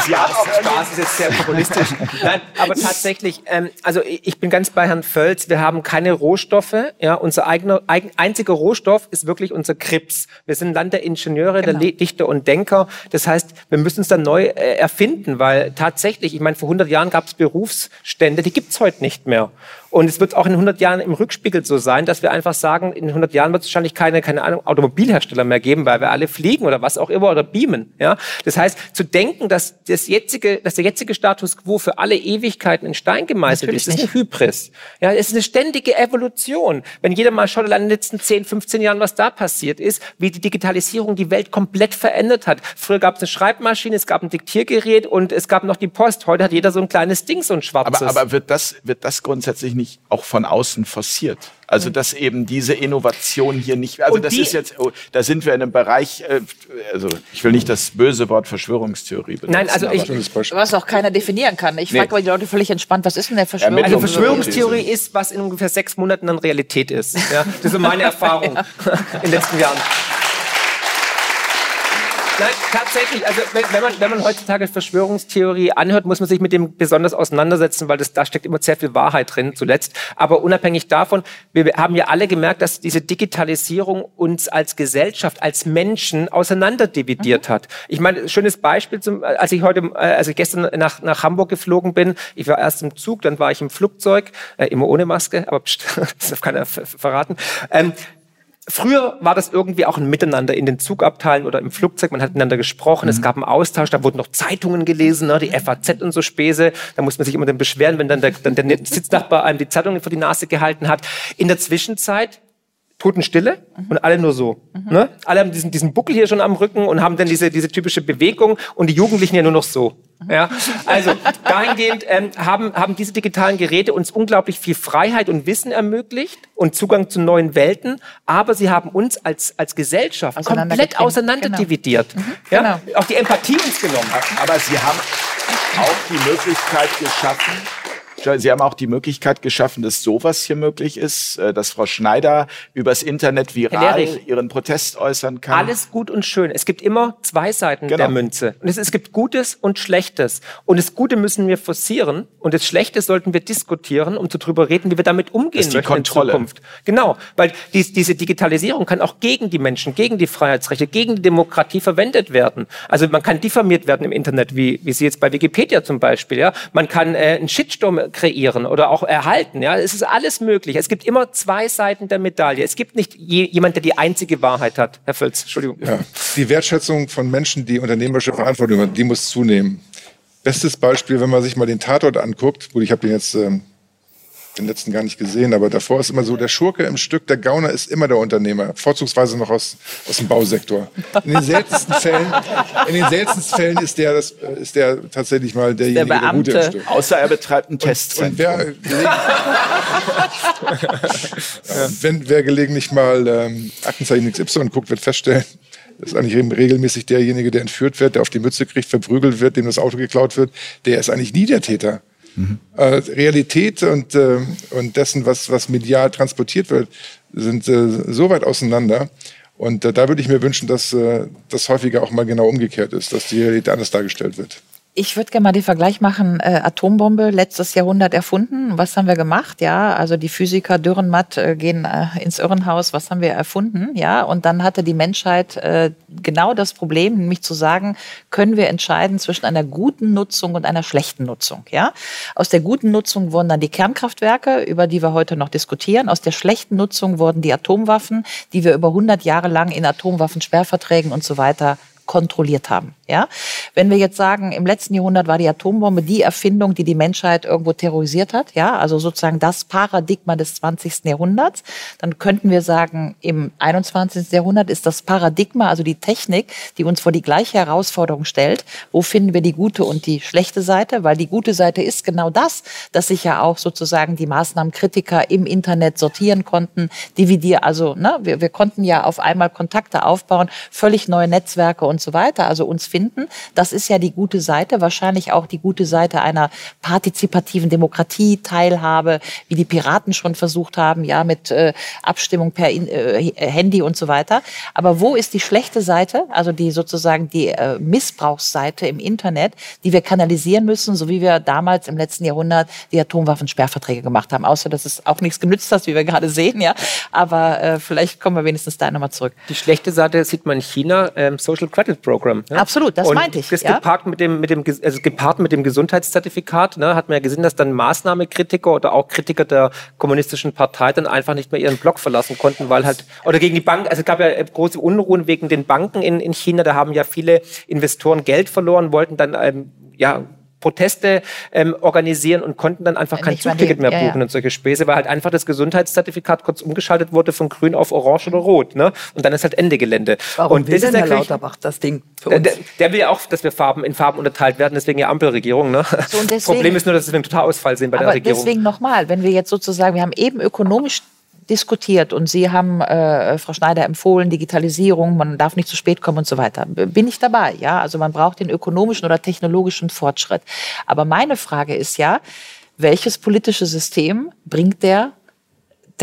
Ja, Spaß ist jetzt sehr populistisch. [laughs] Nein, aber tatsächlich, ähm, also ich bin ganz bei Herrn Völz. Wir haben keine Rohstoffe. Ja, unser eigener, eigen, einziger Rohstoff ist wirklich unser Krips. Wir sind Land der Ingenieure, genau. der Dichter und Denker. Das heißt, wir müssen uns dann neu äh, erfinden, weil tatsächlich, ich meine, vor 100 Jahren gab es Berufsstände, die gibt's heute nicht mehr. Und es wird auch in 100 Jahren im Rückspiegel so sein, dass wir einfach sagen, in 100 Jahren wird es wahrscheinlich keine, keine Ahnung, Automobilhersteller mehr geben, weil wir alle fliegen oder was auch immer oder beamen. Ja? Das heißt, zu denken, dass, das jetzige, dass der jetzige Status quo für alle Ewigkeiten in Stein gemeißelt Natürlich ist, ist eine Hybris. Ja, es ist eine ständige Evolution. Wenn jeder mal schaut, in den letzten 10, 15 Jahren, was da passiert ist, wie die Digitalisierung die Welt komplett verändert hat. Früher gab es eine Schreibmaschine, es gab ein Diktiergerät und es gab noch die Post. Heute hat jeder so ein kleines Ding, so ein schwarzes. Aber, aber wird, das, wird das grundsätzlich nicht auch von außen forciert? Also dass eben diese Innovation hier nicht, also das ist jetzt, oh, da sind wir in einem Bereich, äh, also ich will nicht das böse Wort Verschwörungstheorie benutzen. Nein, also ich, was auch keiner definieren kann. Ich nee. frage mal die Leute völlig entspannt, was ist denn der Verschwörungstheorie? Also Verschwörungstheorie ist, was in ungefähr sechs Monaten dann Realität ist. Ja? Das ist meine [laughs] Erfahrung in den letzten Jahren. Nein, tatsächlich. Also wenn, wenn, man, wenn man heutzutage Verschwörungstheorie anhört, muss man sich mit dem besonders auseinandersetzen, weil das, da steckt immer sehr viel Wahrheit drin zuletzt. Aber unabhängig davon, wir haben ja alle gemerkt, dass diese Digitalisierung uns als Gesellschaft, als Menschen auseinanderdividiert mhm. hat. Ich meine, schönes Beispiel, zum, als ich heute, als ich gestern nach, nach Hamburg geflogen bin, ich war erst im Zug, dann war ich im Flugzeug, äh, immer ohne Maske, aber pst, [laughs] das darf keiner verraten. Ähm, Früher war das irgendwie auch ein Miteinander in den Zugabteilen oder im Flugzeug. Man hat miteinander gesprochen, mhm. es gab einen Austausch, da wurden noch Zeitungen gelesen, ne, die FAZ und so Späße. Da muss man sich immer dann beschweren, wenn dann der, dann der Sitznachbar einem die Zeitungen vor die Nase gehalten hat. In der Zwischenzeit Totenstille mhm. und alle nur so. Mhm. Ne? Alle haben diesen, diesen Buckel hier schon am Rücken und haben dann diese, diese typische Bewegung und die Jugendlichen ja nur noch so. Ja? Also dahingehend ähm, haben, haben diese digitalen Geräte uns unglaublich viel Freiheit und Wissen ermöglicht und Zugang zu neuen Welten, aber sie haben uns als, als Gesellschaft komplett auseinanderdividiert. Genau. Mhm. Ja? Genau. Auch die Empathie uns genommen. Aber sie haben auch die Möglichkeit geschaffen, Sie haben auch die Möglichkeit geschaffen, dass sowas hier möglich ist, äh, dass Frau Schneider übers Internet viral ihren Protest äußern kann. Alles gut und schön. Es gibt immer zwei Seiten genau. der Münze. Und es, es gibt Gutes und Schlechtes. Und das Gute müssen wir forcieren und das Schlechte sollten wir diskutieren, um zu drüber reden, wie wir damit umgehen möchten Kontrolle. in Zukunft. Genau, weil dies, diese Digitalisierung kann auch gegen die Menschen, gegen die Freiheitsrechte, gegen die Demokratie verwendet werden. Also man kann diffamiert werden im Internet, wie, wie Sie jetzt bei Wikipedia zum Beispiel. Ja, man kann äh, einen Shitstorm kreieren oder auch erhalten. Ja, es ist alles möglich. Es gibt immer zwei Seiten der Medaille. Es gibt nicht je, jemand, der die einzige Wahrheit hat. Herr Völz, Entschuldigung. Ja, die Wertschätzung von Menschen, die unternehmerische Verantwortung haben, die muss zunehmen. Bestes Beispiel, wenn man sich mal den Tatort anguckt, gut, ich habe den jetzt ähm, den letzten gar nicht gesehen, aber davor ist immer so, der Schurke im Stück, der Gauner ist immer der Unternehmer, vorzugsweise noch aus, aus dem Bausektor. In den seltensten Fällen, in den seltensten Fällen ist der, das, ist der tatsächlich mal derjenige, der, der Gute im Stück. Außer er betreibt ein Testzentrum. Und wer, ja, [laughs] wenn, wer gelegentlich mal ähm, Aktenzeichen XY guckt, wird feststellen, das ist eigentlich regelmäßig derjenige, der entführt wird, der auf die Mütze kriegt, verprügelt wird, dem das Auto geklaut wird. Der ist eigentlich nie der Täter. Mhm. Realität und, äh, und dessen, was, was medial transportiert wird, sind äh, so weit auseinander. Und da würde ich mir wünschen, dass das häufiger auch mal genau umgekehrt ist, dass die Realität anders dargestellt wird. Ich würde gerne mal den Vergleich machen, äh, Atombombe, letztes Jahrhundert erfunden. Was haben wir gemacht? Ja, also die Physiker Dürrenmatt äh, gehen äh, ins Irrenhaus. Was haben wir erfunden? Ja, und dann hatte die Menschheit äh, genau das Problem, nämlich zu sagen, können wir entscheiden zwischen einer guten Nutzung und einer schlechten Nutzung? Ja, aus der guten Nutzung wurden dann die Kernkraftwerke, über die wir heute noch diskutieren. Aus der schlechten Nutzung wurden die Atomwaffen, die wir über 100 Jahre lang in Atomwaffensperrverträgen und so weiter kontrolliert haben. Ja? Wenn wir jetzt sagen, im letzten Jahrhundert war die Atombombe die Erfindung, die die Menschheit irgendwo terrorisiert hat, ja, also sozusagen das Paradigma des 20. Jahrhunderts, dann könnten wir sagen, im 21. Jahrhundert ist das Paradigma, also die Technik, die uns vor die gleiche Herausforderung stellt. Wo finden wir die gute und die schlechte Seite? Weil die gute Seite ist genau das, dass sich ja auch sozusagen die Maßnahmenkritiker im Internet sortieren konnten, dividieren, also ne, wir, wir konnten ja auf einmal Kontakte aufbauen, völlig neue Netzwerke und so weiter, also uns finden. Das ist ja die gute Seite, wahrscheinlich auch die gute Seite einer partizipativen Demokratie, Teilhabe, wie die Piraten schon versucht haben, ja, mit äh, Abstimmung per äh, Handy und so weiter. Aber wo ist die schlechte Seite, also die sozusagen die äh, Missbrauchsseite im Internet, die wir kanalisieren müssen, so wie wir damals im letzten Jahrhundert die Atomwaffensperrverträge gemacht haben. Außer, dass es auch nichts genützt hat, wie wir gerade sehen, ja. Aber äh, vielleicht kommen wir wenigstens da nochmal zurück. Die schlechte Seite sieht man in China, ähm, Social Credit Program. Ja? Absolut, das und meinte ich. Das ja? gepaart mit dem, mit dem, also gepaart mit dem Gesundheitszertifikat, ne, hat man ja gesehen, dass dann Maßnahmekritiker oder auch Kritiker der kommunistischen Partei dann einfach nicht mehr ihren Blog verlassen konnten, weil halt, oder gegen die Bank, also es gab ja äh, große Unruhen wegen den Banken in, in China, da haben ja viele Investoren Geld verloren, wollten dann, ähm, ja, Proteste ähm, organisieren und konnten dann einfach kein Zugticket mehr buchen ja, ja. und solche Späße, weil halt einfach das Gesundheitszertifikat kurz umgeschaltet wurde von grün auf orange oder rot. Ne? Und dann ist halt Ende Gelände. Warum und will das denn Herr Lauterbach das Ding für uns? Der, der, will ja auch, dass wir Farben in Farben unterteilt werden, deswegen ja Ampelregierung. Ne? So, [laughs] deswegen, Problem ist nur, dass wir einen Totalausfall sehen bei der Regierung. Deswegen nochmal, wenn wir jetzt sozusagen, wir haben eben ökonomisch diskutiert und Sie haben, äh, Frau Schneider, empfohlen, Digitalisierung, man darf nicht zu spät kommen und so weiter. Bin ich dabei, ja? Also man braucht den ökonomischen oder technologischen Fortschritt. Aber meine Frage ist ja, welches politische System bringt der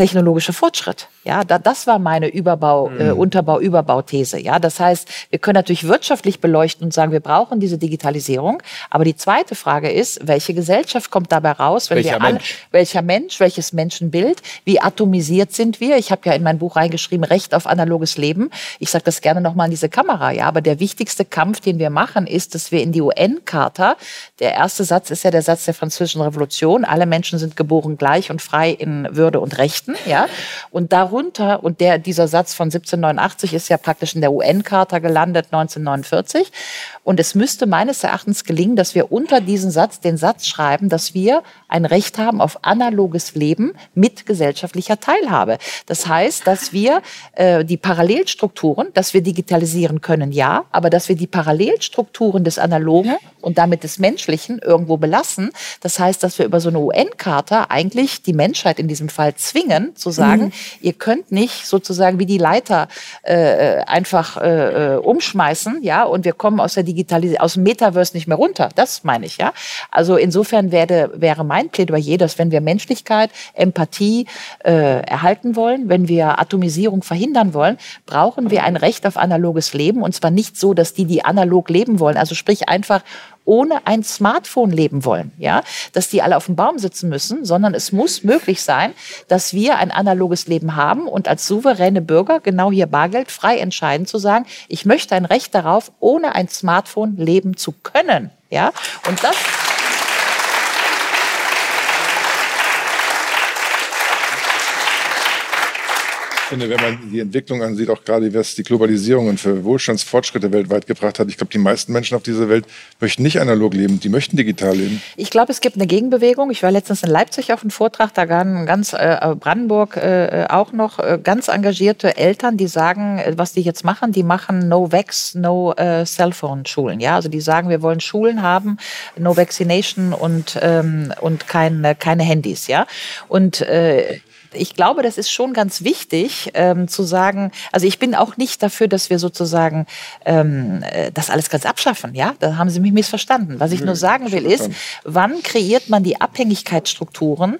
technologische Fortschritt? Ja, da, das war meine Überbau, äh, mhm. äh, Unterbau, Überbauthese. Ja, das heißt, wir können natürlich wirtschaftlich beleuchten und sagen, wir brauchen diese Digitalisierung. Aber die zweite Frage ist, welche Gesellschaft kommt dabei raus, wenn welcher wir alle, Mensch? welcher Mensch, welches Menschenbild, wie atomisiert sind wir? Ich habe ja in mein Buch reingeschrieben, Recht auf analoges Leben. Ich sage das gerne nochmal in diese Kamera. Ja, aber der wichtigste Kampf, den wir machen, ist, dass wir in die UN-Charta, der erste Satz ist ja der Satz der Französischen Revolution, alle Menschen sind geboren gleich und frei in Würde und Rechten. Ja, und darunter, und der, dieser Satz von 1789 ist ja praktisch in der UN-Charta gelandet 1949. Und es müsste meines Erachtens gelingen, dass wir unter diesen Satz den Satz schreiben, dass wir ein Recht haben auf analoges Leben mit gesellschaftlicher Teilhabe. Das heißt, dass wir äh, die Parallelstrukturen, dass wir digitalisieren können, ja, aber dass wir die Parallelstrukturen des Analogen und damit des Menschlichen irgendwo belassen. Das heißt, dass wir über so eine UN-Charta eigentlich die Menschheit in diesem Fall zwingen, zu sagen, mhm. ihr könnt nicht sozusagen wie die Leiter äh, äh einfach äh, äh, umschmeißen, ja, und wir kommen aus der Digitalisierung, aus dem Metaverse nicht mehr runter. Das meine ich, ja. Also insofern werde, wäre mein Plädoyer, dass wenn wir Menschlichkeit, Empathie äh, erhalten wollen, wenn wir Atomisierung verhindern wollen, brauchen wir ein Recht auf analoges Leben und zwar nicht so, dass die, die analog leben wollen, also sprich einfach ohne ein Smartphone leben wollen, ja, dass die alle auf dem Baum sitzen müssen, sondern es muss möglich sein, dass wir ein analoges Leben haben und als souveräne Bürger genau hier Bargeld frei entscheiden zu sagen, ich möchte ein Recht darauf, ohne ein Smartphone leben zu können, ja, und das finde, wenn man die Entwicklung ansieht, auch gerade was die Globalisierung und für Wohlstandsfortschritte weltweit gebracht hat, ich glaube, die meisten Menschen auf dieser Welt möchten nicht analog leben, die möchten digital leben. Ich glaube, es gibt eine Gegenbewegung. Ich war letztens in Leipzig auf einem Vortrag, da waren ganz äh, Brandenburg äh, auch noch äh, ganz engagierte Eltern, die sagen, äh, was die jetzt machen, die machen No Vax, No äh, Cellphone Schulen. Ja, also die sagen, wir wollen Schulen haben, No Vaccination und ähm, und keine keine Handys. Ja, und äh, Ich glaube, das ist schon ganz wichtig ähm, zu sagen, also ich bin auch nicht dafür, dass wir sozusagen ähm, äh, das alles ganz abschaffen. Ja, da haben Sie mich missverstanden. Was ich nur sagen will ist, wann kreiert man die Abhängigkeitsstrukturen,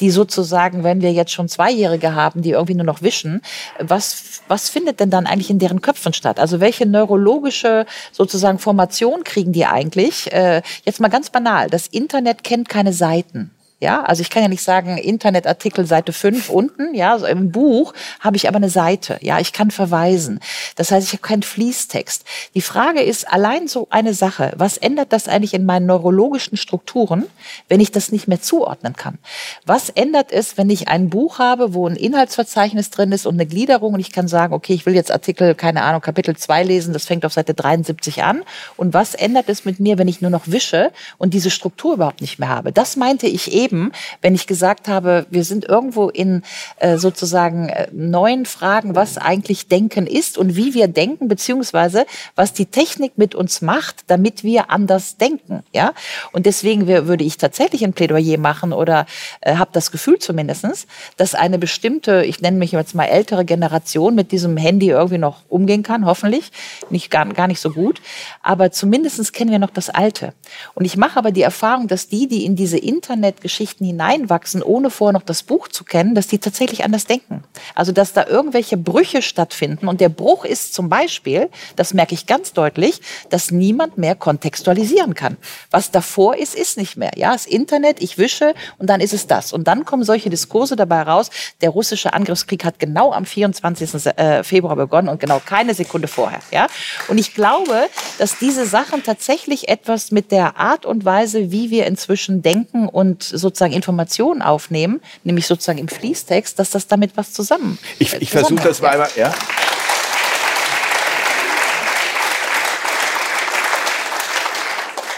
die sozusagen, wenn wir jetzt schon Zweijährige haben, die irgendwie nur noch wischen, was, was findet denn dann eigentlich in deren Köpfen statt? Also welche neurologische sozusagen Formation kriegen die eigentlich? Äh, jetzt mal ganz banal, das Internet kennt keine Seiten. Ja, also ich kann ja nicht sagen, Internetartikel Seite 5 unten, ja, so im Buch habe ich aber eine Seite. Ja, ich kann verweisen. Das heißt, ich habe keinen Fließtext. Die Frage ist allein so eine Sache. Was ändert das eigentlich in meinen neurologischen Strukturen, wenn ich das nicht mehr zuordnen kann? Was ändert es, wenn ich ein Buch habe, wo ein Inhaltsverzeichnis drin ist und eine Gliederung und ich kann sagen, okay, ich will jetzt Artikel, keine Ahnung, Kapitel 2 lesen, das fängt auf Seite 73 an. Und was ändert es mit mir, wenn ich nur noch wische und diese Struktur überhaupt nicht mehr habe? Das meinte ich eben geben, wenn ich gesagt habe, wir sind irgendwo in äh, sozusagen äh, neuen Fragen, was eigentlich Denken ist und wie wir denken, beziehungsweise was die Technik mit uns macht, damit wir anders denken. Ja? Und deswegen würde ich tatsächlich ein Plädoyer machen oder äh, habe das Gefühl zumindestens, dass eine bestimmte, ich nenne mich jetzt mal ältere Generation mit diesem Handy irgendwie noch umgehen kann, hoffentlich. Nicht, gar, gar nicht so gut. Aber zumindestens kennen wir noch das Alte. Und ich mache aber die Erfahrung, dass die, die in diese Internetgeschichte Geschichten hineinwachsen, ohne vorher noch das Buch zu kennen, dass die tatsächlich anders denken. Also dass da irgendwelche Brüche stattfinden. Und der Bruch ist zum Beispiel, das merke ich ganz deutlich, dass niemand mehr kontextualisieren kann. Was davor ist, ist nicht mehr. Ja, das Internet, ich wische und dann ist es das. Und dann kommen solche Diskurse dabei raus. Der russische Angriffskrieg hat genau am 24. Äh, Februar begonnen und genau keine Sekunde vorher. Ja, und ich glaube, dass diese Sachen tatsächlich etwas mit der Art und Weise, wie wir inzwischen denken und so sozusagen Informationen aufnehmen, nämlich sozusagen im Fließtext, dass das damit was zusammen. Ich, ich versuche das mal einmal, ja.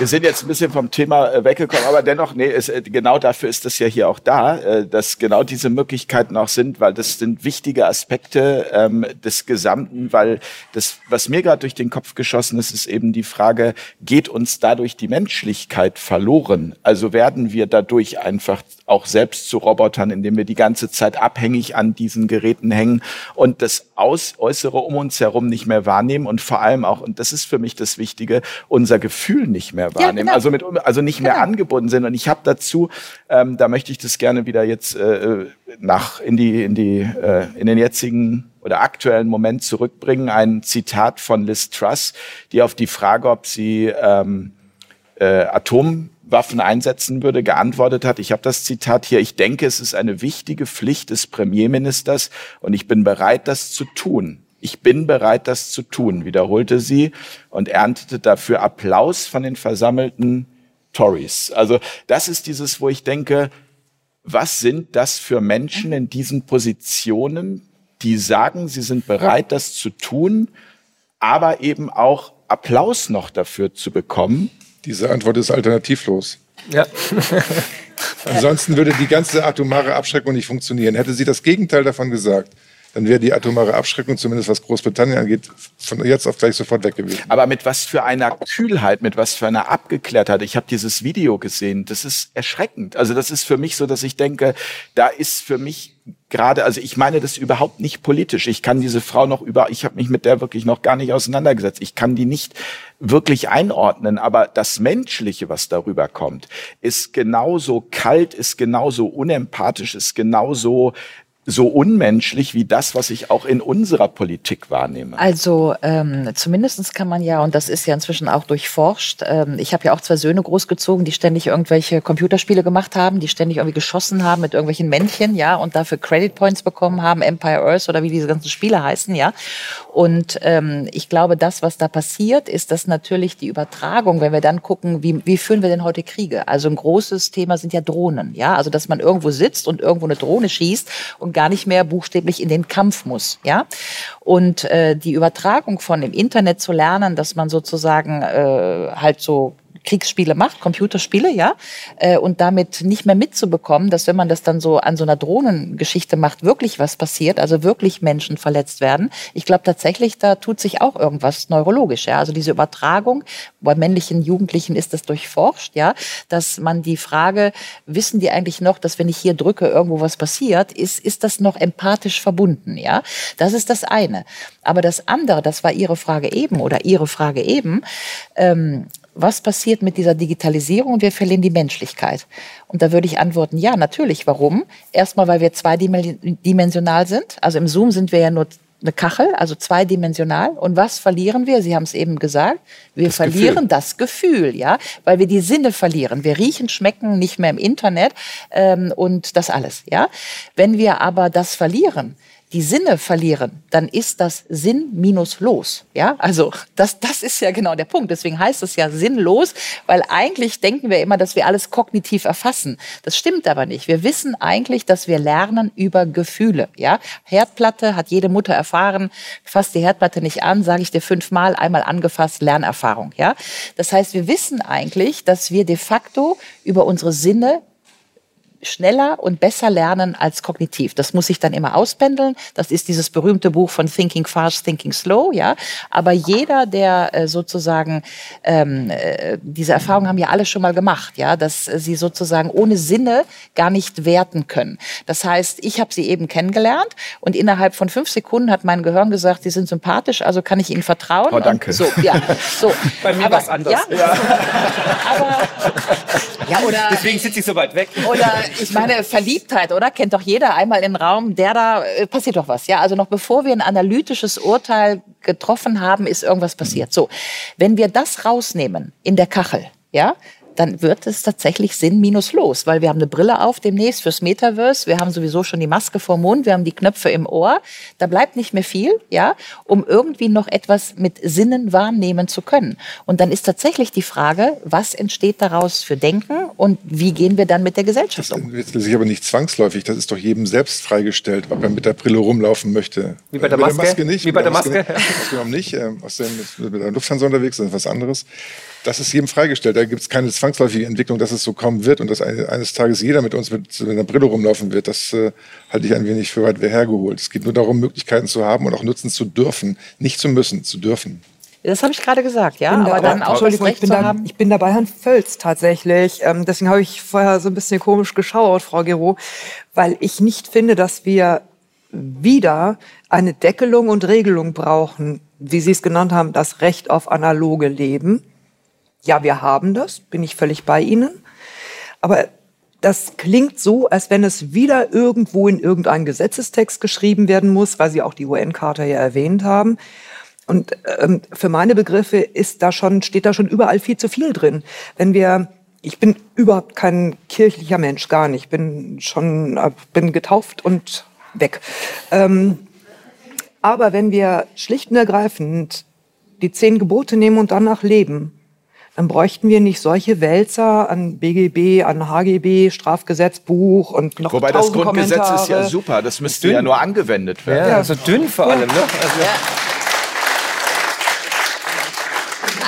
Wir sind jetzt ein bisschen vom Thema äh, weggekommen, aber dennoch, nee, es, äh, genau dafür ist das ja hier auch da, äh, dass genau diese Möglichkeiten auch sind, weil das sind wichtige Aspekte ähm, des Gesamten, weil das, was mir gerade durch den Kopf geschossen ist, ist eben die Frage, geht uns dadurch die Menschlichkeit verloren? Also werden wir dadurch einfach auch selbst zu Robotern, indem wir die ganze Zeit abhängig an diesen Geräten hängen und das Aus Äußere um uns herum nicht mehr wahrnehmen und vor allem auch, und das ist für mich das Wichtige, unser Gefühl nicht mehr mehr wahrnehmen, ja, genau. also mit also nicht mehr genau. angebunden sind. Und ich habe dazu, ähm, da möchte ich das gerne wieder jetzt äh, nach in die in die äh, in den jetzigen oder aktuellen Moment zurückbringen. Ein Zitat von Liz Truss, die auf die Frage, ob sie ähm, äh, Atomwaffen einsetzen würde, geantwortet hat. Ich habe das Zitat hier. Ich denke, es ist eine wichtige Pflicht des Premierministers und ich bin bereit, das zu tun. Ich bin bereit, das zu tun, wiederholte sie und erntete dafür Applaus von den versammelten Tories. Also das ist dieses, wo ich denke, was sind das für Menschen in diesen Positionen, die sagen, sie sind bereit, das zu tun, aber eben auch Applaus noch dafür zu bekommen? Diese Antwort ist alternativlos. Ja. [laughs] Ansonsten würde die ganze atomare Abschreckung nicht funktionieren. Hätte sie das Gegenteil davon gesagt, dann wäre die atomare Abschreckung, zumindest was Großbritannien angeht, von jetzt auf gleich sofort weg gewesen. Aber mit was für einer Kühlheit, mit was für einer Abgeklärtheit. Ich habe dieses Video gesehen. Das ist erschreckend. Also das ist für mich so, dass ich denke, da ist für mich gerade, also ich meine das überhaupt nicht politisch. Ich kann diese Frau noch über, ich habe mich mit der wirklich noch gar nicht auseinandergesetzt. Ich kann die nicht wirklich einordnen, aber das Menschliche, was darüber kommt, ist genauso kalt, ist genauso unempathisch, ist genauso so unmenschlich wie das, was ich auch in unserer Politik wahrnehme? Also ähm, zumindest kann man ja, und das ist ja inzwischen auch durchforscht, ähm, ich habe ja auch zwei Söhne großgezogen, die ständig irgendwelche Computerspiele gemacht haben, die ständig irgendwie geschossen haben mit irgendwelchen Männchen, ja, und dafür Credit Points bekommen haben, Empire Earth oder wie diese ganzen Spiele heißen, ja. Und ähm, ich glaube, das, was da passiert, ist, dass natürlich die Übertragung, wenn wir dann gucken, wie, wie führen wir denn heute Kriege? Also ein großes Thema sind ja Drohnen, ja, also dass man irgendwo sitzt und irgendwo eine Drohne schießt und gar nicht mehr buchstäblich in den Kampf muss. Ja? Und äh, die Übertragung von im Internet zu lernen, dass man sozusagen äh, halt so Kriegsspiele macht, Computerspiele, ja, äh, und damit nicht mehr mitzubekommen, dass wenn man das dann so an so einer Drohnengeschichte macht, wirklich was passiert, also wirklich Menschen verletzt werden. Ich glaube tatsächlich, da tut sich auch irgendwas neurologisch, ja. Also diese Übertragung, bei männlichen Jugendlichen ist das durchforscht, ja, dass man die Frage, wissen die eigentlich noch, dass wenn ich hier drücke, irgendwo was passiert, ist, ist das noch empathisch verbunden, ja. Das ist das eine. Aber das andere, das war Ihre Frage eben oder Ihre Frage eben, ähm, was passiert mit dieser Digitalisierung? Wir verlieren die Menschlichkeit. Und da würde ich antworten, ja, natürlich. Warum? Erstmal, weil wir zweidimensional sind. Also im Zoom sind wir ja nur eine Kachel, also zweidimensional. Und was verlieren wir? Sie haben es eben gesagt. Wir das verlieren Gefühl. das Gefühl, ja, weil wir die Sinne verlieren. Wir riechen, schmecken nicht mehr im Internet ähm, und das alles, ja. Wenn wir aber das verlieren, die Sinne verlieren, dann ist das Sinn minus los. Ja, also das, das ist ja genau der Punkt. Deswegen heißt es ja sinnlos, weil eigentlich denken wir immer, dass wir alles kognitiv erfassen. Das stimmt aber nicht. Wir wissen eigentlich, dass wir lernen über Gefühle. Ja, Herdplatte hat jede Mutter erfahren. Fass die Herdplatte nicht an, sage ich dir fünfmal, einmal angefasst, Lernerfahrung. Ja, das heißt, wir wissen eigentlich, dass wir de facto über unsere Sinne schneller und besser lernen als kognitiv. Das muss sich dann immer auspendeln. Das ist dieses berühmte Buch von Thinking Fast, Thinking Slow, ja. Aber jeder, der äh, sozusagen ähm, äh, diese Erfahrung haben ja alle schon mal gemacht, ja, dass sie sozusagen ohne Sinne gar nicht werten können. Das heißt, ich habe sie eben kennengelernt und innerhalb von fünf Sekunden hat mein Gehirn gesagt, sie sind sympathisch, also kann ich ihnen vertrauen. Oh, danke. Und so, ja, so. [laughs] Bei mir war es anders. Ja, ja. [laughs] aber ja, oder deswegen sitze ich so weit weg. Oder ich meine, Verliebtheit, oder? Kennt doch jeder einmal in den Raum, der da, äh, passiert doch was, ja? Also noch bevor wir ein analytisches Urteil getroffen haben, ist irgendwas passiert. So. Wenn wir das rausnehmen in der Kachel, ja, dann wird es tatsächlich Sinn minus los, weil wir haben eine Brille auf demnächst fürs Metaverse, wir haben sowieso schon die Maske vor Mund, wir haben die Knöpfe im Ohr, da bleibt nicht mehr viel, ja, um irgendwie noch etwas mit Sinnen wahrnehmen zu können. Und dann ist tatsächlich die Frage, was entsteht daraus für Denken und wie gehen wir dann mit der Gesellschaft um? Das ist sich aber nicht zwangsläufig, das ist doch jedem selbst freigestellt, ob er mit der Brille rumlaufen möchte. Wie bei der Maske? Der Maske nicht. Wie bei der Maske? Maske nicht. Ähm, außerdem mit der Lufthansa unterwegs, das ist was anderes das ist jedem freigestellt. Da gibt es keine zwangsläufige Entwicklung, dass es so kommen wird und dass eines Tages jeder mit uns mit, mit einer Brille rumlaufen wird. Das äh, halte ich ein wenig für weit hergeholt. Es geht nur darum, Möglichkeiten zu haben und auch nutzen zu dürfen. Nicht zu müssen, zu dürfen. Das habe ich gerade gesagt, ja. aber dann auch Entschuldigung, ich bin, da, ich bin da bei Herrn Völz tatsächlich. Ähm, deswegen habe ich vorher so ein bisschen komisch geschaut, Frau Gero, weil ich nicht finde, dass wir wieder eine Deckelung und Regelung brauchen, wie Sie es genannt haben, das Recht auf analoge Leben ja, wir haben das, bin ich völlig bei Ihnen. Aber das klingt so, als wenn es wieder irgendwo in irgendeinen Gesetzestext geschrieben werden muss, weil Sie auch die UN-Charta ja erwähnt haben. Und ähm, für meine Begriffe ist da schon, steht da schon überall viel zu viel drin. Wenn wir, ich bin überhaupt kein kirchlicher Mensch, gar nicht. Bin schon, äh, bin getauft und weg. Ähm, aber wenn wir schlicht und ergreifend die zehn Gebote nehmen und danach leben, dann bräuchten wir nicht solche Wälzer an BGB, an HGB, Strafgesetzbuch und noch Wobei das Grundgesetz Kommentare. ist ja super, das müsste ja nur angewendet werden. Ja, so dünn vor allem. Ne? Also, ja.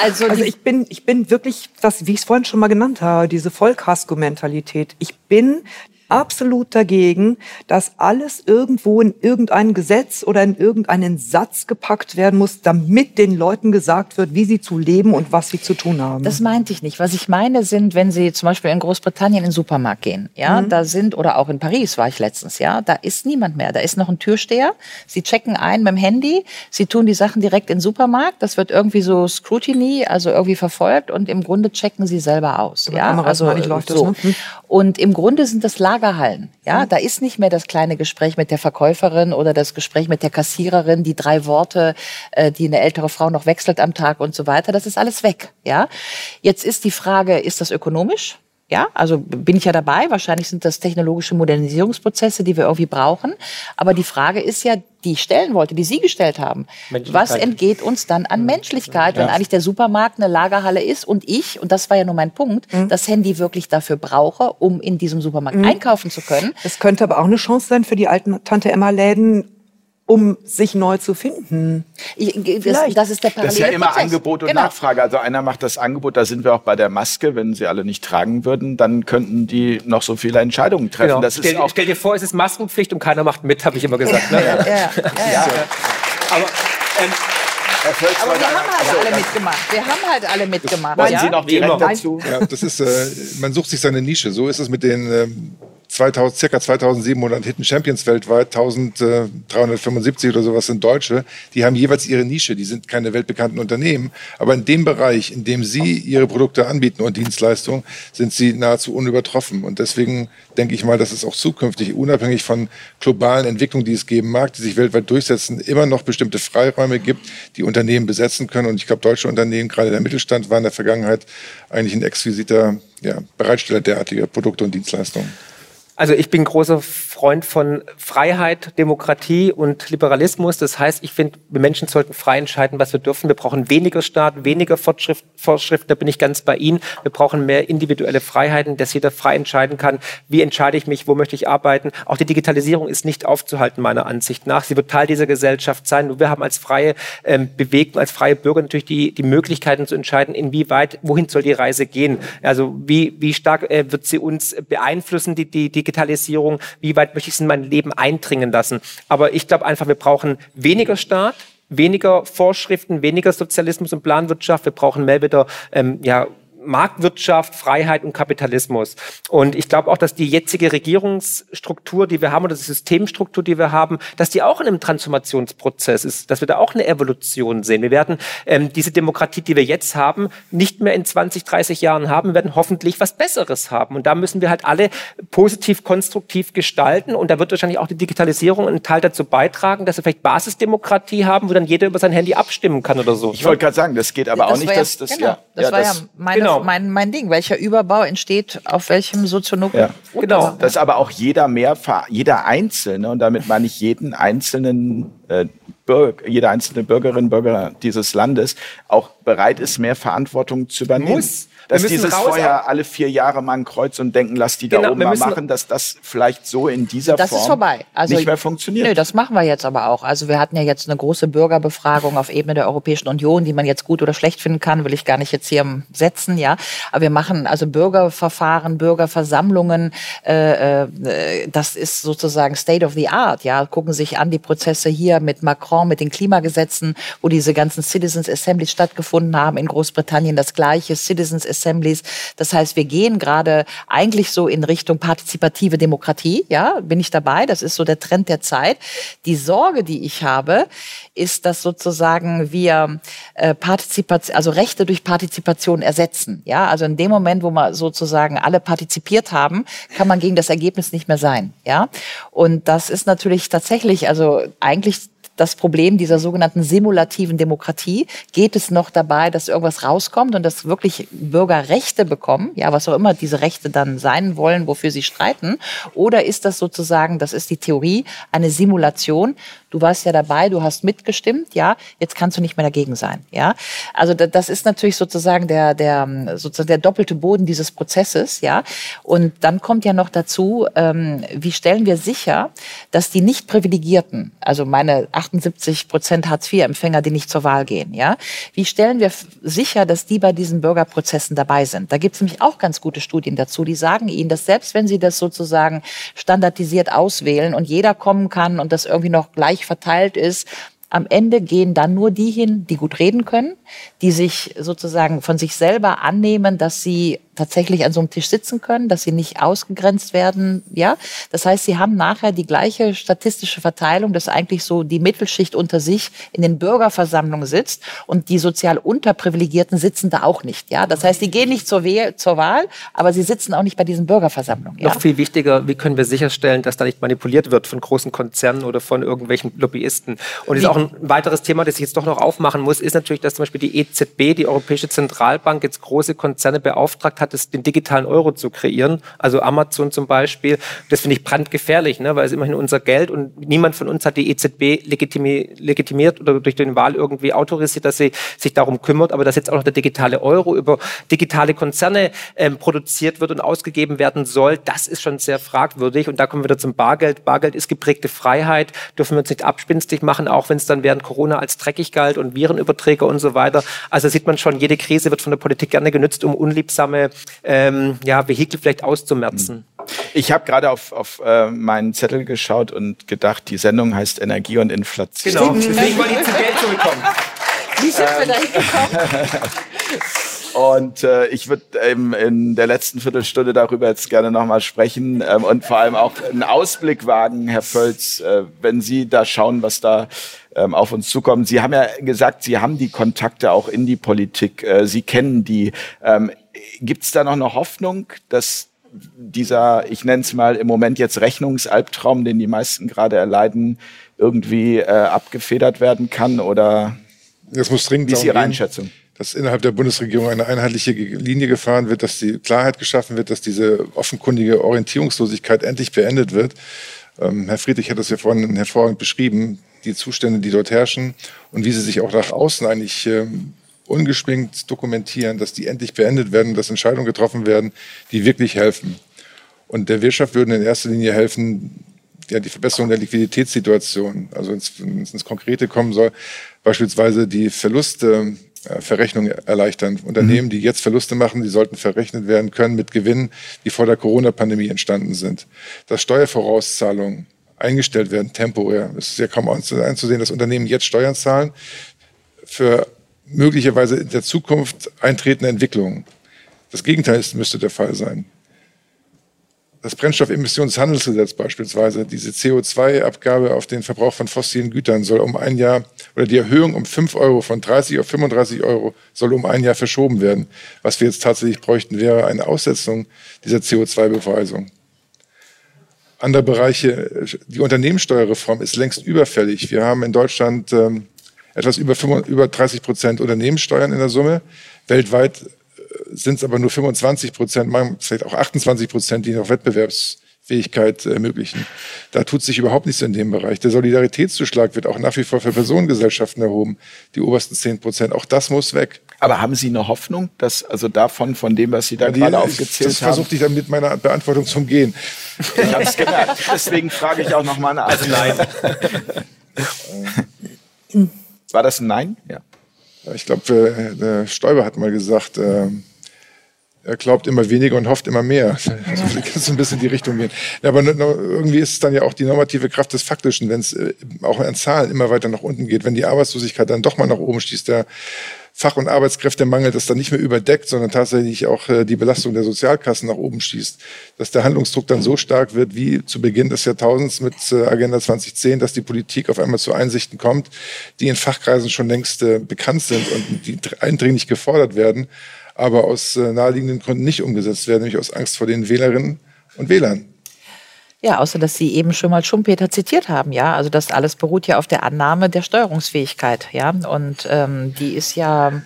Also, also, ich bin, ich bin wirklich, das, wie ich es vorhin schon mal genannt habe, diese Vollkasko-Mentalität. Ich bin absolut dagegen, dass alles irgendwo in irgendein Gesetz oder in irgendeinen Satz gepackt werden muss, damit den Leuten gesagt wird, wie sie zu leben und was sie zu tun haben. Das meinte ich nicht. Was ich meine sind, wenn Sie zum Beispiel in Großbritannien in den Supermarkt gehen, ja, mhm. da sind, oder auch in Paris war ich letztens, ja, da ist niemand mehr. Da ist noch ein Türsteher. Sie checken ein mit dem Handy. Sie tun die Sachen direkt in den Supermarkt. Das wird irgendwie so Scrutiny, also irgendwie verfolgt und im Grunde checken Sie selber aus. ja, also läuft so. Das, ne? Und im Grunde sind das Lager Lagerhallen. Ja, mhm. da ist nicht mehr das kleine Gespräch mit der Verkäuferin oder das Gespräch mit der Kassiererin, die drei Worte, äh, die eine ältere Frau noch wechselt am Tag und so weiter. Das ist alles weg. Ja, jetzt ist die Frage, ist das ökonomisch? Ja, also bin ich ja dabei. Wahrscheinlich sind das technologische Modernisierungsprozesse, die wir irgendwie brauchen. Aber die Frage ist ja, die ich stellen wollte, die Sie gestellt haben. Was entgeht uns dann an Menschlichkeit, ja. wenn eigentlich der Supermarkt eine Lagerhalle ist und ich, und das war ja nur mein Punkt, mhm. das Handy wirklich dafür brauche, um in diesem Supermarkt mhm. einkaufen zu können? Das könnte aber auch eine Chance sein für die alten Tante-Emma-Läden, um sich neu zu finden. Ich, das, das, ist der Das ist ja immer Prozess. Angebot und genau. Nachfrage. Also einer macht das Angebot, da sind wir auch bei der Maske. Wenn sie alle nicht tragen würden, dann könnten die noch so viele Entscheidungen treffen. Genau. Das stell, ist auch stell dir vor, es ist Maskenpflicht und keiner macht mit, habe ich immer gesagt. Ne? ja, ja, ja, ja, Aber ähm, aber wir haben halt also, alle mitgemacht. Wir haben halt alle mitgemacht. Wollen ja? Sie noch direkt dazu? Ja, das ist, äh, man sucht sich seine Nische. So ist es mit den ähm, 2000, circa 2700 Hidden Champions weltweit, 1375 oder sowas sind Deutsche, die haben jeweils ihre Nische, die sind keine weltbekannten Unternehmen, aber in dem Bereich, in dem sie ihre Produkte anbieten und Dienstleistungen, sind sie nahezu unübertroffen. Und deswegen denke ich mal, dass es auch zukünftig, unabhängig von globalen Entwicklungen, die es geben mag, die sich weltweit durchsetzen, immer noch bestimmte Freiräume gibt, die Unternehmen besetzen können. Und ich glaube, deutsche Unternehmen, gerade der Mittelstand, waren in der Vergangenheit eigentlich ein exquisiter ja, Bereitsteller derartiger Produkte und Dienstleistungen. Also ich bin großer Freund von Freiheit, Demokratie und Liberalismus. Das heißt, ich finde, wir Menschen sollten frei entscheiden, was wir dürfen. Wir brauchen weniger Staat, weniger Vorschriften. Da bin ich ganz bei Ihnen. Wir brauchen mehr individuelle Freiheiten, dass jeder frei entscheiden kann, wie entscheide ich mich, wo möchte ich arbeiten. Auch die Digitalisierung ist nicht aufzuhalten, meiner Ansicht nach. Sie wird Teil dieser Gesellschaft sein. Nur wir haben als freie ähm, Bewegung, als freie Bürger natürlich die, die Möglichkeiten zu entscheiden, inwieweit, wohin soll die Reise gehen. Also wie, wie stark äh, wird sie uns beeinflussen, die, die, die Digitalisierung, wie weit möchte ich es in mein Leben eindringen lassen. Aber ich glaube einfach, wir brauchen weniger Staat, weniger Vorschriften, weniger Sozialismus und Planwirtschaft. Wir brauchen mehr wieder ähm, ja, Marktwirtschaft, Freiheit und Kapitalismus. Und ich glaube auch, dass die jetzige Regierungsstruktur, die wir haben, oder die Systemstruktur, die wir haben, dass die auch in einem Transformationsprozess ist, dass wir da auch eine Evolution sehen. Wir werden ähm, diese Demokratie, die wir jetzt haben, nicht mehr in 20, 30 Jahren haben. Wir werden hoffentlich was Besseres haben. Und da müssen wir halt alle positiv, konstruktiv gestalten. Und da wird wahrscheinlich auch die Digitalisierung einen Teil dazu beitragen, dass wir vielleicht Basisdemokratie haben, wo dann jeder über sein Handy abstimmen kann oder so. Ich wollte gerade sagen, das geht aber das auch nicht, dass das, genau, ja, das ja, war das, ja meine genau genau. mein, mein Ding. Welcher Überbau entsteht auf welchem Sozionomen? Ja. Genau. Dass aber auch jeder mehr, jeder Einzelne, und damit meine ich jeden einzelnen äh, Bürger, jede einzelne Bürgerin, Bürger dieses Landes auch bereit ist, mehr Verantwortung zu übernehmen. Muss dass dieses vorher alle vier Jahre mal ein Kreuz und denken, lass die da genau, oben mal machen, dass das vielleicht so in dieser das Form ist vorbei. Also, nicht mehr funktioniert. Nö, das machen wir jetzt aber auch. Also wir hatten ja jetzt eine große Bürgerbefragung auf Ebene der Europäischen Union, die man jetzt gut oder schlecht finden kann, will ich gar nicht jetzt hier setzen, ja. Aber wir machen also Bürgerverfahren, Bürgerversammlungen, äh, äh, das ist sozusagen State of the Art, ja. Gucken sich an die Prozesse hier mit Macron, mit den Klimagesetzen, wo diese ganzen Citizens Assemblies stattgefunden haben. In Großbritannien das gleiche, Citizens Assemblies. Das heißt, wir gehen gerade eigentlich so in Richtung partizipative Demokratie. Ja, bin ich dabei. Das ist so der Trend der Zeit. Die Sorge, die ich habe, ist, dass sozusagen wir äh, Partizipation, also Rechte durch Partizipation ersetzen. Ja, also in dem Moment, wo man sozusagen alle partizipiert haben, kann man gegen das Ergebnis nicht mehr sein. Ja, und das ist natürlich tatsächlich, also eigentlich das Problem dieser sogenannten simulativen Demokratie? Geht es noch dabei, dass irgendwas rauskommt und dass wirklich Bürger Rechte bekommen? Ja, was auch immer diese Rechte dann sein wollen, wofür sie streiten? Oder ist das sozusagen, das ist die Theorie, eine Simulation? Du warst ja dabei, du hast mitgestimmt, ja, jetzt kannst du nicht mehr dagegen sein, ja. Also das ist natürlich sozusagen der, der, sozusagen der doppelte Boden dieses Prozesses, ja. Und dann kommt ja noch dazu, ähm, wie stellen wir sicher, dass die nicht Privilegierten, also meine 78 Prozent Hartz-IV-Empfänger, die nicht zur Wahl gehen. Ja? Wie stellen wir sicher, dass die bei diesen Bürgerprozessen dabei sind? Da gibt es nämlich auch ganz gute Studien dazu, die sagen ihnen, dass selbst wenn sie das sozusagen standardisiert auswählen und jeder kommen kann und das irgendwie noch gleich verteilt ist, am Ende gehen dann nur die hin, die gut reden können, die sich sozusagen von sich selber annehmen, dass sie tatsächlich an so einem Tisch sitzen können, dass sie nicht ausgegrenzt werden. Ja, das heißt, sie haben nachher die gleiche statistische Verteilung, dass eigentlich so die Mittelschicht unter sich in den Bürgerversammlungen sitzt und die sozial unterprivilegierten sitzen da auch nicht. Ja, das heißt, die gehen nicht zur, Wehl, zur Wahl, aber sie sitzen auch nicht bei diesen Bürgerversammlungen. Ja? Noch viel wichtiger, wie können wir sicherstellen, dass da nicht manipuliert wird von großen Konzernen oder von irgendwelchen Lobbyisten? Und ist auch ein weiteres Thema, das ich jetzt doch noch aufmachen muss, ist natürlich, dass zum Beispiel die EZB, die Europäische Zentralbank, jetzt große Konzerne beauftragt hat, hat, es, den digitalen Euro zu kreieren. Also Amazon zum Beispiel. Das finde ich brandgefährlich, ne? weil es immerhin unser Geld und niemand von uns hat die EZB legitimi legitimiert oder durch den Wahl irgendwie autorisiert, dass sie sich darum kümmert. Aber dass jetzt auch noch der digitale Euro über digitale Konzerne ähm, produziert wird und ausgegeben werden soll, das ist schon sehr fragwürdig. Und da kommen wir wieder zum Bargeld. Bargeld ist geprägte Freiheit, dürfen wir uns nicht abspinstig machen, auch wenn es dann während Corona als dreckig galt und Virenüberträger und so weiter. Also sieht man schon, jede Krise wird von der Politik gerne genützt, um unliebsame ähm, ja, Vehikel vielleicht auszumerzen. Ich habe gerade auf, auf äh, meinen Zettel geschaut und gedacht, die Sendung heißt Energie und Inflation. Genau, deswegen wollte ich zu Geld zurückkommen. [laughs] Wie sind wir da hingekommen? [laughs] Und äh, ich würde ähm, in der letzten Viertelstunde darüber jetzt gerne nochmal sprechen ähm, und vor allem auch einen Ausblick wagen, Herr Völz, äh, wenn Sie da schauen, was da ähm, auf uns zukommt. Sie haben ja gesagt, Sie haben die Kontakte auch in die Politik, äh, Sie kennen die. Ähm, Gibt es da noch eine Hoffnung, dass dieser, ich nenne es mal im Moment jetzt Rechnungsalbtraum, den die meisten gerade erleiden, irgendwie äh, abgefedert werden kann? Oder Das muss dringend wie ist Ihre Einschätzung? dass innerhalb der Bundesregierung eine einheitliche Linie gefahren wird, dass die Klarheit geschaffen wird, dass diese offenkundige Orientierungslosigkeit endlich beendet wird. Ähm, Herr Friedrich hat das ja vorhin hervorragend beschrieben, die Zustände, die dort herrschen und wie sie sich auch nach außen eigentlich ähm, ungeschminkt dokumentieren, dass die endlich beendet werden, dass Entscheidungen getroffen werden, die wirklich helfen. Und der Wirtschaft würden in erster Linie helfen, ja, die Verbesserung der Liquiditätssituation, also wenn es ins Konkrete kommen soll, beispielsweise die Verluste äh, Verrechnung erleichtern. Unternehmen, die jetzt Verluste machen, die sollten verrechnet werden können mit Gewinnen, die vor der Corona-Pandemie entstanden sind. Dass Steuervorauszahlungen eingestellt werden, temporär. Es ist ja kaum einzusehen, dass Unternehmen jetzt Steuern zahlen für möglicherweise in der Zukunft eintretende Entwicklungen. Das Gegenteil müsste der Fall sein. Das Brennstoffemissionshandelsgesetz beispielsweise, diese CO2-Abgabe auf den Verbrauch von fossilen Gütern soll um ein Jahr, oder die Erhöhung um 5 Euro von 30 auf 35 Euro soll um ein Jahr verschoben werden. Was wir jetzt tatsächlich bräuchten, wäre eine Aussetzung dieser CO2-Beweisung. Andere Bereiche, die Unternehmenssteuerreform ist längst überfällig. Wir haben in Deutschland ähm, etwas über, 35, über 30 Prozent Unternehmenssteuern in der Summe. Weltweit sind es aber nur 25 Prozent, vielleicht auch 28 Prozent, die noch Wettbewerbsfähigkeit ermöglichen. Da tut sich überhaupt nichts in dem Bereich. Der Solidaritätszuschlag wird auch nach wie vor für Personengesellschaften erhoben, die obersten 10 Prozent. Auch das muss weg. Aber haben Sie eine Hoffnung, dass also davon, von dem, was Sie da Die- gerade aufgezählt das haben? versuchte ich dann mit meiner Beantwortung zu umgehen. Ich habe es gemerkt. Deswegen frage ich auch noch mal nach. Also nein. [laughs] War das ein Nein? Ja. Ich glaube, der Stoiber hat mal gesagt, äh, er glaubt immer weniger und hofft immer mehr. Vielleicht kann es ein bisschen in die Richtung gehen. Ja, aber irgendwie ist es dann ja auch die normative Kraft des Faktischen, wenn es äh, auch an Zahlen immer weiter nach unten geht, wenn die Arbeitslosigkeit dann doch mal nach oben schießt, der Fach- und Arbeitskräftemangel das dann nicht mehr überdeckt, sondern tatsächlich auch äh, die Belastung der Sozialkassen nach oben schießt, dass der Handlungsdruck dann so stark wird wie zu Beginn des Jahrtausends mit äh, Agenda 2010, dass die Politik auf einmal zu Einsichten kommt, die in Fachkreisen schon längst bekannt sind und die dr- eindringlich gefordert werden, aber aus äh, naheliegenden Gründen nicht umgesetzt werden, nämlich aus Angst vor den Wählerinnen und Wählern. Ja, außer dass Sie eben schon mal Schumpeter zitiert haben, ja. Also das alles beruht ja auf der Annahme der Steuerungsfähigkeit, ja. Und ähm, die ist ja,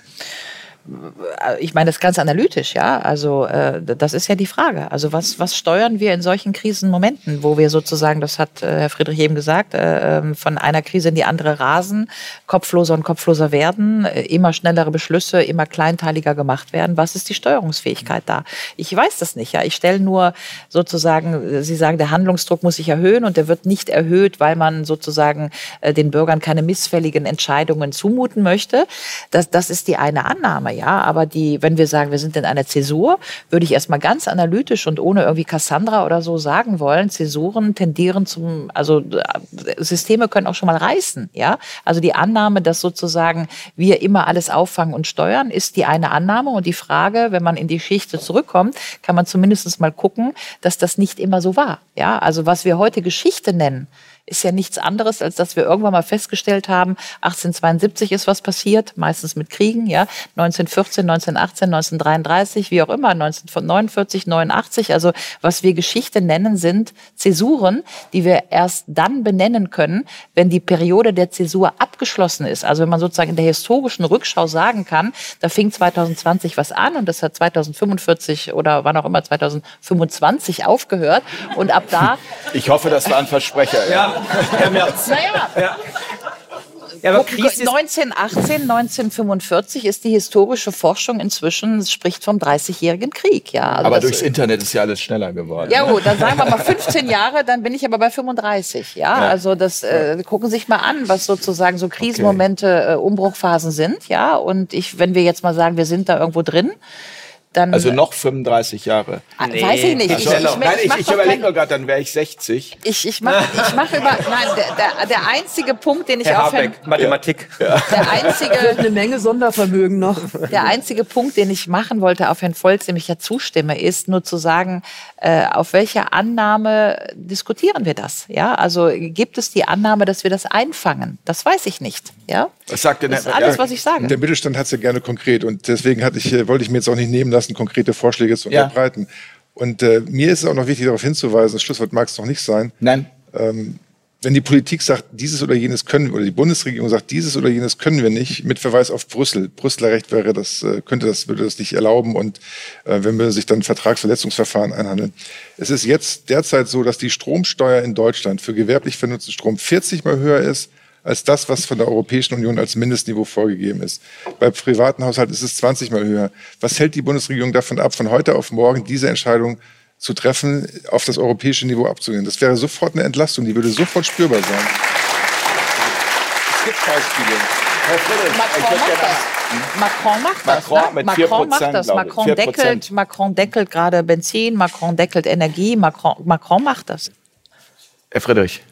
ich meine das ganz analytisch, ja. Also äh, das ist ja die Frage. Also was, was steuern wir in solchen Krisenmomenten, wo wir sozusagen, das hat äh, Herr Friedrich eben gesagt, äh, ähm, von einer Krise in die andere rasen, kopfloser und kopfloser werden, äh, immer schnellere Beschlüsse, immer kleinteiliger gemacht werden. Was ist die Steuerungsfähigkeit da? Ich weiß das nicht, ja. Ich stelle nur sozusagen, äh, Sie sagen, der Handlungsdruck muss sich erhöhen und der wird nicht erhöht, weil man sozusagen äh, den Bürgern keine missfälligen Entscheidungen zumuten möchte. Das, das ist die eine Annahme, ja. Aber die, wenn wir sagen, wir sind in einer Zäsur, würde ich erstmal ganz analytisch und ohne irgendwie Cassandra oder so sagen wollen, Zäsuren tendieren zum, also äh, Systeme können auch schon mal reißen, ja. Also die Annahme, dass sozusagen wir immer alles auffangen und steuern, ist die eine Annahme. Und die Frage, wenn man in die Geschichte zurückkommt, kann man zumindest mal gucken, dass das nicht immer so war. Ja, also was wir heute Geschichte nennen, ist ja nichts anderes, als dass wir irgendwann mal festgestellt haben, 1872 ist was passiert, meistens mit Kriegen, ja. 1914, 1918, 1933, wie auch immer, 1949, 89. Also was wir Geschichte nennen, sind Zäsuren, die wir erst dann benennen können, wenn die Periode der Zäsur abgeschlossen ist. Also wenn man sozusagen in der historischen Rückschau sagen kann, da fing 2020 was an und das hat 2045 oder wann auch immer 2025 aufgehört und ab da. Ich hoffe, das war ein Versprecher. Ja, Herr Merz. Naja. Ja. Ja, aber 1918, 1945 ist die historische Forschung inzwischen, spricht vom 30-jährigen Krieg. Ja, also aber durchs Internet ist ja alles schneller geworden. Ja gut, dann sagen wir mal 15 Jahre, dann bin ich aber bei 35. Ja, ja. also das äh, gucken Sie sich mal an, was sozusagen so Krisenmomente, okay. äh, Umbruchphasen sind. Ja, und ich, wenn wir jetzt mal sagen, wir sind da irgendwo drin, dann, also noch 35 Jahre. Nee. Weiß ich nicht. Also, ich, ich, nein, ich, ich überlege nur gerade, dann wäre ich 60. Ich, ich mache ich mach über. Nein, der, der, der, einzige Punkt, den ich Herr auf Herrn, Mathematik. Ja. Der einzige eine Menge Sondervermögen noch. Der einzige Punkt, den ich machen wollte auf Herrn Volz, dem ich ja zustimme, ist nur zu sagen, äh, auf welcher Annahme diskutieren wir das? Ja, also gibt es die Annahme, dass wir das einfangen? Das weiß ich nicht. Ja. Was sagt das ist alles, was ich sage. Der Mittelstand hat es ja gerne konkret und deswegen hatte ich, äh, wollte ich mir jetzt auch nicht nehmen lassen, konkrete Vorschläge zu ja. unterbreiten. Und äh, mir ist es auch noch wichtig, darauf hinzuweisen, das Schlusswort mag es noch nicht sein. Nein. Ähm, wenn die Politik sagt, dieses oder jenes können, oder die Bundesregierung sagt, dieses oder jenes können wir nicht, mit Verweis auf Brüssel. Brüsseler Recht wäre das, äh, könnte das, würde das nicht erlauben und äh, wenn wir sich dann Vertragsverletzungsverfahren einhandeln. Es ist jetzt derzeit so, dass die Stromsteuer in Deutschland für gewerblich vernutzten Strom 40 mal höher ist als das, was von der Europäischen Union als Mindestniveau vorgegeben ist. Bei privaten Haushalten ist es 20 mal höher. Was hält die Bundesregierung davon ab, von heute auf morgen diese Entscheidung zu treffen, auf das europäische Niveau abzugehen? Das wäre sofort eine Entlastung, die würde sofort spürbar sein. Es gibt Beispiele. Herr Friedrich, Macron macht das. Macron macht das. Macron, ne? Macron macht das. Macron deckelt, Macron deckelt gerade Benzin, Macron deckelt Energie, Macron, Macron macht das. Herr Friedrich.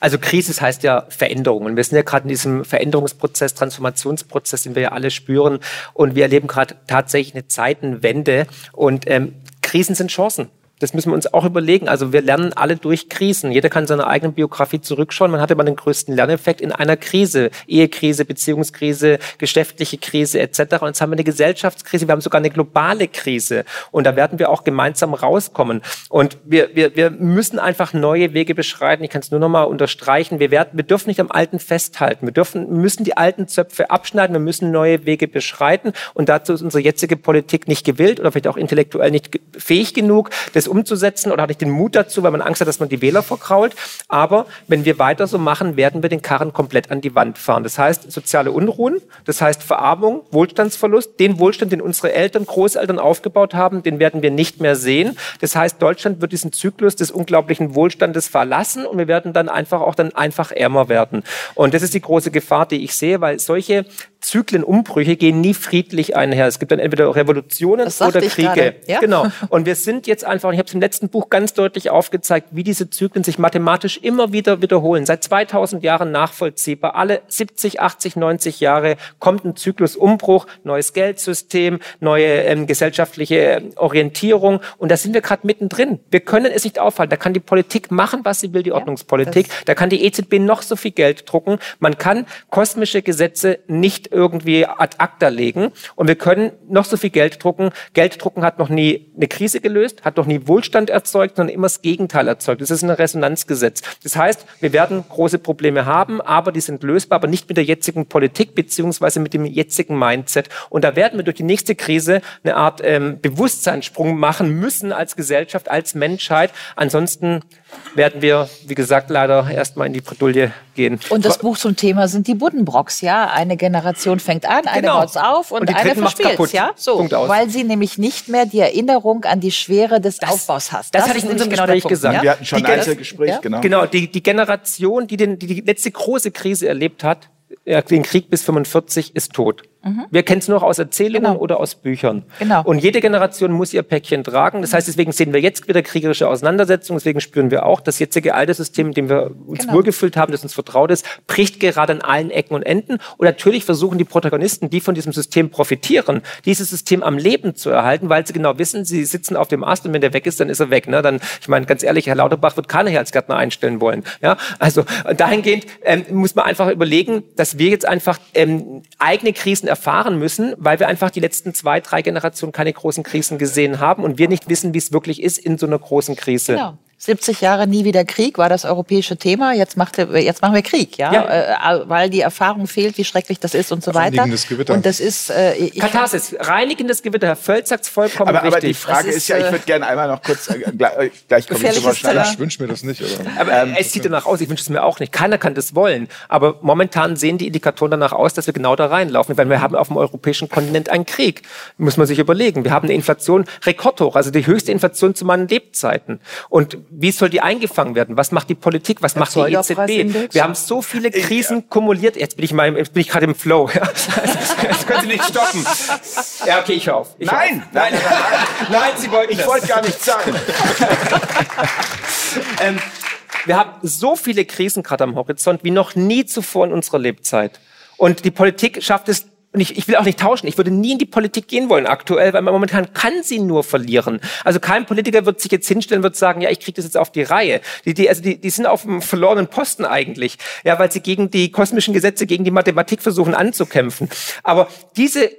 Also Krise heißt ja Veränderung. Und wir sind ja gerade in diesem Veränderungsprozess, Transformationsprozess, den wir ja alle spüren. Und wir erleben gerade tatsächlich eine Zeitenwende. Und ähm, Krisen sind Chancen. Das müssen wir uns auch überlegen. Also wir lernen alle durch Krisen. Jeder kann seine eigene Biografie zurückschauen. Man hat immer den größten Lerneffekt in einer Krise. Ehekrise, Beziehungskrise, geschäftliche Krise etc. Und jetzt haben wir eine Gesellschaftskrise. Wir haben sogar eine globale Krise. Und da werden wir auch gemeinsam rauskommen. Und wir, wir, wir müssen einfach neue Wege beschreiten. Ich kann es nur noch mal unterstreichen. Wir, werden, wir dürfen nicht am Alten festhalten. Wir dürfen, müssen die alten Zöpfe abschneiden. Wir müssen neue Wege beschreiten. Und dazu ist unsere jetzige Politik nicht gewillt oder vielleicht auch intellektuell nicht fähig genug. Das das umzusetzen oder hatte ich den Mut dazu, weil man Angst hat, dass man die Wähler verkrault. Aber wenn wir weiter so machen, werden wir den Karren komplett an die Wand fahren. Das heißt soziale Unruhen, das heißt Verarmung, Wohlstandsverlust. Den Wohlstand, den unsere Eltern, Großeltern aufgebaut haben, den werden wir nicht mehr sehen. Das heißt, Deutschland wird diesen Zyklus des unglaublichen Wohlstandes verlassen und wir werden dann einfach auch dann einfach ärmer werden. Und das ist die große Gefahr, die ich sehe, weil solche Zyklenumbrüche gehen nie friedlich einher. Es gibt dann entweder Revolutionen oder Kriege. Ja? Genau. [laughs] Und wir sind jetzt einfach, ich habe es im letzten Buch ganz deutlich aufgezeigt, wie diese Zyklen sich mathematisch immer wieder wiederholen. Seit 2000 Jahren nachvollziehbar. Alle 70, 80, 90 Jahre kommt ein Zyklusumbruch, neues Geldsystem, neue ähm, gesellschaftliche ähm, Orientierung. Und da sind wir gerade mittendrin. Wir können es nicht aufhalten. Da kann die Politik machen, was sie will, die ja, Ordnungspolitik. Da kann die EZB noch so viel Geld drucken. Man kann kosmische Gesetze nicht irgendwie ad acta legen. Und wir können noch so viel Geld drucken. Geld drucken hat noch nie eine Krise gelöst, hat noch nie Wohlstand erzeugt, sondern immer das Gegenteil erzeugt. Das ist ein Resonanzgesetz. Das heißt, wir werden große Probleme haben, aber die sind lösbar, aber nicht mit der jetzigen Politik beziehungsweise mit dem jetzigen Mindset. Und da werden wir durch die nächste Krise eine Art ähm, Bewusstseinssprung machen müssen als Gesellschaft, als Menschheit. Ansonsten werden wir, wie gesagt, leider erstmal in die Bredouille gehen. Und das Buch zum Thema sind die Buddenbrocks, ja. Eine Generation fängt an, eine genau. hört auf und, und eine verspielt, ja. So, weil sie nämlich nicht mehr die Erinnerung an die Schwere des das, Aufbaus hat. Das, das hatte ich in unserem genau Gespräch gesagt. Ja? Wir hatten schon die ein Einzelgespräch, ja? genau. Genau, die, die Generation, die, den, die die letzte große Krise erlebt hat, den Krieg bis 45 ist tot. Mhm. Wir kennen es nur aus Erzählungen genau. oder aus Büchern. Genau. Und jede Generation muss ihr Päckchen tragen. Das heißt, deswegen sehen wir jetzt wieder kriegerische Auseinandersetzungen. Deswegen spüren wir auch, das jetzige alte System, in dem wir uns genau. wohlgefühlt haben, das uns vertraut ist, bricht gerade an allen Ecken und Enden. Und natürlich versuchen die Protagonisten, die von diesem System profitieren, dieses System am Leben zu erhalten, weil sie genau wissen, sie sitzen auf dem Ast und wenn der weg ist, dann ist er weg. Ne? Dann, ich meine, ganz ehrlich, Herr Lauterbach wird keiner hier als Gärtner einstellen wollen. Ja? Also dahingehend ähm, muss man einfach überlegen, dass wir jetzt einfach ähm, eigene Krisen erfahren müssen, weil wir einfach die letzten zwei, drei Generationen keine großen Krisen gesehen haben und wir nicht wissen, wie es wirklich ist in so einer großen Krise. Genau. 70 Jahre nie wieder Krieg war das europäische Thema. Jetzt, macht, jetzt machen wir Krieg, ja, Ja. Äh, weil die Erfahrung fehlt, wie schrecklich das ist und so weiter. Reinigendes Gewitter. Und das ist äh, ich, Katharsis, reinigendes Gewitter. Herr Völz sagt es vollkommen Aber, aber richtig. die Frage ist, ist, ja, ich äh, würde gerne einmal noch kurz, äh, gleich, äh, gleich komme ich Gefährliches Schneider. Ich wünsche mir das nicht, aber. Aber Ähm, es sieht danach aus, ich wünsche es mir auch nicht. Keiner kann das wollen. Aber momentan sehen die Indikatoren danach aus, dass wir genau da reinlaufen. Weil wir haben auf dem europäischen Kontinent einen Krieg. Muss man sich überlegen. Wir haben eine Inflation rekordhoch, also die höchste Inflation zu meinen Lebzeiten. Und wie soll die eingefangen werden? Was macht die Politik? Was macht die EZB? Erzeugerpreisindex? Wir haben so viele Krisen kumuliert. Jetzt bin ich mal, jetzt bin ich gerade im Flow. [laughs] Ja. Jetzt können Sie nicht stoppen. Ja, okay, ich höre auf. Ich Nein, auf. nein, nein, Sie wollten Ich wollte gar nichts sagen. [laughs] Ähm, wir haben so viele Krisen gerade am Horizont wie noch nie zuvor in unserer Lebzeit. Und die Politik schafft es. Und ich, ich will auch nicht tauschen. Ich würde nie in die Politik gehen wollen aktuell, weil man momentan kann sie nur verlieren. Also kein Politiker wird sich jetzt hinstellen und wird sagen, ja, ich kriege das jetzt auf die Reihe. Die, die, also die, die sind auf einem verlorenen Posten eigentlich, ja, weil sie gegen die kosmischen Gesetze, gegen die Mathematik versuchen anzukämpfen. Aber diese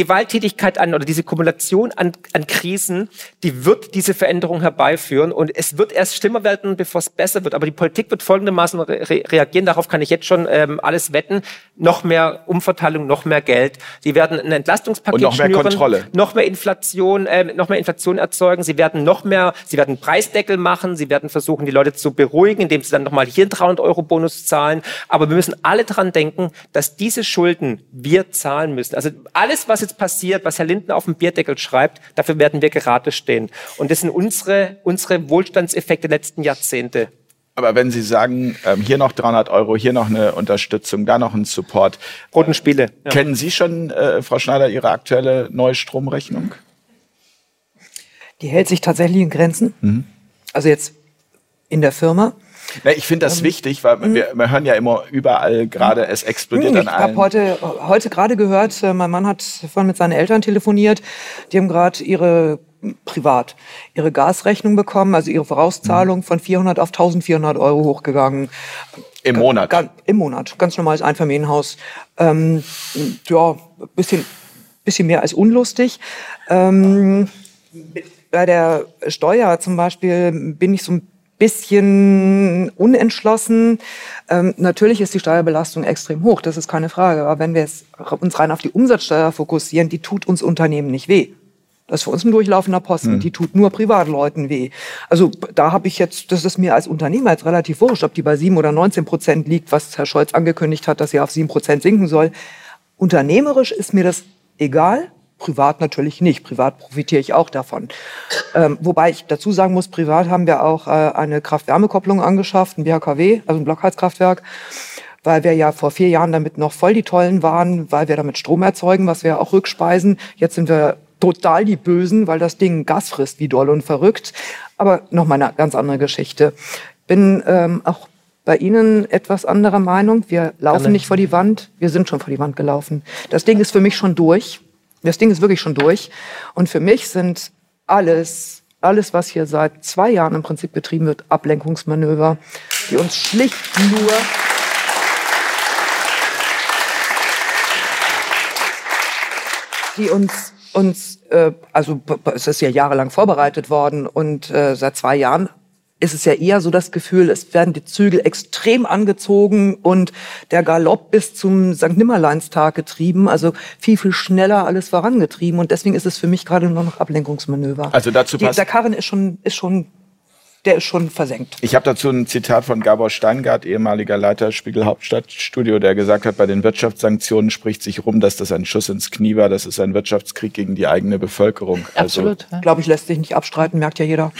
Gewalttätigkeit an oder diese Kumulation an, an Krisen, die wird diese Veränderung herbeiführen und es wird erst schlimmer werden, bevor es besser wird. Aber die Politik wird folgendermaßen re reagieren, darauf kann ich jetzt schon ähm, alles wetten, noch mehr Umverteilung, noch mehr Geld. Sie werden ein Entlastungspaket Und noch mehr schnüren, Kontrolle. noch mehr Inflation, ähm, noch mehr Inflation erzeugen. Sie werden noch mehr, sie werden Preisdeckel machen, sie werden versuchen, die Leute zu beruhigen, indem sie dann nochmal hier einen 300 Euro Bonus zahlen. Aber wir müssen alle dran denken, dass diese Schulden wir zahlen müssen. Also alles, was jetzt passiert, was Herr Lindner auf dem Bierdeckel schreibt, dafür werden wir gerade stehen. Und das sind unsere, unsere Wohlstandseffekte der letzten Jahrzehnte. Aber wenn Sie sagen, ähm, hier noch 300 Euro, hier noch eine Unterstützung, da noch ein Support. Roten Spiele. Ja. Kennen Sie schon, äh, Frau Schneider, Ihre aktuelle neue Stromrechnung? Die hält sich tatsächlich in Grenzen. Also jetzt in der Firma. Na, ich finde das wichtig, weil wir, wir hören ja immer überall gerade, es explodiert Hm, an Ich habe allen. heute, heute gerade gehört, äh, mein Mann hat vorhin mit seinen Eltern telefoniert. Die haben gerade ihre privat ihre Gasrechnung bekommen, also ihre Vorauszahlung von 400 auf 1400 Euro hochgegangen. Im Monat. Ga- Im Monat, ganz normales Einfamilienhaus. Ähm, ja, bisschen, bisschen mehr als unlustig. Ähm, bei der Steuer zum Beispiel bin ich so ein bisschen unentschlossen. Ähm, natürlich ist die Steuerbelastung extrem hoch, das ist keine Frage. Aber wenn wir uns rein auf die Umsatzsteuer fokussieren, die tut uns Unternehmen nicht weh. Das ist für uns ein durchlaufender Posten. Die tut nur Privatleuten weh. Also da habe ich jetzt, das ist mir als Unternehmer jetzt relativ wurscht, ob die bei 7 oder 19 Prozent liegt, was Herr Scholz angekündigt hat, dass sie auf 7 Prozent sinken soll. Unternehmerisch ist mir das egal. Privat natürlich nicht. Privat profitiere ich auch davon. Ähm, wobei ich dazu sagen muss, privat haben wir auch äh, eine Kraft-Wärme-Kopplung angeschafft, ein BHKW, also ein Blockheizkraftwerk, weil wir ja vor vier Jahren damit noch voll die Tollen waren, weil wir damit Strom erzeugen, was wir auch rückspeisen. Jetzt sind wir total die Bösen, weil das Ding Gas frisst wie doll und verrückt. Aber noch mal eine ganz andere Geschichte. Bin ähm, auch bei Ihnen etwas anderer Meinung. Wir laufen nicht vor die Wand. Wir sind schon vor die Wand gelaufen. Das Ding ist für mich schon durch. Das Ding ist wirklich schon durch. Und für mich sind alles, alles, was hier seit zwei Jahren im Prinzip betrieben wird, Ablenkungsmanöver, die uns schlicht nur die uns, uns äh, also es ist ja jahrelang vorbereitet worden und äh, seit zwei Jahren ist es ja eher so das Gefühl, es werden die Zügel extrem angezogen und der Galopp bis zum St. Nimmerleinstag getrieben, also viel, viel schneller alles vorangetrieben und deswegen ist es für mich gerade nur noch Ablenkungsmanöver. Also dazu die, passt- Der Karren ist schon, ist schon, der ist schon versenkt. Ich habe dazu ein Zitat von Gabor Steingart, ehemaliger Leiter Spiegel Hauptstadtstudio, der gesagt hat, bei den Wirtschaftssanktionen spricht sich rum, dass das ein Schuss ins Knie war, das ist ein Wirtschaftskrieg gegen die eigene Bevölkerung. Absolut. ja. Glaube ich, lässt sich nicht abstreiten, merkt ja jeder.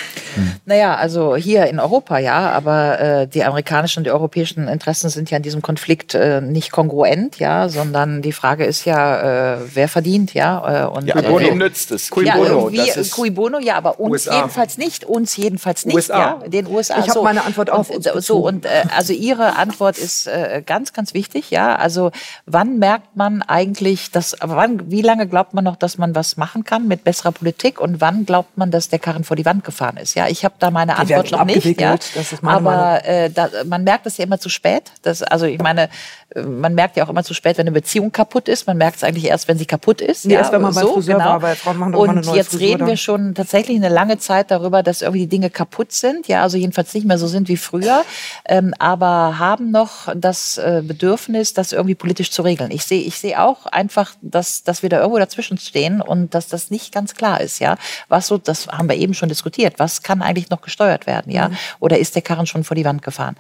Naja, also hier in Europa ja, aber äh, die amerikanischen und die europäischen Interessen sind ja in diesem Konflikt äh, nicht kongruent, ja, sondern die Frage ist ja, äh, wer verdient, ja. Äh, und, Also, ja, äh, aber wem nützt es? Cui ja, bono, das ist- Cui bono, ja, aber uns USA. jedenfalls nicht, uns jedenfalls nicht, USA USA. Ja, den USA. Ich habe so. meine Antwort auf und, uns So, und äh, also Ihre Antwort ist äh, ganz, ganz wichtig, ja. Also wann merkt man eigentlich, dass, aber wann, wie lange glaubt man noch, dass man was machen kann mit besserer Politik und wann glaubt man, dass der Karren vor die Wand gefahren ist? Ja, ich habe da meine Die Antwort noch nicht. Ja. das ist aber äh, da, man merkt es ja immer zu spät. Das, also ich meine, äh, man merkt ja auch immer zu spät, wenn eine Beziehung kaputt ist. Man merkt es eigentlich erst, wenn sie kaputt ist. Nee, ja, erst wenn man beim so, Friseur genau. war, weil Frauen machen doch immer Und eine neue jetzt Frisur reden wir dann. schon tatsächlich eine lange Zeit darüber, dass irgendwie die Dinge kaputt sind. Ja, also jedenfalls nicht mehr so sind wie früher, ähm, aber haben noch das äh, Bedürfnis, das irgendwie politisch zu regeln. Ich sehe, ich sehe auch einfach, dass, dass wir da irgendwo dazwischen stehen und dass das nicht ganz klar ist. Ja, was so, das haben wir eben schon diskutiert. Was kann eigentlich noch gesteuert werden? Ja, oder ist der Karren schon vor die Wand gefahren?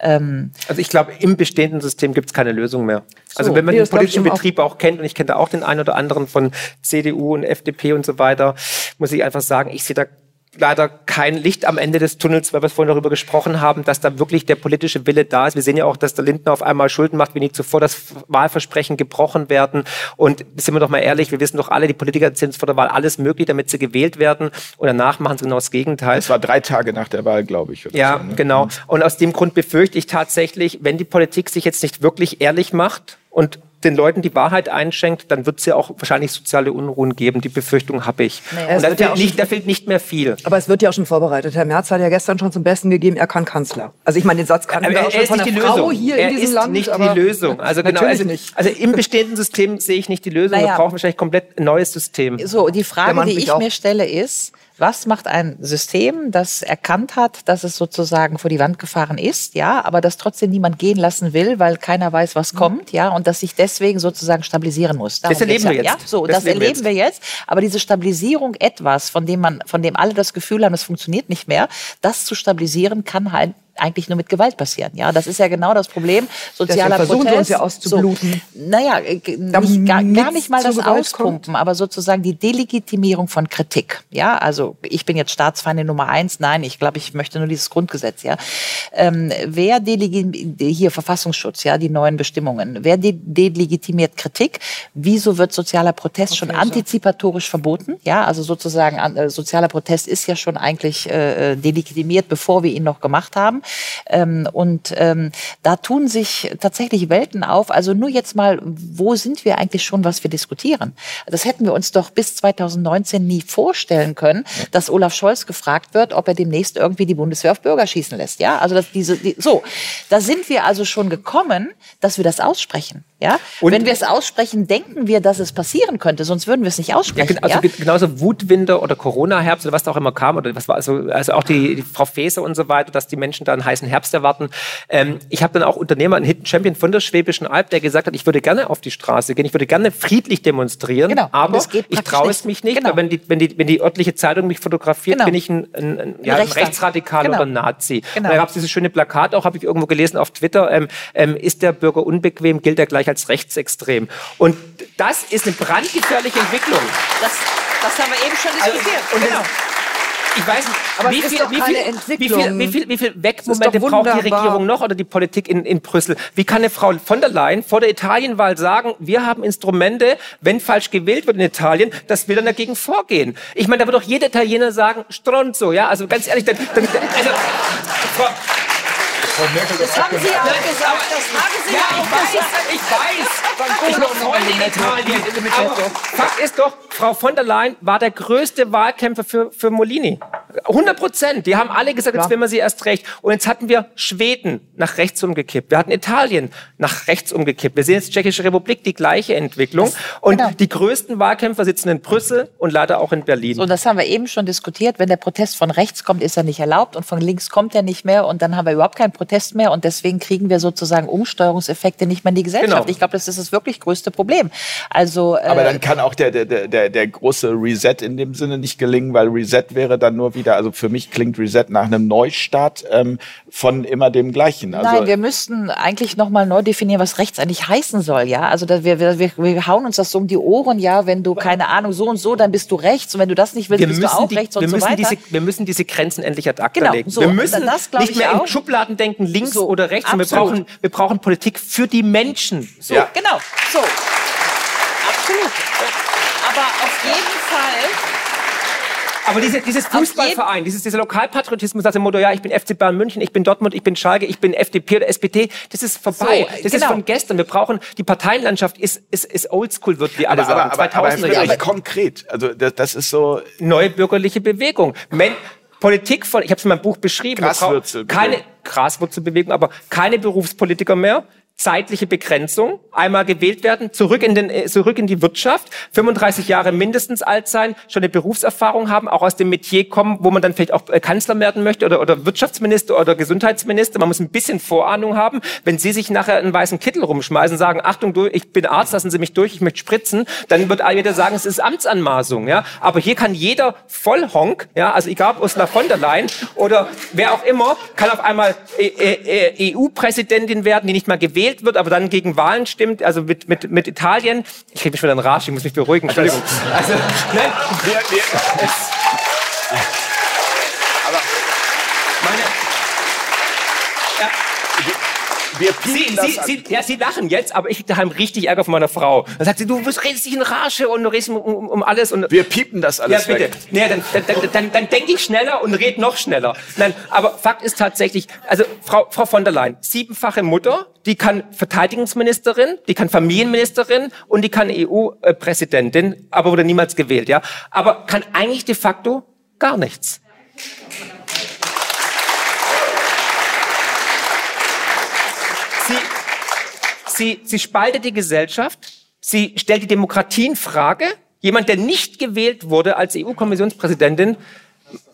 Ähm, Also ich glaube, im bestehenden System gibt es keine Lösung mehr. Also So, wenn man nee, den politischen eben auch. Betrieb auch kennt, und ich kenne da auch den einen oder anderen von CDU und FDP und so weiter, muss ich einfach sagen, ich sehe da leider kein Licht am Ende des Tunnels, weil wir vorhin darüber gesprochen haben, dass da wirklich der politische Wille da ist. Wir sehen ja auch, dass der Lindner auf einmal Schulden macht, wie nie zuvor, dass Wahlversprechen gebrochen werden. Und sind wir doch mal ehrlich, wir wissen doch alle, die Politiker erzählen vor der Wahl alles möglich, damit sie gewählt werden. Und danach machen sie genau das Gegenteil. Das war drei Tage nach der Wahl, glaube ich. Ja, so, ne? genau. Und aus dem Grund befürchte ich tatsächlich, wenn die Politik sich jetzt nicht wirklich ehrlich macht und den Leuten die Wahrheit einschenkt, dann wird es ja auch wahrscheinlich soziale Unruhen geben. Die Befürchtung habe ich. Es Und da wird ja nicht, da fehlt nicht mehr viel. Aber es wird ja auch schon vorbereitet. Herr Merz hat ja gestern schon zum Besten gegeben, er kann Kanzler. Also ich meine, den Satz kannten Aber er, auch schon ist von nicht der die Frau Lösung. hier er in diesem ist Land. nicht aber die Lösung. Also genau. Also, nicht. also im bestehenden System sehe ich nicht die Lösung. Naja. Wir brauchen wahrscheinlich komplett ein neues System. So, die Frage, die ich auch. mir stelle, ist, was macht ein System, das erkannt hat, dass es sozusagen vor die Wand gefahren ist, ja, aber das trotzdem niemand gehen lassen will, weil keiner weiß, was kommt, ja, und das sich deswegen sozusagen stabilisieren muss. Darum Das erleben wir jetzt. Ja, so, Das das, erleben wir jetzt. Aber diese Stabilisierung etwas, von dem man, von dem alle das Gefühl haben, es funktioniert nicht mehr, das zu stabilisieren kann halt eigentlich nur mit Gewalt passieren. Ja, das ist ja genau das Problem. Sozialer versuchen sie Protest. uns ja auszubluten. So, naja, äh, nicht, gar, gar nicht mal das Gewalt Auspumpen, aber sozusagen die Delegitimierung von Kritik. Ja, also ich bin jetzt Staatsfeindin Nummer eins. Nein, ich glaube, ich möchte nur dieses Grundgesetz. Ja, ähm, wer delegitimiert hier Verfassungsschutz? Ja, die neuen Bestimmungen. Wer de delegitimiert Kritik? Wieso wird sozialer Protest schon antizipatorisch verboten? Ja, also sozusagen äh, sozialer Protest ist ja schon eigentlich äh, delegitimiert, bevor wir ihn noch gemacht haben. Ähm, und ähm, da tun sich tatsächlich Welten auf. Also nur jetzt mal, wo sind wir eigentlich schon, was wir diskutieren? Das hätten wir uns doch bis 2019 nie vorstellen können, dass Olaf Scholz gefragt wird, ob er demnächst irgendwie die Bundeswehr auf Bürger schießen lässt. Ja, also dass diese, die, so, da sind wir also schon gekommen, dass wir das aussprechen. Ja, Und- wenn wir es aussprechen, denken wir, dass es passieren könnte, sonst würden wir es nicht Ja, aussprechen. gen- also ja? ge- genauso Wutwinde oder Corona-Herbst oder was da auch immer kam, oder was war also, also auch die, die Frau Faeser und so weiter, dass die Menschen da einen heißen Herbst erwarten. Ähm, ich habe dann auch Unternehmer, einen Hidden Champion von der Schwäbischen Alb, der gesagt hat, ich würde gerne auf die Straße gehen, ich würde gerne friedlich demonstrieren, Genau, aber ich traue es mich nicht, Genau. weil wenn die, wenn, die, wenn die örtliche Zeitung mich fotografiert, Genau. bin ich ein, ein, ein, ja, ein. Rechtsradikal Genau. oder ein Nazi. Genau. Da gab es dieses schöne Plakat, auch habe ich irgendwo gelesen auf Twitter, ähm, ähm, ist der Bürger unbequem, gilt er gleich als rechtsextrem. Und das ist eine brandgefährliche Entwicklung. das, das haben wir eben schon diskutiert. und genau. Ich weiß nicht, Aber wie viel, wie, viel, wie, viel, wie, viel, wie viel Es Wegmomente braucht die. Regierung noch oder die Politik in, in Brüssel? Wie kann eine Frau von der Leyen vor der Italienwahl sagen, wir haben Instrumente, wenn falsch gewählt wird in Italien, dass wir dann dagegen vorgehen? Ich meine, da wird doch jeder Italiener sagen, Stronzo, ja? Also ganz ehrlich, dann, dann, also, Frau, Das haben Sie auch gesagt. Das haben Sie ja, auch ich weiß, ich weiß. Ich war voll in Italien. Aber Fakt ist doch, Frau von der Leyen war der größte Wahlkämpfer für, für Molini. 100 Prozent. Die haben alle gesagt, jetzt will man sie erst recht. Und jetzt hatten wir Schweden nach rechts umgekippt. Wir hatten Italien nach rechts umgekippt. Wir sehen jetzt Tschechische Republik, die gleiche Entwicklung. Und genau. die größten Wahlkämpfer sitzen in Brüssel und leider auch in Berlin. So, das haben wir eben schon diskutiert. Wenn der Protest von rechts kommt, ist er nicht erlaubt und von links kommt er nicht mehr und dann haben wir überhaupt keinen Protest mehr und deswegen kriegen wir sozusagen Umsteuerungseffekte nicht mehr in die Gesellschaft. Genau. Ich glaube, das ist das wirklich größte Problem. Also, äh, Aber dann kann auch der, der, der- der, große Reset in dem Sinne nicht gelingen, weil Reset wäre dann nur wieder, also für mich klingt Reset nach einem Neustart ähm, von immer dem Gleichen. Also, Nein, wir müssten eigentlich nochmal neu definieren, was rechts eigentlich heißen soll, ja. Also da, wir, wir, wir, wir hauen uns das so um die Ohren, ja, wenn du, keine Ahnung, so und so, dann bist du rechts und wenn du das nicht willst, wir bist du auch die, rechts wir, und so müssen weiter. diese, wir müssen diese Grenzen endlich ad acta Genau, legen. so, wir müssen das nicht ich mehr in auch. Schubladen denken, links So, oder rechts. sondern Wir absolut. brauchen, wir brauchen Politik für die Menschen. So, Ja. genau, so. Absolut. Aber auf jeden Fall Aber diese, dieses Fußballverein, dieses, dieser Lokalpatriotismus nach dem Motto, ja, ich bin FC Bayern München, ich bin Dortmund, ich bin Schalke, ich bin FDP oder SPD, das ist vorbei. So, das genau. ist von gestern. Wir brauchen, die Parteienlandschaft ist, ist, ist oldschool, wird wie alle Aber, aber, sagen. aber, aber 2000er Herr Jahre. Friedrich, konkret. Also das, das ist so. neue bürgerliche Bewegung. Men Politik von, ich habe es in meinem Buch beschrieben, keine Graswurzelbewegung, aber keine Berufspolitiker mehr. Zeitliche Begrenzung, einmal gewählt werden, zurück in, den, äh, zurück in die Wirtschaft, 35 Jahre mindestens alt sein, schon eine Berufserfahrung haben, auch aus dem Metier kommen, wo man dann vielleicht auch äh, Kanzler werden möchte oder, oder Wirtschaftsminister oder Gesundheitsminister. Man muss ein bisschen Vorahnung haben. Wenn Sie sich nachher einen weißen Kittel rumschmeißen, sagen, Achtung, du, ich bin Arzt, lassen Sie mich durch, ich möchte spritzen, dann wird jeder sagen, es ist Amtsanmaßung. Ja? Aber hier kann jeder Vollhonk, ja, also egal ob Ursula von der Leyen oder wer auch immer, kann auf einmal äh, EU-Präsidentin werden, die nicht mal gewählt wird, aber dann gegen Wahlen stimmt, also mit, mit, mit Italien. Ich kriege mich wieder einen Ratsch, ich muss mich beruhigen, Entschuldigung. Also, nein, Wir, wir, meine, wir Sie, piepen Sie, das. Sie, ja, Sie lachen jetzt, aber ich krieg daheim richtig Ärger von meiner Frau. Dann sagt sie, du redest dich in Rage und du redest um, um, um alles. Und wir piepen das ja, alles bitte. weg. Nee, dann, dann, dann, dann, dann denke ich schneller und red noch schneller. Nein, aber Fakt ist tatsächlich, also Frau, Frau von der Leyen, siebenfache Mutter, die kann Verteidigungsministerin, die kann Familienministerin und die kann EU-Präsidentin, aber wurde niemals gewählt, ja. Aber kann eigentlich de facto gar nichts. Sie, sie spaltet die Gesellschaft, sie stellt die Demokratie in Frage. Jemand, der nicht gewählt wurde als EU-Kommissionspräsidentin,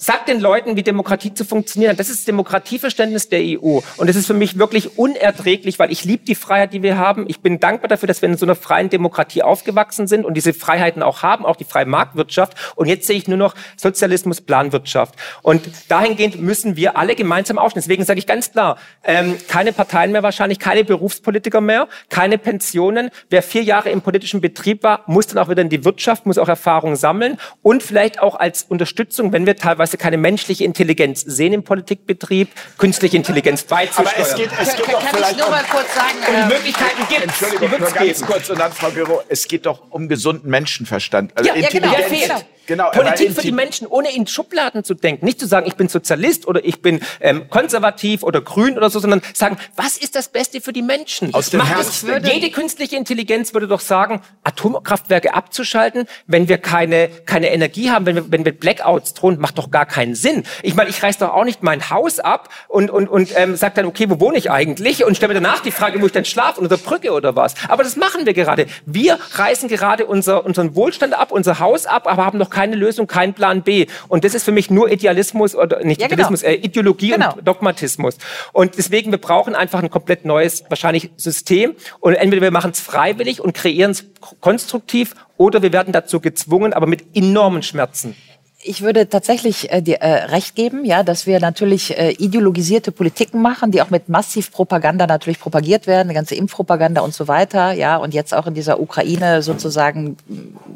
sagt den Leuten, wie Demokratie zu funktionieren. Das ist das Demokratieverständnis der EU. Und das ist für mich wirklich unerträglich, weil ich liebe die Freiheit, die wir haben. Ich bin dankbar dafür, dass wir in so einer freien Demokratie aufgewachsen sind und diese Freiheiten auch haben, auch die freie Marktwirtschaft. Und jetzt sehe ich nur noch Sozialismus, Planwirtschaft. Und dahingehend müssen wir alle gemeinsam aufstehen. Deswegen sage ich ganz klar, ähm, keine Parteien mehr wahrscheinlich, keine Berufspolitiker mehr, keine Pensionen. Wer vier Jahre im politischen Betrieb war, muss dann auch wieder in die Wirtschaft, muss auch Erfahrung sammeln und vielleicht auch als Unterstützung, wenn wir teilweise keine menschliche Intelligenz sehen im Politikbetrieb, künstliche Intelligenz beizusteuern. Aber es geht, es geht Kann, doch kann ich vielleicht nur um, mal kurz sagen, und ähm, die Möglichkeiten gibt Entschuldigung, nur ganz kurz und dann Frau Gero, es geht doch um gesunden Menschenverstand. Also Ja, ja, genau, Intelligenz. ja, genau. Politik weil für die Menschen, ohne in Schubladen zu denken. Nicht zu sagen, ich bin Sozialist oder ich bin ähm, konservativ oder grün oder so, sondern sagen, was ist das Beste für die Menschen? Aus dem Macht Herzen. es, jede künstliche Intelligenz würde doch sagen, Atomkraftwerke abzuschalten, wenn wir keine, keine Energie haben, wenn wir, wenn wir Blackouts drohen, macht doch gar keinen Sinn. Ich meine, ich reiß doch auch nicht mein Haus ab und, und, und ähm, sag dann, okay, wo wohne ich eigentlich? Und stelle mir danach die Frage, wo ich dann schlafe, unter der Brücke oder was. Aber das machen wir gerade. Wir reißen gerade unser, unseren Wohlstand ab, unser Haus ab, aber haben noch keine Lösung, keinen Plan B. Und das ist für mich nur Idealismus oder nicht Ja, genau. Idealismus, äh, Ideologie Genau. und Dogmatismus. Und deswegen, wir brauchen einfach ein komplett neues, wahrscheinlich System. Und entweder wir machen es freiwillig und kreieren es konstruktiv oder wir werden dazu gezwungen, aber mit enormen Schmerzen. Ich würde tatsächlich äh, dir äh, recht geben, ja, dass wir natürlich äh, ideologisierte Politiken machen, die auch mit massiv Propaganda natürlich propagiert werden, die ganze Impfpropaganda und so weiter, ja, und jetzt auch in dieser Ukraine sozusagen,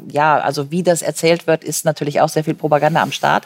ja, also wie das erzählt wird, ist natürlich auch sehr viel Propaganda am Start.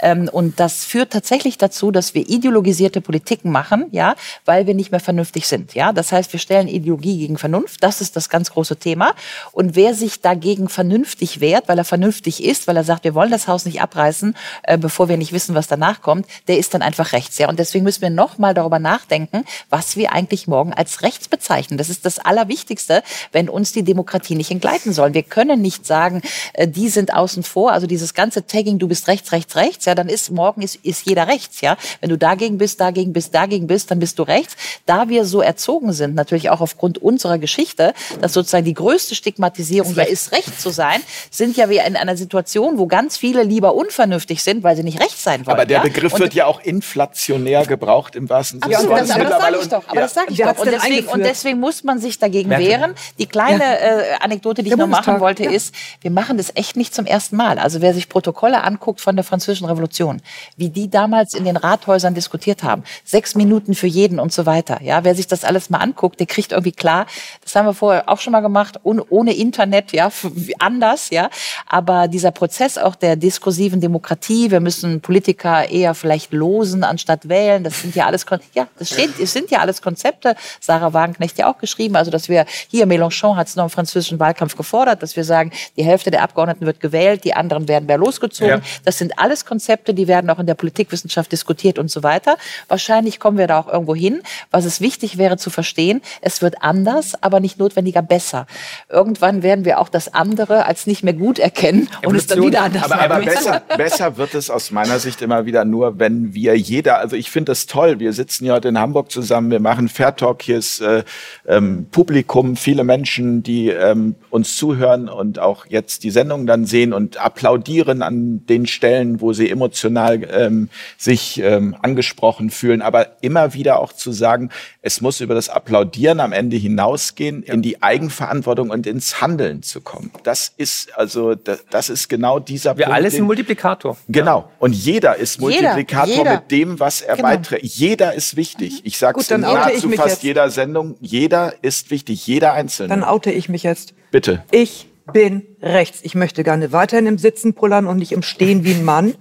Ähm, und das führt tatsächlich dazu, dass wir ideologisierte Politiken machen, ja, weil wir nicht mehr vernünftig sind, ja. Das heißt, wir stellen Ideologie gegen Vernunft, das ist das ganz große Thema. Und wer sich dagegen vernünftig wehrt, weil er vernünftig ist, weil er sagt, wir wollen das Haus nicht abreißen, äh, bevor wir nicht wissen, was danach kommt, der ist dann einfach rechts. Ja? Und deswegen müssen wir nochmal darüber nachdenken, was wir eigentlich morgen als rechts bezeichnen. Das ist das Allerwichtigste, wenn uns die Demokratie nicht entgleiten soll. Wir können nicht sagen, äh, die sind außen vor. Also dieses ganze Tagging, du bist rechts, rechts, rechts, ja, dann ist morgen ist, ist jeder rechts. Ja? Wenn du dagegen bist, dagegen bist, dagegen bist, dann bist du rechts. Da wir so erzogen sind, natürlich auch aufgrund unserer Geschichte, dass sozusagen die größte Stigmatisierung ja ist, rechts zu sein, sind ja wir in einer Situation, wo ganz viele lieber unvernünftig sind, weil sie nicht rechts sein wollen. Aber der ja? Begriff Und wird ja auch inflationär gebraucht im wahrsten Sinne des Absolut, Wortes das, aber das sage ich doch. Aber Ja. das sage ich doch. Und deswegen, und deswegen muss man sich dagegen Merkel. wehren. Die kleine äh, Anekdote, die ich noch machen wollte, ja. ist, wir machen das echt nicht zum ersten Mal. Also wer sich Protokolle anguckt von der Französischen Revolution, wie die damals in den Rathäusern diskutiert haben, sechs Minuten für jeden und so weiter. Ja, wer sich das alles mal anguckt, der kriegt irgendwie klar, das haben wir vorher auch schon mal gemacht, ohne, ohne Internet, ja, [laughs] anders, ja. Aber dieser Prozess auch der Diskussion inklusiven Demokratie. Wir müssen Politiker eher vielleicht losen anstatt wählen. Das sind ja alles, Kon ja, das steht, es sind ja alles Konzepte. Sarah Wagenknecht ja auch geschrieben. Also, dass wir hier, Mélenchon hat es noch im französischen Wahlkampf gefordert, dass wir sagen, die Hälfte der Abgeordneten wird gewählt, die anderen werden mehr losgezogen. Ja. Das sind alles Konzepte, die werden auch in der Politikwissenschaft diskutiert und so weiter. Wahrscheinlich kommen wir da auch irgendwo hin. Was es wichtig wäre zu verstehen, es wird anders, aber nicht notwendiger besser. Irgendwann werden wir auch das andere als nicht mehr gut erkennen und es dann wieder anders Aber, aber besser, besser wird es aus meiner Sicht immer wieder nur, wenn wir jeder, also ich finde das toll, wir sitzen ja heute in Hamburg zusammen, wir machen Fair Talk, hier ist äh, ähm, Publikum, viele Menschen, die ähm, uns zuhören und auch jetzt die Sendung dann sehen und applaudieren an den Stellen, wo sie emotional ähm, sich ähm, angesprochen fühlen, aber immer wieder auch zu sagen, es muss über das Applaudieren am Ende hinausgehen, in die Eigenverantwortung und ins Handeln zu kommen. Das ist also, das, das ist genau dieser Wir Punkt. Sind Multiplikator. Genau. Ja. Und jeder ist Multiplikator jeder, jeder. mit dem, was er genau. beiträgt. Jeder ist wichtig. Ich sage es in nahezu fast jetzt. jeder Sendung. Jeder ist wichtig. Jeder Einzelne. Dann oute ich mich jetzt. Bitte. Ich bin rechts. Ich möchte gerne weiterhin im Sitzen pullern und nicht im Stehen wie ein Mann.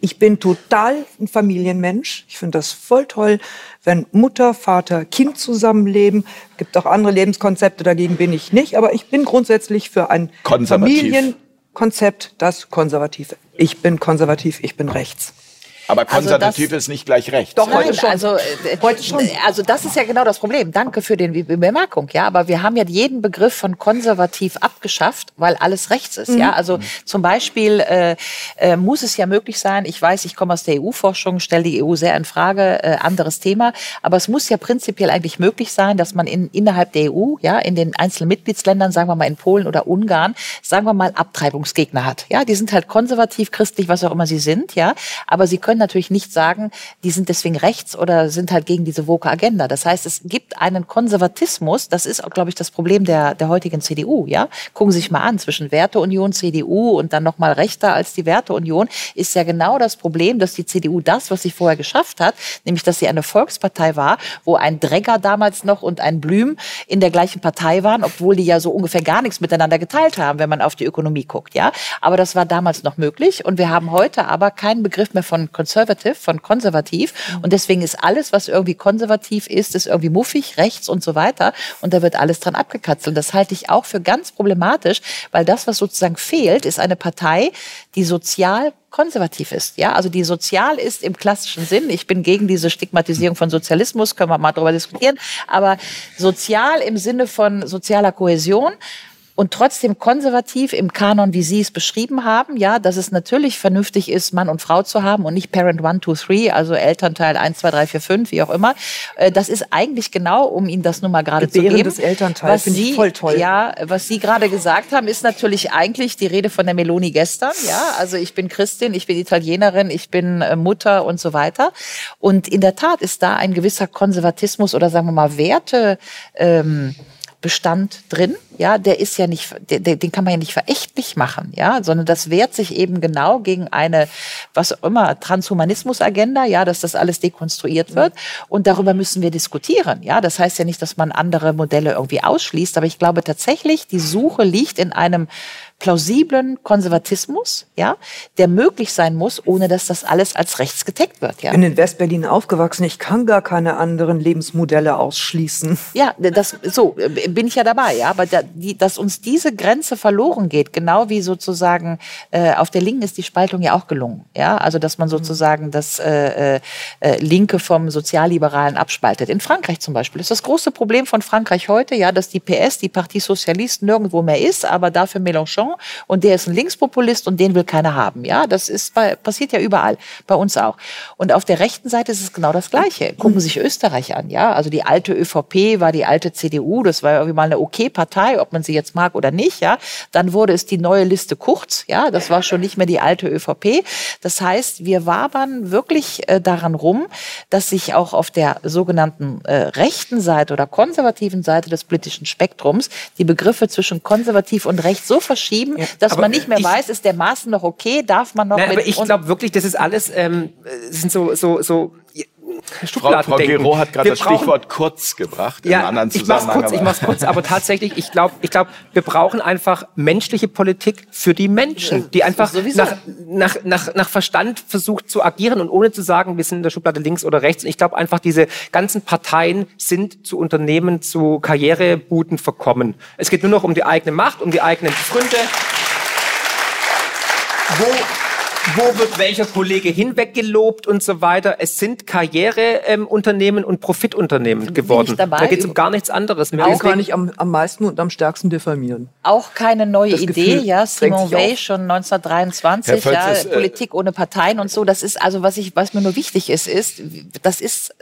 Ich bin total ein Familienmensch. Ich finde das voll toll, wenn Mutter, Vater, Kind zusammenleben. Gibt auch andere Lebenskonzepte, dagegen bin ich nicht. Aber ich bin grundsätzlich für ein Familienkonzept, das konservativ. Ich bin konservativ, ich bin rechts. Aber konservativ also das, ist nicht gleich recht. Doch, heute schon. Also, äh, heute schon. Also das ist ja genau das Problem. Danke für die Bemerkung. Ja, aber wir haben ja jeden Begriff von konservativ abgeschafft, weil alles rechts ist. Mhm. Ja, also mhm. zum Beispiel äh, äh, muss es ja möglich sein. Ich weiß, ich komme aus der EU-Forschung, stelle die EU sehr in Frage. Äh, anderes Thema. Aber es muss ja prinzipiell eigentlich möglich sein, dass man in, innerhalb der EU, ja, in den einzelnen Mitgliedsländern, sagen wir mal in Polen oder Ungarn, sagen wir mal Abtreibungsgegner hat. Ja, die sind halt konservativ, christlich, was auch immer sie sind. Ja, aber sie können natürlich nicht sagen, die sind deswegen rechts oder sind halt gegen diese woke Agenda. Das heißt, es gibt einen Konservatismus, das ist, glaube ich, das Problem der, der heutigen CDU, ja. Gucken Sie sich mal an, zwischen Werteunion, CDU und dann nochmal rechter als die Werteunion, ist ja genau das Problem, dass die CDU das, was sie vorher geschafft hat, nämlich, dass sie eine Volkspartei war, wo ein Dregger damals noch und ein Blüm in der gleichen Partei waren, obwohl die ja so ungefähr gar nichts miteinander geteilt haben, wenn man auf die Ökonomie guckt, ja. Aber das war damals noch möglich und wir haben heute aber keinen Begriff mehr von conservative, von konservativ. Und deswegen ist alles, was irgendwie konservativ ist, ist irgendwie muffig, rechts und so weiter. Und da wird alles dran abgekatzelt. Das halte ich auch für ganz problematisch, weil das, was sozusagen fehlt, ist eine Partei, die sozial konservativ ist. Ja, also die sozial ist im klassischen Sinn. Ich bin gegen diese Stigmatisierung von Sozialismus, können wir mal darüber diskutieren. Aber sozial im Sinne von sozialer Kohäsion und trotzdem konservativ im Kanon, wie Sie es beschrieben haben, ja, dass es natürlich vernünftig ist, Mann und Frau zu haben und nicht Parent 1, 2, 3, also Elternteil 1, 2, 3, 4, 5, wie auch immer. Äh, das ist eigentlich genau, um Ihnen das nun mal gerade zu geben. des Elternteils finde ich voll toll. Ja, was Sie gerade gesagt haben, ist natürlich eigentlich die Rede von der Meloni gestern, ja. Also ich bin Christin, ich bin Italienerin, ich bin äh, Mutter und so weiter. Und in der Tat ist da ein gewisser Konservatismus oder sagen wir mal Werte, ähm, Bestand drin. Ja, der ist ja nicht, der, den kann man ja nicht verächtlich machen, ja, sondern das wehrt sich eben genau gegen eine, was auch immer, Transhumanismus-Agenda, ja, dass das alles dekonstruiert wird. Und darüber müssen wir diskutieren. Ja, das heißt ja nicht, dass man andere Modelle irgendwie ausschließt, aber ich glaube tatsächlich, die Suche liegt in einem plausiblen Konservatismus, ja, der möglich sein muss, ohne dass das alles als rechts getaggt wird. Ja. Ich bin in Westberlin aufgewachsen. Ich kann gar keine anderen Lebensmodelle ausschließen. Ja, das so äh, bin ich ja dabei. Ja, aber da, die, dass uns diese Grenze verloren geht, genau wie sozusagen äh, auf der Linken ist die Spaltung ja auch gelungen. Ja, also dass man sozusagen das äh, äh, Linke vom Sozialliberalen abspaltet. In Frankreich zum Beispiel ist das große Problem von Frankreich heute, ja, dass die PS, die Partie Socialiste, nirgendwo mehr ist, aber dafür Mélenchon und der ist ein Linkspopulist und den will keiner haben. Ja, das ist bei, passiert ja überall, bei uns auch. Und auf der rechten Seite ist es genau das Gleiche. Gucken Sie sich Österreich an. Ja, also die alte ÖVP war die alte CDU. Das war irgendwie mal eine okay Partei, ob man sie jetzt mag oder nicht. Ja, dann wurde es die neue Liste Kurz. Ja, das war schon nicht mehr die alte ÖVP. Das heißt, wir wabern wirklich äh, daran rum, dass sich auch auf der sogenannten äh, rechten Seite oder konservativen Seite des politischen Spektrums die Begriffe zwischen konservativ und rechts so verschieben geschrieben, ja, dass man nicht mehr ich, weiß, ist der Maßen noch okay, darf man noch. Nein, aber ich glaube wirklich, das ist alles, ähm, sind so, so, so Schubladen Frau, Frau. Gero hat gerade das brauchen- Stichwort kurz gebracht ja, im anderen ich mach's Zusammenhang. kurz, ich aber- mach's kurz, aber tatsächlich, ich glaube, ich glaub, wir brauchen einfach menschliche Politik für die Menschen, die einfach nach, nach, nach, nach Verstand versucht zu agieren und ohne zu sagen, wir sind in der Schublade links oder rechts. Und ich glaube einfach, diese ganzen Parteien sind zu Unternehmen, zu Karrierebuten verkommen. Es geht nur noch um die eigene Macht, um die eigenen Gründe. Wo, wo wird welcher Kollege hinweggelobt und so weiter. Es sind Karriereunternehmen ähm, Unternehmen und Profitunternehmen geworden. dabei. Da geht es um gar nichts anderes mehr. Deswegen- kann ich am, am meisten und am stärksten diffamieren. Auch keine neue Das Idee, Gefühl ja. Simon Weil schon 1923, Herr Völz, ja, es, äh, Politik ohne Parteien und so. Das ist also, was ich, was mir nur wichtig ist, ist, das ist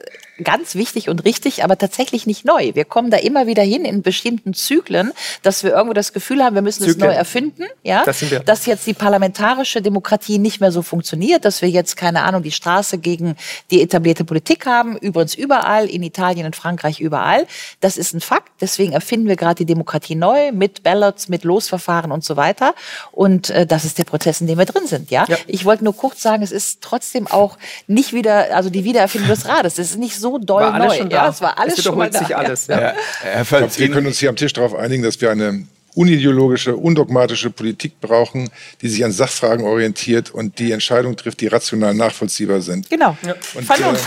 ganz wichtig und richtig, aber tatsächlich nicht neu. Wir kommen da immer wieder hin in bestimmten Zyklen, dass wir irgendwo das Gefühl haben, wir müssen es neu erfinden, ja. Das sind wir. Dass jetzt die parlamentarische Demokratie nicht mehr so funktioniert, dass wir jetzt, keine Ahnung, die Straße gegen die etablierte Politik haben, übrigens überall, in Italien, in Frankreich, überall. Das ist ein Fakt. Deswegen erfinden wir gerade die Demokratie neu mit Ballots, mit Losverfahren und so weiter. Und äh, das ist der Prozess, in dem wir drin sind. Ja? Ja. Ich wollte nur kurz sagen, es ist trotzdem auch nicht wieder, also die Wiedererfindung des Rades. Es ist nicht so doll war alles neu. schon da. Ja, es war alles es schon mal da. sich alles. Ja. Ja. Ja, Herr Völz, glaube, wir können uns hier am Tisch darauf einigen, dass wir eine unideologische, undogmatische Politik brauchen, die sich an Sachfragen orientiert und die Entscheidungen trifft, die rational nachvollziehbar sind. Genau. Und, Vernunft.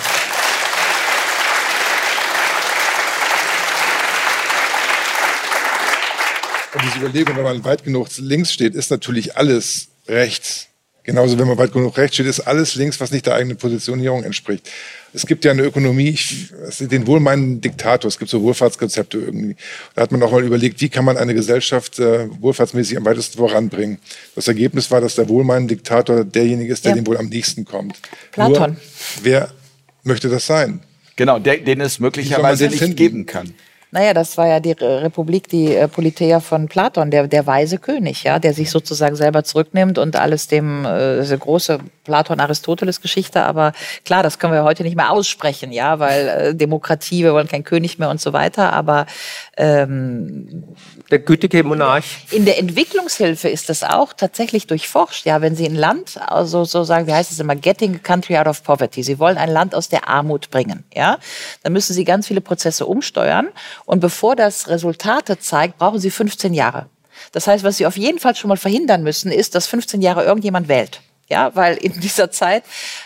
Und diese Überlegung, wenn man weit genug links steht, ist natürlich alles rechts. Genauso, wenn man weit genug rechts steht, ist alles links, was nicht der eigenen Positionierung entspricht. Es gibt ja eine Ökonomie, ich, den wohlmeinenden Diktator, es gibt so Wohlfahrtskonzepte irgendwie. Da hat man auch mal überlegt, wie kann man eine Gesellschaft äh, wohlfahrtsmäßig am weitesten voranbringen. Das Ergebnis war, dass der wohlmeinende Diktator derjenige ist, der Ja. dem wohl am nächsten kommt. Platon. Nur, wer möchte das sein? genau, der, den es möglicherweise nicht finden? geben kann. Naja, das war ja die Re- Republik, die äh, Politeia von Platon, der, der weise König, ja, der sich sozusagen selber zurücknimmt und alles dem, äh, diese große Platon-Aristoteles-Geschichte, aber klar, das können wir heute nicht mehr aussprechen, ja, weil äh, Demokratie, wir wollen keinen König mehr und so weiter, aber ähm, Der gütige Monarch. in der Entwicklungshilfe ist das auch tatsächlich durchforscht. Ja, wenn Sie ein Land, also so sagen, wie heißt es immer, getting a country out of poverty. Sie wollen ein Land aus der Armut bringen. Ja, dann müssen Sie ganz viele Prozesse umsteuern. Und bevor das Resultate zeigt, brauchen Sie 15 Jahre. Das heißt, was Sie auf jeden Fall schon mal verhindern müssen, ist, dass 15 Jahre irgendjemand wählt. Ja, weil in dieser Zeit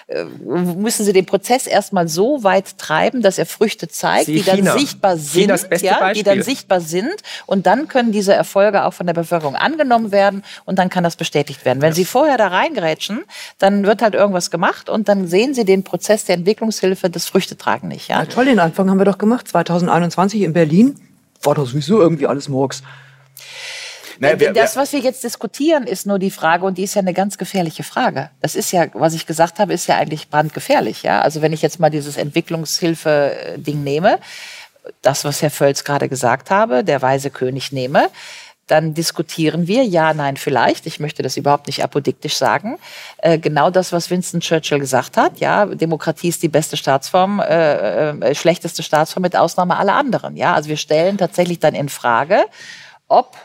äh, müssen sie den Prozess erstmal so weit treiben, dass er Früchte zeigt, Siehe die dann China. sichtbar sind, ja, die dann sichtbar sind und dann können diese Erfolge auch von der Bevölkerung angenommen werden und dann kann das bestätigt werden. Wenn Sie vorher da reingrätschen, dann wird halt irgendwas gemacht und dann sehen Sie den Prozess der Entwicklungshilfe, das Früchtetragen nicht. Ja? Ja, toll, den Anfang haben wir doch gemacht. 2021 in Berlin war doch sowieso irgendwie alles Murks. Naja, wir- das, was wir jetzt diskutieren, ist nur die Frage, und die ist ja eine ganz gefährliche Frage. Das ist ja, was ich gesagt habe, ist ja eigentlich brandgefährlich. Ja? Also wenn ich jetzt mal dieses Entwicklungshilfe-Ding nehme, das, was Herr Völz gerade gesagt habe, der weise König nehme, dann diskutieren wir, ja, nein, vielleicht, ich möchte das überhaupt nicht apodiktisch sagen, äh, genau das, was Winston Churchill gesagt hat, ja, Demokratie ist die beste Staatsform, äh, äh, schlechteste Staatsform mit Ausnahme aller anderen, ja, also wir stellen tatsächlich dann in Frage, ob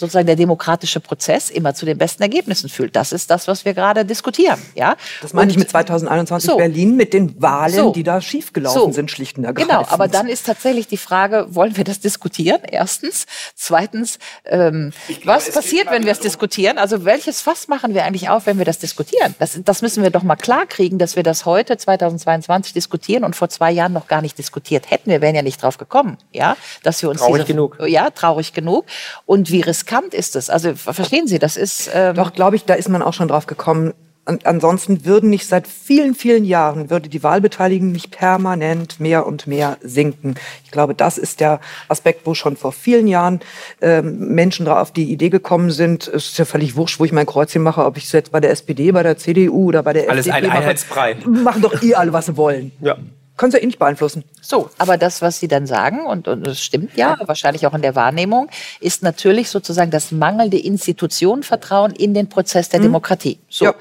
sozusagen der demokratische Prozess immer zu den besten Ergebnissen führt. Das ist das, was wir gerade diskutieren. Ja? Das meine ich Und- mit 2021 So. Berlin, mit den Wahlen, So. die da schiefgelaufen So. sind, schlicht und ergreifend. Genau, aber dann ist tatsächlich die Frage, wollen wir das diskutieren? Erstens. Zweitens, ähm, was passiert, wenn wir es diskutieren? Also welches Fass machen wir eigentlich auf, wenn wir das diskutieren? Das, das müssen wir doch mal klar kriegen, dass wir das heute 2022 diskutieren und vor zwei Jahren noch gar nicht diskutiert hätten. Wir wären ja nicht drauf gekommen, ja, dass wir uns Traurig diese, genug. Ja, traurig genug. Und wie riskant ist es? Also verstehen Sie, das ist ähm, Doch, glaube ich, da ist man auch schon drauf gekommen. Und ansonsten würden nicht seit vielen, vielen Jahren, würde die Wahlbeteiligung nicht permanent mehr und mehr sinken. Ich glaube, das ist der Aspekt, wo schon vor vielen Jahren ähm, Menschen drauf auf die Idee gekommen sind. Es ist ja völlig wurscht, wo ich mein Kreuzchen mache, ob ich es jetzt bei der SPD, bei der CDU oder bei der Alles FDP ein mache. Einheitsbrei. Machen doch ihr alle, was sie wollen. Ja. Können sie eh nicht beeinflussen. So, aber das, was Sie dann sagen, und, und das stimmt ja, wahrscheinlich auch in der Wahrnehmung, ist natürlich sozusagen das mangelnde Institutionenvertrauen in den Prozess der Demokratie. So, Ja.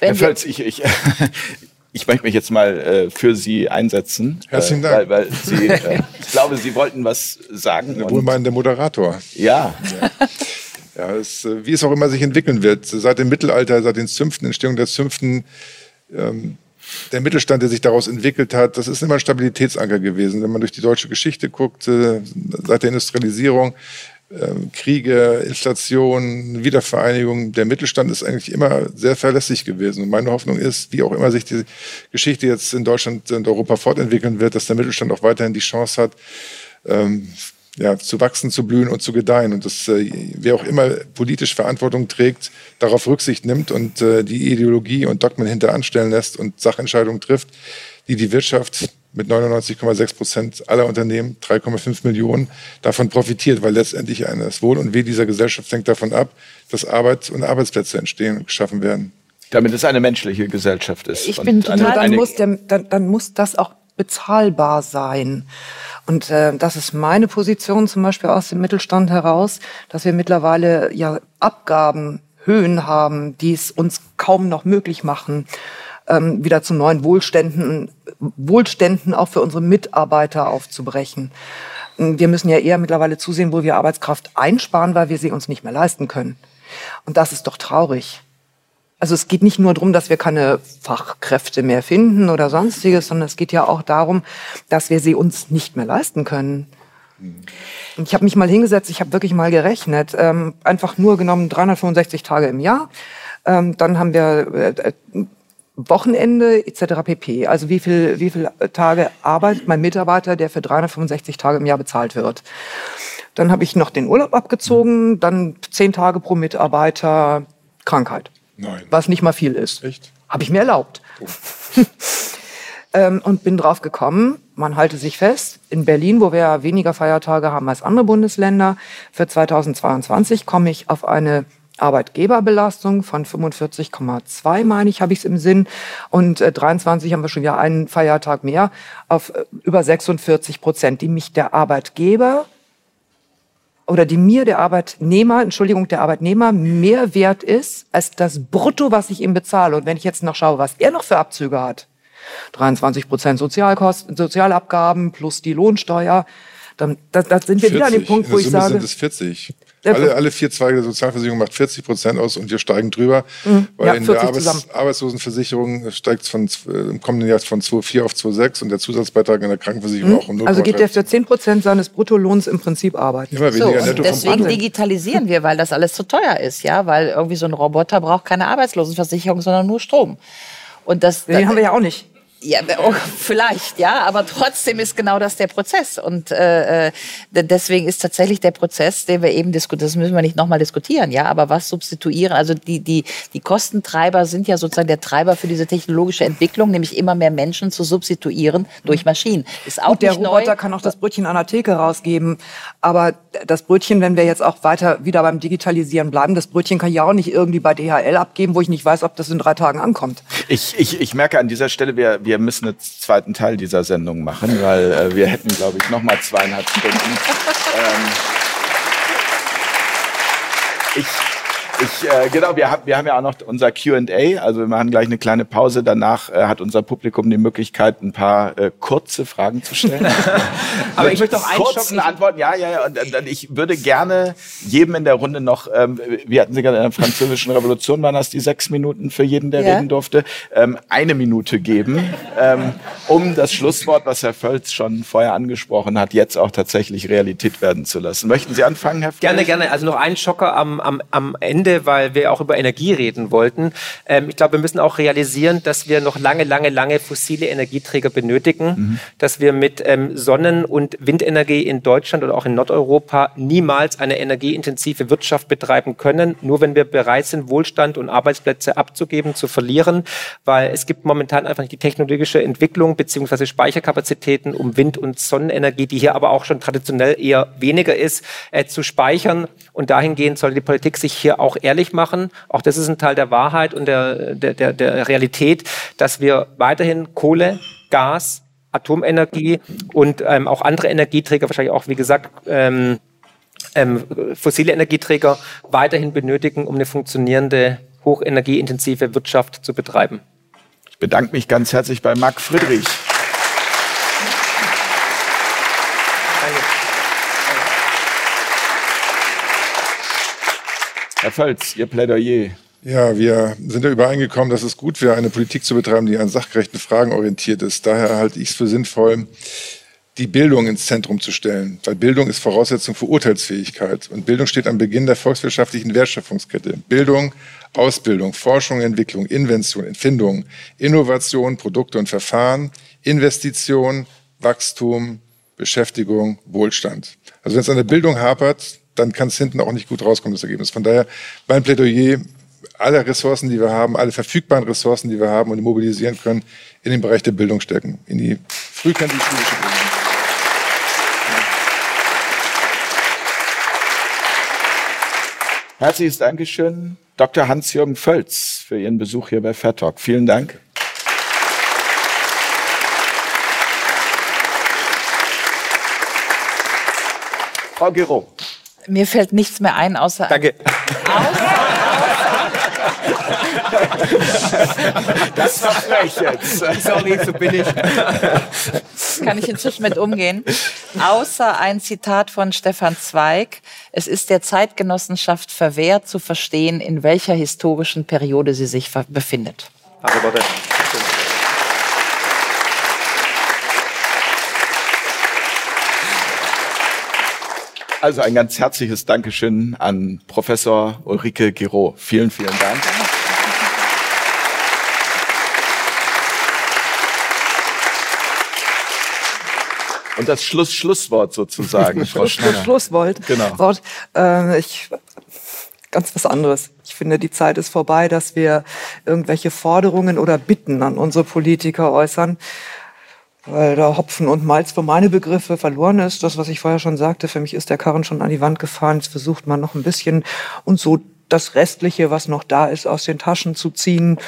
wenn Herr Völz, ich, ich, [laughs] ich möchte mich jetzt mal äh, für Sie einsetzen. Herzlichen äh, Dank. Weil, weil Sie, äh, [laughs] ich glaube, Sie wollten was sagen. Der wohlmeinende Moderator. Ja, [laughs] Ja, es, äh, wie es auch immer sich entwickeln wird. Seit dem Mittelalter, seit den Zünften, Entstehung der Zünften, ähm, der Mittelstand, der sich daraus entwickelt hat, das ist immer ein Stabilitätsanker gewesen. Wenn man durch die deutsche Geschichte guckt, äh, seit der Industrialisierung, ähm, Kriege, Inflation, Wiedervereinigung, der Mittelstand ist eigentlich immer sehr verlässlich gewesen. Und meine Hoffnung ist, wie auch immer sich die Geschichte jetzt in Deutschland und Europa fortentwickeln wird, dass der Mittelstand auch weiterhin die Chance hat, ähm, ja, zu wachsen, zu blühen und zu gedeihen. Und dass äh, wer auch immer politisch Verantwortung trägt, darauf Rücksicht nimmt und äh, die Ideologie und Dogmen hinteranstellen lässt und Sachentscheidungen trifft, die die Wirtschaft mit 99,6 Prozent aller Unternehmen, 3,5 Millionen, davon profitiert, weil letztendlich das Wohl und Weh dieser Gesellschaft hängt davon ab, dass Arbeit und Arbeitsplätze entstehen und geschaffen werden. Damit es eine menschliche Gesellschaft ist. Ich bin total, dann, eine, muss der, dann, dann muss das auch bezahlbar sein. Und äh, das ist meine Position zum Beispiel aus dem Mittelstand heraus, dass wir mittlerweile ja Abgabenhöhen haben, die es uns kaum noch möglich machen, ähm, wieder zu neuen Wohlständen, Wohlständen auch für unsere Mitarbeiter aufzubrechen. Wir müssen ja eher mittlerweile zusehen, wo wir Arbeitskraft einsparen, weil wir sie uns nicht mehr leisten können. Und das ist doch traurig. Also es geht nicht nur darum, dass wir keine Fachkräfte mehr finden oder sonstiges, sondern es geht ja auch darum, dass wir sie uns nicht mehr leisten können. Und ich habe mich mal hingesetzt, ich habe wirklich mal gerechnet, ähm, einfach nur genommen 365 Tage im Jahr. Ähm, dann haben wir äh, Wochenende etc. pp. Also wie viel, wie viel Tage arbeitet mein Mitarbeiter, der für 365 Tage im Jahr bezahlt wird. Dann habe ich noch den Urlaub abgezogen, dann zehn Tage pro Mitarbeiter Krankheit. Nein. Was nicht mal viel ist. Echt? Habe ich mir erlaubt. Oh. [laughs] ähm, und bin drauf gekommen, man halte sich fest, in Berlin, wo wir weniger Feiertage haben als andere Bundesländer, für 2022 komme ich auf eine Arbeitgeberbelastung von 45,2, meine ich, habe ich es im Sinn. Und äh, 23 haben wir schon wieder einen Feiertag mehr auf äh, über 46 Prozent, die mich der Arbeitgeber oder die mir der Arbeitnehmer, Entschuldigung, der Arbeitnehmer mehr wert ist als das Brutto, was ich ihm bezahle. Und wenn ich jetzt noch schaue, was er noch für Abzüge hat, 23 Prozent Sozialkosten, Sozialabgaben plus die Lohnsteuer, dann da, da sind wir 40. wieder an dem Punkt, wo ich Summe sage, sind es 40. Alle, alle vier Zweige der Sozialversicherung macht 40 Prozent aus und wir steigen drüber, mhm. weil ja, in der Arbeits Arbeitslosenversicherung steigt es von, äh, im kommenden Jahr von 2,4 auf 2,6 und der Zusatzbeitrag in der Krankenversicherung mhm. auch um 0,3. Also geht der für 10 Prozent seines Bruttolohns im Prinzip arbeiten. Immer weniger so, Netto deswegen digitalisieren wir, weil das alles zu teuer ist, ja, weil irgendwie so ein Roboter braucht keine Arbeitslosenversicherung, sondern nur Strom. Und das, Den haben wir ja auch nicht. Ja, oh, vielleicht, ja, aber trotzdem ist genau das der Prozess. Und äh, äh deswegen ist tatsächlich der Prozess, den wir eben diskutieren, das müssen wir nicht nochmal diskutieren, ja, aber was substituieren, also die, die, die Kostentreiber sind ja sozusagen der Treiber für diese technologische Entwicklung, nämlich immer mehr Menschen zu substituieren durch Maschinen. Ist auch Gut, der nicht Roboter neu. kann auch das Brötchen an der Theke rausgeben, aber das Brötchen, wenn wir jetzt auch weiter wieder beim Digitalisieren bleiben, das Brötchen kann ja auch nicht irgendwie bei DHL abgeben, wo ich nicht weiß, ob das in drei Tagen ankommt. Ich, ich, ich merke an dieser Stelle, wir, wir wir müssen einen zweiten Teil dieser Sendung machen, weil äh, wir hätten, glaube ich, noch mal zweieinhalb Stunden. [laughs] ähm, ich, ich, äh, genau, wir, haben wir haben ja auch noch unser Q&A, also wir machen gleich eine kleine Pause. Danach äh, hat unser Publikum die Möglichkeit, ein paar äh, kurze Fragen zu stellen. [laughs] Aber ich möchte noch einen kurzen Antworten. Ja, ja, ja. Und, und, ich würde gerne jedem in der Runde noch, ähm, wir hatten sie gerade in der französischen Revolution, waren das die sechs Minuten für jeden, der ja. reden durfte, ähm, eine Minute geben, ähm, um das Schlusswort, was Herr Völz schon vorher angesprochen hat, jetzt auch tatsächlich Realität werden zu lassen. Möchten Sie anfangen, Herr Völz? Gerne, gerne. Also noch ein Schocker am, am, am Ende Ende, weil wir auch über Energie reden wollten. Ähm, ich glaube, wir müssen auch realisieren, dass wir noch lange, lange, lange fossile Energieträger benötigen, mhm. dass wir mit ähm, Sonnen- und Windenergie in Deutschland oder auch in Nordeuropa niemals eine energieintensive Wirtschaft betreiben können, nur wenn wir bereit sind, Wohlstand und Arbeitsplätze abzugeben, zu verlieren, weil es gibt momentan einfach nicht die technologische Entwicklung beziehungsweise Speicherkapazitäten, um Wind- und Sonnenenergie, die hier aber auch schon traditionell eher weniger ist, äh, zu speichern. Und dahingehend sollte die Politik sich hier auch ehrlich machen. Auch das ist ein Teil der Wahrheit und der, der, der, der Realität, dass wir weiterhin Kohle, Gas, Atomenergie und ähm, auch andere Energieträger, wahrscheinlich auch, wie gesagt, ähm, ähm, fossile Energieträger weiterhin benötigen, um eine funktionierende, hochenergieintensive Wirtschaft zu betreiben. Ich bedanke mich ganz herzlich bei Marc Friedrich. Herr Völz, Ihr Plädoyer. Ja, wir sind ja übereingekommen, dass es gut wäre, eine Politik zu betreiben, die an sachgerechten Fragen orientiert ist. Daher halte ich es für sinnvoll, die Bildung ins Zentrum zu stellen, weil Bildung ist Voraussetzung für Urteilsfähigkeit und Bildung steht am Beginn der volkswirtschaftlichen Wertschöpfungskette. Bildung, Ausbildung, Forschung, Entwicklung, Invention, Entfindung, Innovation, Produkte und Verfahren, Investition, Wachstum, Beschäftigung, Wohlstand. Also wenn es an der Bildung hapert, dann kann es hinten auch nicht gut rauskommen, das Ergebnis. Von daher mein Plädoyer, alle Ressourcen, die wir haben, alle verfügbaren Ressourcen, die wir haben und mobilisieren können, in den Bereich der Bildung stecken, in die frühkindliche Bildung. Herzliches Dankeschön, Dr. Hans-Jürgen Völz, für Ihren Besuch hier bei Fair Talk. Vielen Dank. Frau Gero. Mir fällt nichts mehr ein, außer. Danke. [laughs] Das war frech jetzt. Sorry, so bin ich. kann ich inzwischen mit umgehen. Außer ein Zitat von Stefan Zweig. Es ist der Zeitgenossenschaft verwehrt zu verstehen, in welcher historischen Periode sie sich befindet. Harte Also ein ganz herzliches Dankeschön an Professor Ulrike Giro. Vielen, vielen Dank. Und das Schluss Schlusswort sozusagen, [laughs] Frau Schneider. Schlusswort. Genau. Wort, äh, ich, ganz was anderes. Ich finde, die Zeit ist vorbei, dass wir irgendwelche Forderungen oder Bitten an unsere Politiker äußern, weil da Hopfen und Malz für meine Begriffe verloren ist. Das, was ich vorher schon sagte, für mich ist der Karren schon an die Wand gefahren. Jetzt versucht man noch ein bisschen und so das Restliche, was noch da ist, aus den Taschen zu ziehen,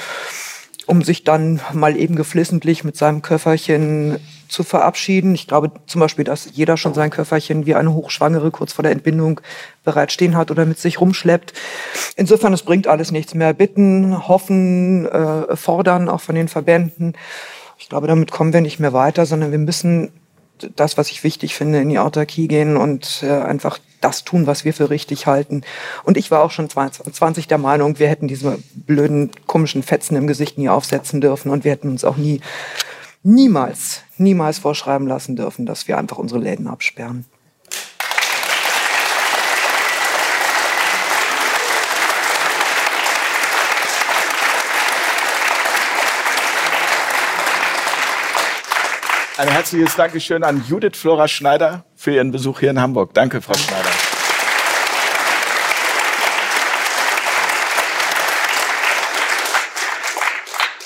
um sich dann mal eben geflissentlich mit seinem Köfferchen zu verabschieden. Ich glaube zum Beispiel, dass jeder schon sein Köfferchen wie eine Hochschwangere kurz vor der Entbindung bereitstehen hat oder mit sich rumschleppt. Insofern, es bringt alles nichts mehr. Bitten, hoffen, äh, fordern, auch von den Verbänden. Ich glaube, damit kommen wir nicht mehr weiter, sondern wir müssen das, was ich wichtig finde, in die Autarkie gehen und äh, einfach das tun, was wir für richtig halten. Und ich war auch schon 20 der Meinung, wir hätten diese blöden, komischen Fetzen im Gesicht nie aufsetzen dürfen und wir hätten uns auch nie, niemals, niemals vorschreiben lassen dürfen, dass wir einfach unsere Läden absperren. Ein herzliches Dankeschön an Judith Flora Schneider für Ihren Besuch hier in Hamburg. Danke, Frau Schneider.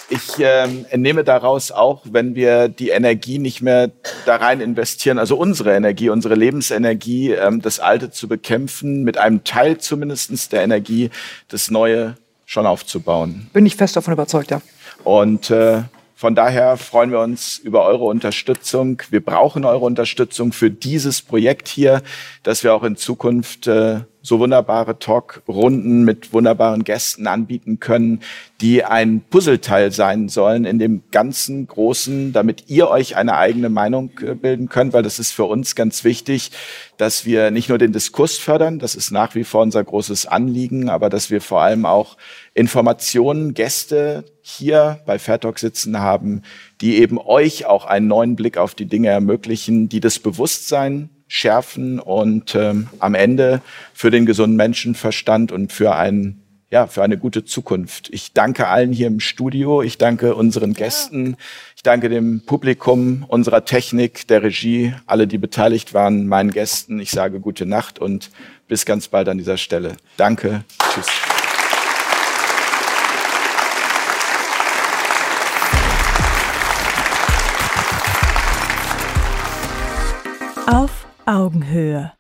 Ich ähm, entnehme daraus auch, wenn wir die Energie nicht mehr da rein investieren, also unsere Energie, unsere Lebensenergie, ähm, das Alte zu bekämpfen, mit einem Teil zumindestens der Energie das Neue schon aufzubauen. Bin ich fest davon überzeugt, ja. Und äh, von daher freuen wir uns über eure Unterstützung. Wir brauchen eure Unterstützung für dieses Projekt hier, dass wir auch in Zukunft äh, so wunderbare Talkrunden mit wunderbaren Gästen anbieten können, die ein Puzzleteil sein sollen in dem ganzen Großen, damit ihr euch eine eigene Meinung äh, bilden könnt, weil das ist für uns ganz wichtig, dass wir nicht nur den Diskurs fördern, das ist nach wie vor unser großes Anliegen, aber dass wir vor allem auch Informationen, Gäste hier bei Fair Talk sitzen haben, die eben euch auch einen neuen Blick auf die Dinge ermöglichen, die das Bewusstsein schärfen und ähm, am Ende für den gesunden Menschenverstand und für einen ja, für eine gute Zukunft. Ich danke allen hier im Studio. Ich danke unseren Gästen. Ich danke dem Publikum, unserer Technik, der Regie, alle, die beteiligt waren, meinen Gästen. Ich sage gute Nacht und bis ganz bald an dieser Stelle. Danke. Tschüss. Auf Augenhöhe.